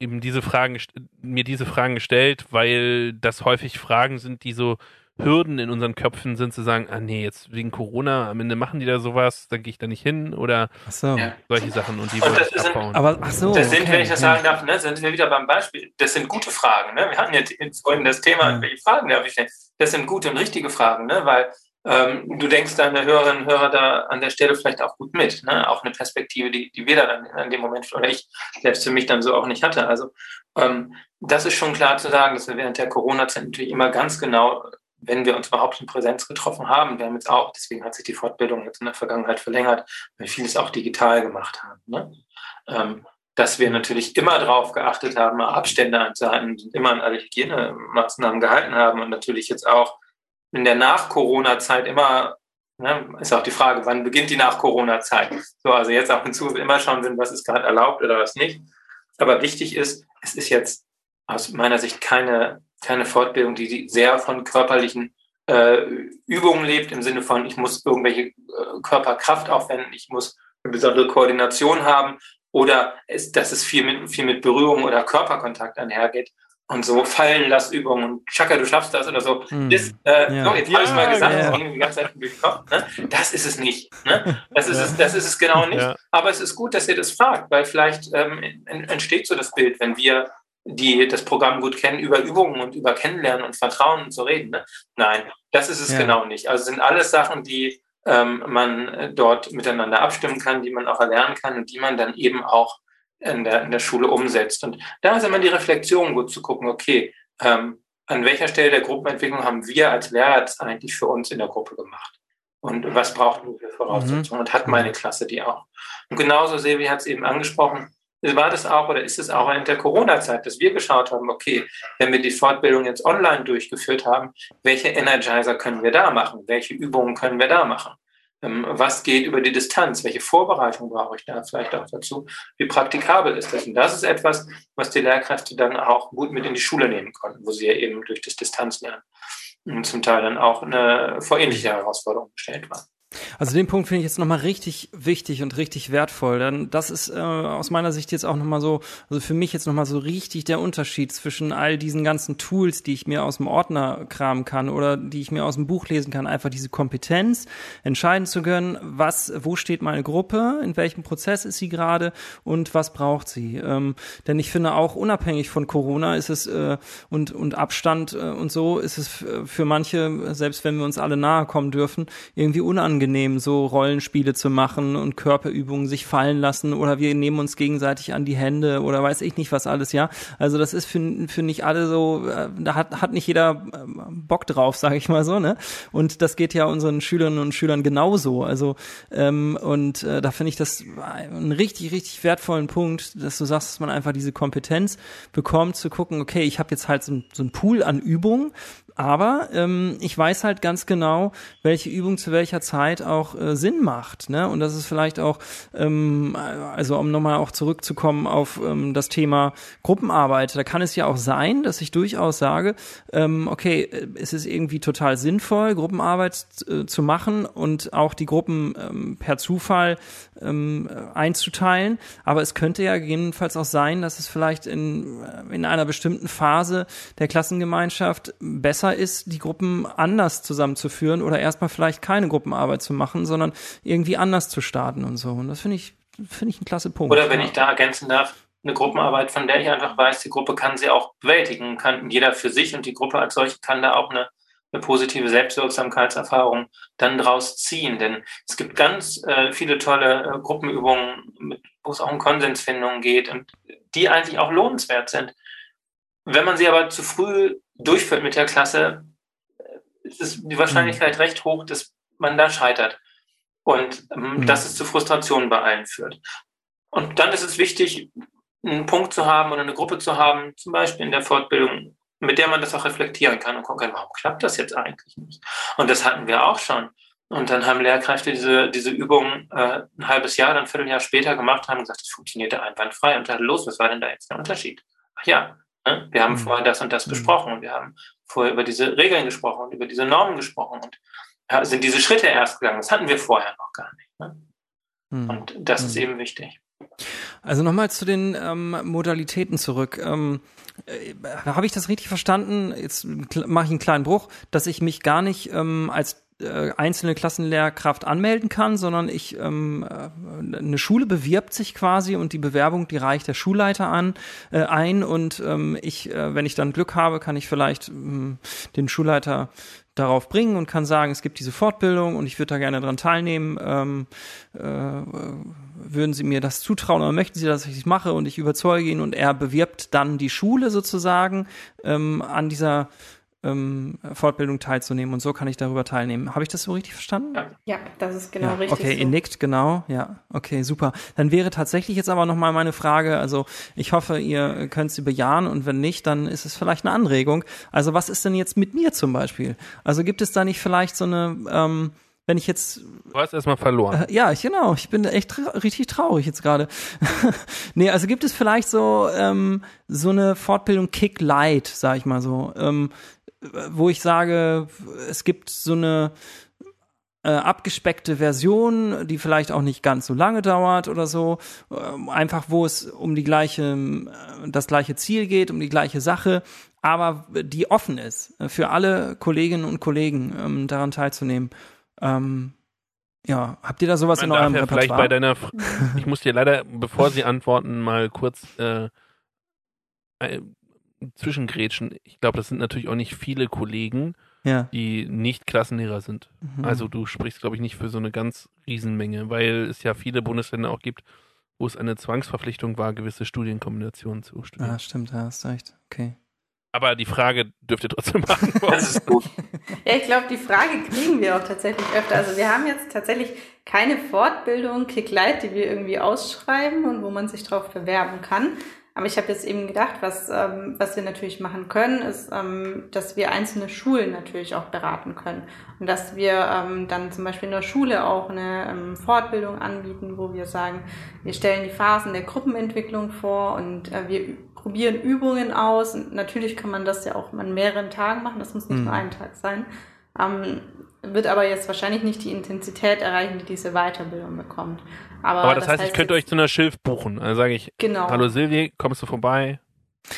eben diese Fragen mir diese Fragen gestellt, weil das häufig Fragen sind, die so Hürden in unseren Köpfen sind, zu sagen, ah nee, jetzt wegen Corona, am Ende machen die da sowas, dann gehe ich da nicht hin oder so. solche Sachen und die wollen das sind, abbauen. Aber ach so, das sind, okay, wenn ich das sagen darf, ne, sind wir wieder beim Beispiel. Das sind gute Fragen. Ne? Wir hatten jetzt vorhin das Thema, ja. welche Fragen darf ich stellen? Das sind gute und richtige Fragen, ne? weil ähm, du denkst deine Hörerinnen und Hörer da an der Stelle vielleicht auch gut mit. Ne? Auch eine Perspektive, die, die wir da dann an dem Moment oder ich selbst für mich dann so auch nicht hatte. Also ähm, das ist schon klar zu sagen, dass wir während der Corona-Zeit natürlich immer ganz genau wenn wir uns überhaupt in Präsenz getroffen haben. Wir haben jetzt auch, deswegen hat sich die Fortbildung jetzt in der Vergangenheit verlängert, weil wir vieles auch digital gemacht haben. Ne? Ähm, dass wir natürlich immer darauf geachtet haben, Abstände einzuhalten, immer an alle Hygienemaßnahmen gehalten haben und natürlich jetzt auch in der Nach-Corona-Zeit immer, ne, ist auch die Frage, wann beginnt die Nach-Corona-Zeit? So, also jetzt auch hinzu immer schauen sind, was ist gerade erlaubt oder was nicht. Aber wichtig ist, es ist jetzt aus meiner Sicht keine keine Fortbildung, die sehr von körperlichen äh, Übungen lebt, im Sinne von, ich muss irgendwelche äh, Körperkraft aufwenden, ich muss eine besondere Koordination haben oder ist, dass es viel mit, viel mit Berührung oder Körperkontakt einhergeht. Und so Fallenlassübungen und Chaka, du schaffst das oder so. Hm. Das, äh, ja. so, jetzt ja, habe ich mal gesagt, ja. das ging die ganze Zeit durch den Kopf. Ne? Das ist es nicht. Ne? Das, ist es, das ist es genau nicht. Aber es ist gut, dass ihr das fragt, weil vielleicht ähm, entsteht so das Bild, wenn wir die das Programm gut kennen, über Übungen und über Kennenlernen und Vertrauen zu reden. Ne? Nein, das ist es ja. genau nicht. Also sind alles Sachen, die ähm, man äh, dort miteinander abstimmen kann, die man auch erlernen kann und die man dann eben auch in der, in der Schule umsetzt. Und da ist immer die Reflexion gut zu gucken, okay, ähm, an welcher Stelle der Gruppenentwicklung haben wir als Lehrer jetzt eigentlich für uns in der Gruppe gemacht? Und was brauchen wir für Voraussetzungen? Mhm. Und hat meine Klasse die auch? Und genauso, Sevi hat es eben angesprochen, war das auch oder ist es auch während der Corona-Zeit, dass wir geschaut haben, okay, wenn wir die Fortbildung jetzt online durchgeführt haben, welche Energizer können wir da machen? Welche Übungen können wir da machen? Ähm, was geht über die Distanz? Welche Vorbereitung brauche ich da vielleicht auch dazu? Wie praktikabel ist das? Und das ist etwas, was die Lehrkräfte dann auch gut mit in die Schule nehmen konnten, wo sie ja eben durch das Distanzlernen zum Teil dann auch eine vor ähnliche Herausforderung gestellt waren. Also den Punkt finde ich jetzt nochmal richtig wichtig und richtig wertvoll. Denn das ist äh, aus meiner Sicht jetzt auch nochmal so, also für mich jetzt nochmal so richtig der Unterschied zwischen all diesen ganzen Tools, die ich mir aus dem Ordner kramen kann oder die ich mir aus dem Buch lesen kann. Einfach diese Kompetenz, entscheiden zu können, was, wo steht meine Gruppe, in welchem Prozess ist sie gerade und was braucht sie. Ähm, denn ich finde auch unabhängig von Corona ist es äh, und, und Abstand äh, und so ist es für manche, selbst wenn wir uns alle nahe kommen dürfen, irgendwie unangenehm unangenehm, so Rollenspiele zu machen und Körperübungen sich fallen lassen oder wir nehmen uns gegenseitig an die Hände oder weiß ich nicht was alles, ja. Also das ist für, für nicht alle so, äh, da hat, hat nicht jeder äh, Bock drauf, sage ich mal so, ne? Und das geht ja unseren Schülerinnen und Schülern genauso. Also ähm, und äh, da finde ich das einen richtig, richtig wertvollen Punkt, dass du sagst, dass man einfach diese Kompetenz bekommt, zu gucken, okay, ich habe jetzt halt so, so ein Pool an Übungen, aber ähm, ich weiß halt ganz genau, welche Übung zu welcher Zeit auch äh, Sinn macht. Ne? Und das ist vielleicht auch, ähm, also um nochmal auch zurückzukommen auf ähm, das Thema Gruppenarbeit, da kann es ja auch sein, dass ich durchaus sage, ähm, okay, äh, es ist irgendwie total sinnvoll, Gruppenarbeit äh, zu machen und auch die Gruppen ähm, per Zufall ähm, einzuteilen. Aber es könnte ja gegebenenfalls auch sein, dass es vielleicht in, äh, in einer bestimmten Phase der Klassengemeinschaft besser ist, die Gruppen anders zusammenzuführen oder erstmal vielleicht keine Gruppenarbeit zu machen, sondern irgendwie anders zu starten und so. Und das finde ich, finde ich ein klasse Punkt. Oder wenn ich da ergänzen darf, eine Gruppenarbeit, von der ich einfach weiß, die Gruppe kann sie auch bewältigen, kann jeder für sich und die Gruppe als solche kann da auch eine eine positive Selbstwirksamkeitserfahrung dann draus ziehen. Denn es gibt ganz äh, viele tolle äh, Gruppenübungen, wo es auch um Konsensfindung geht und die eigentlich auch lohnenswert sind. Wenn man sie aber zu früh durchführt mit der Klasse, ist die Wahrscheinlichkeit mhm. recht hoch, dass man da scheitert und ähm, mhm. dass es zu Frustrationen bei allen führt. Und dann ist es wichtig, einen Punkt zu haben oder eine Gruppe zu haben, zum Beispiel in der Fortbildung, mit der man das auch reflektieren kann und gucken kann, warum klappt das jetzt eigentlich nicht? Und das hatten wir auch schon. Und dann haben Lehrkräfte diese, diese Übung äh, ein halbes Jahr, dann ein Vierteljahr später gemacht, haben gesagt, das funktionierte einwandfrei. Und dann los, was war denn da jetzt der Unterschied? Ach ja? Wir haben mhm. vorher das und das mhm. besprochen und wir haben vorher über diese Regeln gesprochen und über diese Normen gesprochen und sind diese Schritte erst gegangen. Das hatten wir vorher noch gar nicht. Ne? Mhm. Und das ist mhm. eben wichtig. Also nochmal zu den ähm, Modalitäten zurück. Ähm, äh, Habe ich das richtig verstanden? Jetzt mache ich einen kleinen Bruch, dass ich mich gar nicht ähm, als äh, einzelne Klassenlehrkraft anmelden kann, sondern ich ähm, äh, eine Schule bewirbt sich quasi und die Bewerbung, die reicht der Schulleiter an äh, ein und ähm, ich, äh, wenn ich dann Glück habe, kann ich vielleicht ähm, den Schulleiter darauf bringen und kann sagen, es gibt diese Fortbildung und ich würde da gerne dran teilnehmen. Ähm, äh, würden Sie mir das zutrauen oder möchten Sie, dass ich das mache und ich überzeuge ihn und er bewirbt dann die Schule sozusagen ähm, an dieser ähm, Fortbildung teilzunehmen und so kann ich darüber teilnehmen. Habe ich das so richtig verstanden? Ja, das ist genau ja, richtig. Okay, so. ihr nickt, genau. Ja, okay, super. Dann wäre tatsächlich jetzt aber nochmal meine Frage, also ich hoffe, ihr könnt sie bejahen und wenn nicht, dann ist es vielleicht eine Anregung. Also was ist denn jetzt mit mir zum Beispiel? Also gibt es da nicht vielleicht so eine, ähm, wenn ich jetzt. Du hast erstmal verloren. Äh, ja, ich, genau. Ich bin echt tra richtig traurig jetzt gerade. (laughs) nee, also gibt es vielleicht so, ähm, so eine Fortbildung Kick Light, sag ich mal so. Ähm, wo ich sage, es gibt so eine äh, abgespeckte Version, die vielleicht auch nicht ganz so lange dauert oder so, äh, einfach wo es um die gleiche, äh, das gleiche Ziel geht, um die gleiche Sache, aber die offen ist für alle Kolleginnen und Kollegen ähm, daran teilzunehmen. Ähm, ja, habt ihr da sowas Man in eurem ja Repertoire? Vielleicht bei deiner, (laughs) ich muss dir leider, bevor Sie antworten, mal kurz äh, zwischengrätschen. Ich glaube, das sind natürlich auch nicht viele Kollegen, ja. die nicht Klassenlehrer sind. Mhm. Also du sprichst, glaube ich, nicht für so eine ganz Riesenmenge, weil es ja viele Bundesländer auch gibt, wo es eine Zwangsverpflichtung war, gewisse Studienkombinationen zu studieren. Ah, stimmt, da hast recht. Okay. Aber die Frage dürft ihr trotzdem beantworten. (laughs) Das ist gut. ja, ich glaube, die Frage kriegen wir auch tatsächlich öfter. Also wir haben jetzt tatsächlich keine Fortbildung Kick Light, die wir irgendwie ausschreiben und wo man sich drauf bewerben kann. Aber ich habe jetzt eben gedacht, was, ähm, was wir natürlich machen können, ist, ähm, dass wir einzelne Schulen natürlich auch beraten können. Und dass wir ähm, dann zum Beispiel in der Schule auch eine ähm, Fortbildung anbieten, wo wir sagen, wir stellen die Phasen der Gruppenentwicklung vor und äh, wir probieren Übungen aus. Und natürlich kann man das ja auch an mehreren Tagen machen, das muss nicht mhm. nur ein Tag sein. Ähm, wird aber jetzt wahrscheinlich nicht die Intensität erreichen, die diese Weiterbildung bekommt. Aber, aber das, das, heißt, heißt ich könnte euch zu einer Schilf buchen. Dann sage ich, genau. hallo Silvi, kommst du vorbei?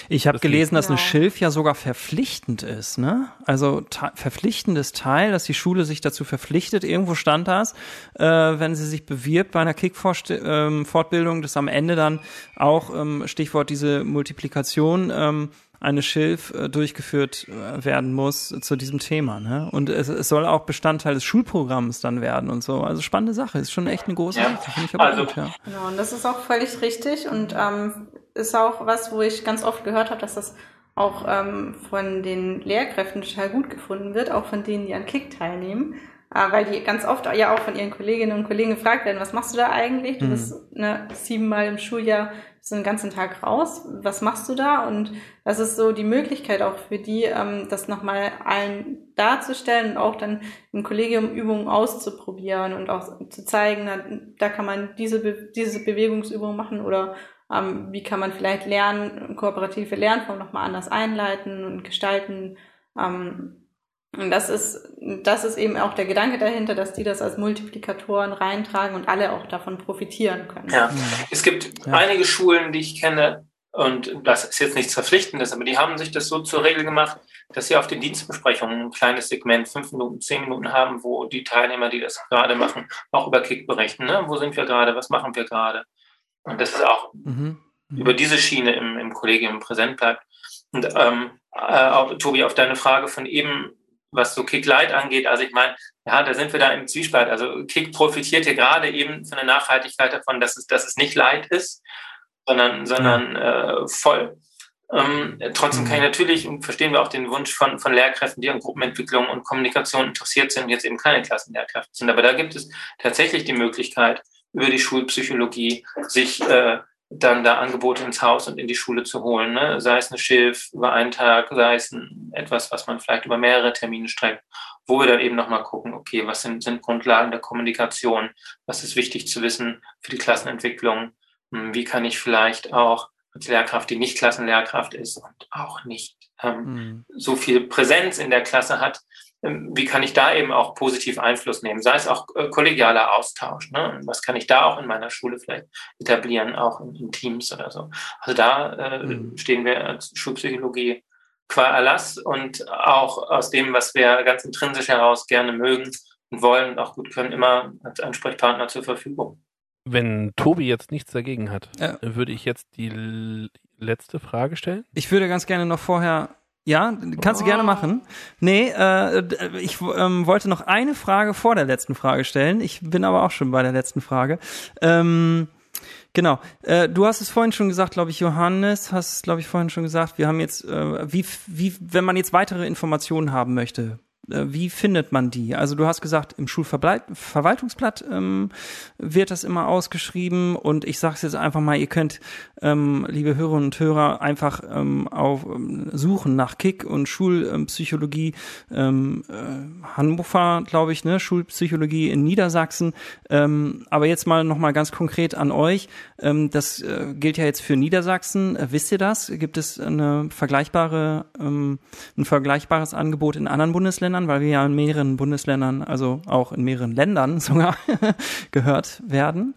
Ich habe gelesen, dass genau. eine Schilf ja sogar verpflichtend ist, ne? Also verpflichtendes Teil, dass die Schule sich dazu verpflichtet, irgendwo stand das, äh, wenn sie sich bewirbt bei einer Kick-Fortbildung, ähm, dass am Ende dann auch, ähm, Stichwort diese Multiplikation, ähm, eine Schilf äh, durchgeführt äh, werden muss zu diesem Thema. Ne? Und es, es, soll auch Bestandteil des Schulprogramms dann werden und so. Also spannende Sache, ist schon echt eine große ja. Sache. Ich aber also, gut, ja. Genau, und das ist auch völlig richtig und ähm, ist auch was, wo ich ganz oft gehört habe, dass das auch ähm, von den Lehrkräften total gut gefunden wird, auch von denen, die an Kick teilnehmen. Äh, weil die ganz oft ja auch von ihren Kolleginnen und Kollegen gefragt werden, was machst du da eigentlich? Du mhm. bist ne, siebenmal im Schuljahr so einen ganzen Tag raus. Was machst du da? Und das ist so die Möglichkeit auch für die, ähm, das nochmal allen darzustellen und auch dann im Kollegium Übungen auszuprobieren und auch zu zeigen, na, da kann man diese, Be diese Bewegungsübung machen oder ähm, wie kann man vielleicht lernen, kooperative Lernformen nochmal anders einleiten und gestalten. Ähm, und das ist, das ist eben auch der Gedanke dahinter, dass die das als Multiplikatoren reintragen und alle auch davon profitieren können. Ja, es gibt ja. einige Schulen, die ich kenne, und das ist jetzt nichts Verpflichtendes, aber die haben sich das so zur Regel gemacht, dass sie auf den Dienstbesprechungen ein kleines Segment, fünf Minuten, zehn Minuten haben, wo die Teilnehmer, die das gerade machen, auch über Kick berichten. Ne? Wo sind wir gerade? Was machen wir gerade? Und das ist auch mhm. Mhm. über diese Schiene im, im Kollegium präsent bleibt. Und ähm, äh, auch, Tobi, auf deine Frage von eben, was so Kick Light angeht. Also ich meine, ja, da sind wir da im Zwiespalt. Also Kick profitiert hier gerade eben von der Nachhaltigkeit davon, dass es, dass es nicht Light ist, sondern, sondern äh, voll. Ähm, trotzdem kann ich mhm. natürlich, und verstehen wir auch den Wunsch von, von Lehrkräften, die an Gruppenentwicklung und Kommunikation interessiert sind, jetzt eben keine Klassenlehrkräfte sind. Aber da gibt es tatsächlich die Möglichkeit, über die Schulpsychologie sich äh, dann da Angebote ins Haus und in die Schule zu holen. Ne? Sei es eine Schilf über einen Tag, sei es ein, etwas, was man vielleicht über mehrere Termine streckt, wo wir dann eben nochmal gucken, okay, was sind, sind Grundlagen der Kommunikation, was ist wichtig zu wissen für die Klassenentwicklung, hm, wie kann ich vielleicht auch als Lehrkraft, die nicht Klassenlehrkraft ist und auch nicht ähm, mhm. so viel Präsenz in der Klasse hat, wie kann ich da eben auch positiv Einfluss nehmen? Sei es auch äh, kollegialer Austausch. Ne? Was kann ich da auch in meiner Schule vielleicht etablieren, auch in, in Teams oder so? Also da äh, mhm. stehen wir als Schulpsychologie qua Erlass und auch aus dem, was wir ganz intrinsisch heraus gerne mögen und wollen und auch gut können, immer als Ansprechpartner zur Verfügung. Wenn Tobi jetzt nichts dagegen hat, ja. würde ich jetzt die letzte Frage stellen. Ich würde ganz gerne noch vorher ja, kannst du gerne oh. machen. Nee, äh, ich ähm, wollte noch eine Frage vor der letzten Frage stellen. Ich bin aber auch schon bei der letzten Frage. Ähm, genau. Äh, du hast es vorhin schon gesagt, glaube ich, Johannes, hast es, glaube ich, vorhin schon gesagt. Wir haben jetzt, äh, wie, wie, wenn man jetzt weitere Informationen haben möchte, wie findet man die? Also du hast gesagt, im Schulverwaltungsblatt ähm, wird das immer ausgeschrieben und ich sage es jetzt einfach mal, ihr könnt, ähm, liebe Hörerinnen und Hörer, einfach ähm, auf ähm, suchen nach Kick und Schulpsychologie ähm, äh, Hannover, glaube ich, ne, Schulpsychologie in Niedersachsen. Ähm, aber jetzt mal nochmal ganz konkret an euch. Ähm, das äh, gilt ja jetzt für Niedersachsen. Äh, wisst ihr das? Gibt es eine vergleichbare, ähm, ein vergleichbares Angebot in anderen Bundesländern? Bundesländern, weil wir ja in mehreren Bundesländern, also auch in mehreren Ländern (laughs) sogar gehört werden.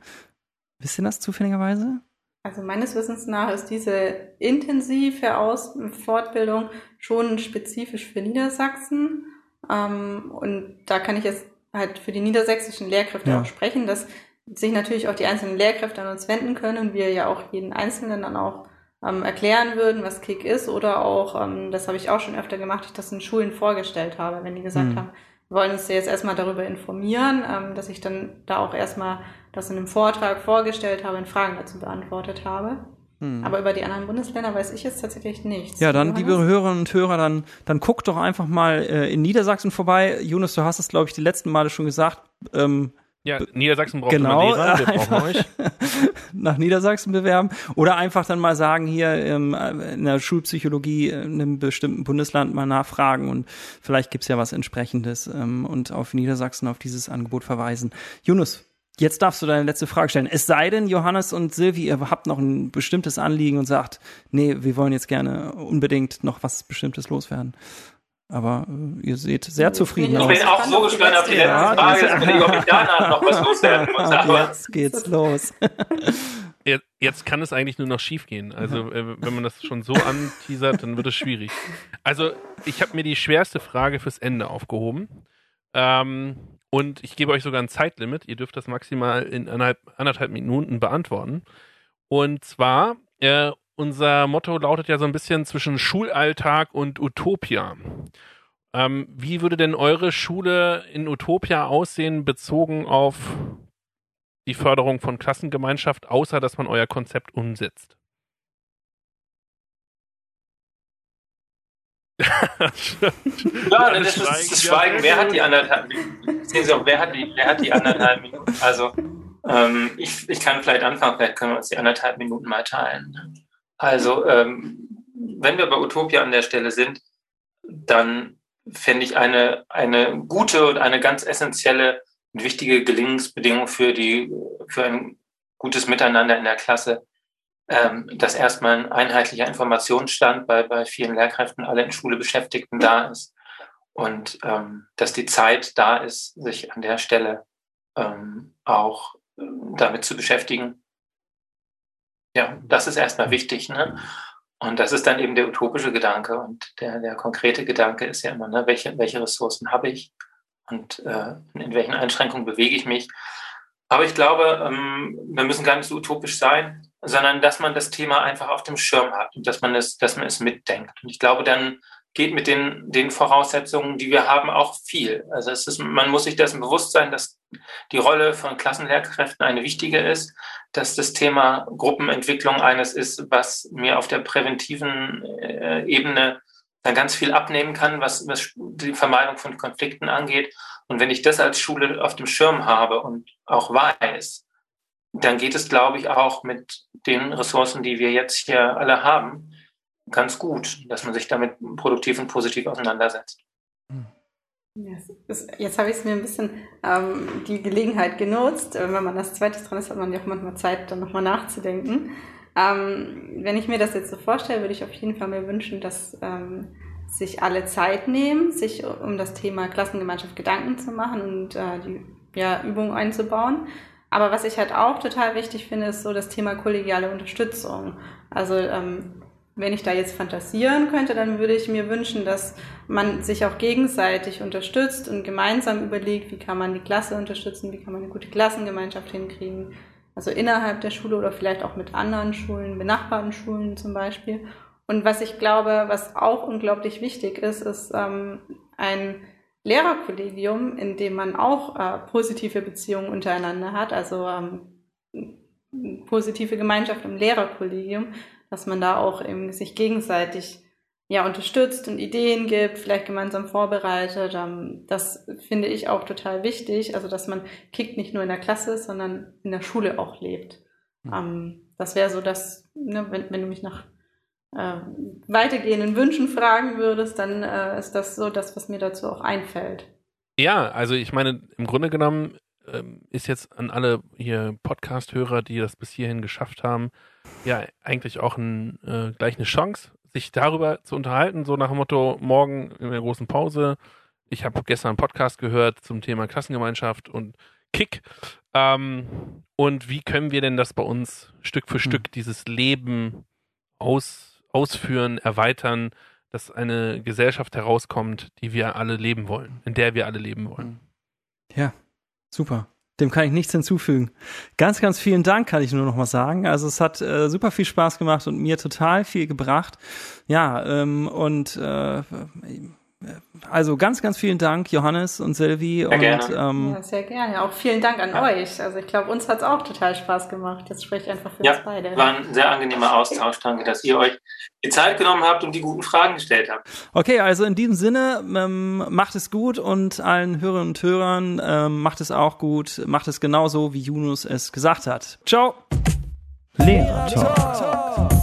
Wisst ihr das zufälligerweise? Also meines Wissens nach ist diese intensive Aus Fortbildung schon spezifisch für Niedersachsen. Ähm, und da kann ich jetzt halt für die niedersächsischen Lehrkräfte ja. auch sprechen, dass sich natürlich auch die einzelnen Lehrkräfte an uns wenden können und wir ja auch jeden Einzelnen dann auch ähm, erklären würden, was Kick ist oder auch, ähm, das habe ich auch schon öfter gemacht, ich das in Schulen vorgestellt habe, wenn die gesagt mhm. haben, wir wollen uns jetzt erstmal darüber informieren, ähm, dass ich dann da auch erstmal das in einem Vortrag vorgestellt habe und Fragen dazu beantwortet habe. Mhm. Aber über die anderen Bundesländer weiß ich jetzt tatsächlich nichts. Ja, dann, liebe Hörerinnen und Hörer, dann, dann guckt doch einfach mal äh, in Niedersachsen vorbei. Jonas, du hast es, glaube ich, die letzten Male schon gesagt. Ähm, ja, Niedersachsen braucht genau, immer Lehrer, wir brauchen euch. (laughs) nach Niedersachsen bewerben oder einfach dann mal sagen, hier ähm, in der Schulpsychologie in einem bestimmten Bundesland mal nachfragen und vielleicht gibt's ja was entsprechendes ähm, und auf Niedersachsen auf dieses Angebot verweisen. Yunus, jetzt darfst du deine letzte Frage stellen. Es sei denn, Johannes und Silvi, ihr habt noch ein bestimmtes Anliegen und sagt, nee, wir wollen jetzt gerne unbedingt noch was Bestimmtes loswerden. Aber äh, ihr seht sehr zufrieden aus. Ich bin auch so gespannt auf die letzte ja, Frage, dass ich, ob ich danach noch was loswerden (laughs) muss. Aber jetzt geht's los. Jetzt, jetzt kann es eigentlich nur noch schief gehen. Also äh, wenn man das schon so anteasert, dann wird es schwierig. Also ich habe mir die schwerste Frage fürs Ende aufgehoben. Ähm, und ich gebe euch sogar ein Zeitlimit. Ihr dürft das maximal in anderthalb, anderthalb Minuten beantworten. Und zwar, äh, unser Motto lautet ja so ein bisschen zwischen Schulalltag und Utopia. Ähm, wie würde denn eure Schule in Utopia aussehen, bezogen auf die Förderung von Klassengemeinschaft, außer dass man euer Konzept umsetzt? (laughs) ja, das ist das Schweigen. Wer hat die anderthalb Minuten? Sie auch, wer hat die, wer hat die anderthalb Minuten? Also, ähm, ich, ich kann vielleicht anfangen, vielleicht können wir uns die anderthalb Minuten mal teilen. Also, ähm, wenn wir bei Utopia an der Stelle sind, dann fände ich eine, eine gute und eine ganz essentielle und wichtige Gelingensbedingung für, die, für ein gutes Miteinander in der Klasse, ähm, dass erstmal ein einheitlicher Informationsstand bei, bei vielen Lehrkräften, alle in Schule Beschäftigten da ist und ähm, dass die Zeit da ist, sich an der Stelle ähm, auch äh, damit zu beschäftigen, ja, das ist erstmal wichtig. Ne? Und das ist dann eben der utopische Gedanke. Und der, der konkrete Gedanke ist ja immer, ne, welche, welche Ressourcen habe ich und äh, in welchen Einschränkungen bewege ich mich. Aber ich glaube, ähm, wir müssen gar nicht so utopisch sein, sondern dass man das Thema einfach auf dem Schirm hat und dass man es, dass man es mitdenkt. Und ich glaube, dann geht mit den, den Voraussetzungen, die wir haben, auch viel. Also es ist, man muss sich dessen bewusst sein, dass die Rolle von Klassenlehrkräften eine wichtige ist, dass das Thema Gruppenentwicklung eines ist, was mir auf der präventiven äh, Ebene dann ganz viel abnehmen kann, was, was die Vermeidung von Konflikten angeht. Und wenn ich das als Schule auf dem Schirm habe und auch weiß, dann geht es, glaube ich, auch mit den Ressourcen, die wir jetzt hier alle haben, ganz gut, dass man sich damit produktiv und positiv auseinandersetzt. Yes. Jetzt habe ich mir ein bisschen ähm, die Gelegenheit genutzt. Wenn man das zweite dran ist, hat man ja auch manchmal Zeit, dann nochmal nachzudenken. Ähm, wenn ich mir das jetzt so vorstelle, würde ich auf jeden Fall mir wünschen, dass ähm, sich alle Zeit nehmen, sich um das Thema Klassengemeinschaft Gedanken zu machen und äh, die ja, Übungen einzubauen. Aber was ich halt auch total wichtig finde, ist so das Thema kollegiale Unterstützung. Also ähm, wenn ich da jetzt fantasieren könnte, dann würde ich mir wünschen, dass man sich auch gegenseitig unterstützt und gemeinsam überlegt, wie kann man die Klasse unterstützen, wie kann man eine gute Klassengemeinschaft hinkriegen. Also innerhalb der Schule oder vielleicht auch mit anderen Schulen, benachbarten Schulen zum Beispiel. Und was ich glaube, was auch unglaublich wichtig ist, ist ähm, ein Lehrerkollegium, in dem man auch äh, positive Beziehungen untereinander hat, also ähm, positive Gemeinschaft im Lehrerkollegium, dass man da auch eben sich gegenseitig ja unterstützt und Ideen gibt, vielleicht gemeinsam vorbereitet. Ähm, das finde ich auch total wichtig, also dass man Kick nicht nur in der Klasse, sondern in der Schule auch lebt. Mhm. Ähm, das wäre so das, ne, wenn, wenn du mich nach äh, weitergehenden Wünschen fragen würdest, dann äh, ist das so das, was mir dazu auch einfällt. Ja, also ich meine, im Grunde genommen ähm, ist jetzt an alle hier Podcast-Hörer, die das bis hierhin geschafft haben, ja eigentlich auch ein, äh, gleich eine Chance, sich darüber zu unterhalten, so nach dem Motto, morgen in der großen Pause. Ich habe gestern einen Podcast gehört zum Thema Klassengemeinschaft und Kick. Ähm, und wie können wir denn das bei uns Stück für hm. Stück, dieses Leben aus ausführen, erweitern, dass eine Gesellschaft herauskommt, die wir alle leben wollen, in der wir alle leben wollen. Ja, super. Dem kann ich nichts hinzufügen. Ganz, ganz vielen Dank, kann ich nur noch mal sagen. Also es hat äh, super viel Spaß gemacht und mir total viel gebracht. Ja, ähm, und äh, also ganz, ganz vielen Dank, Johannes und Silvi. Sehr und, gerne. Ähm, ja, sehr gerne. Auch vielen Dank an ja. euch. Also ich glaube, uns hat es auch total Spaß gemacht. Das spricht einfach für ja, uns beide. War ein sehr angenehmer Austausch. Danke, dass ihr euch die Zeit genommen habt und die guten Fragen gestellt habt. Okay, also in diesem Sinne, ähm, macht es gut und allen Hörerinnen und Hörern ähm, macht es auch gut. Macht es genauso, wie Yunus es gesagt hat. Ciao. Lehrer Talk.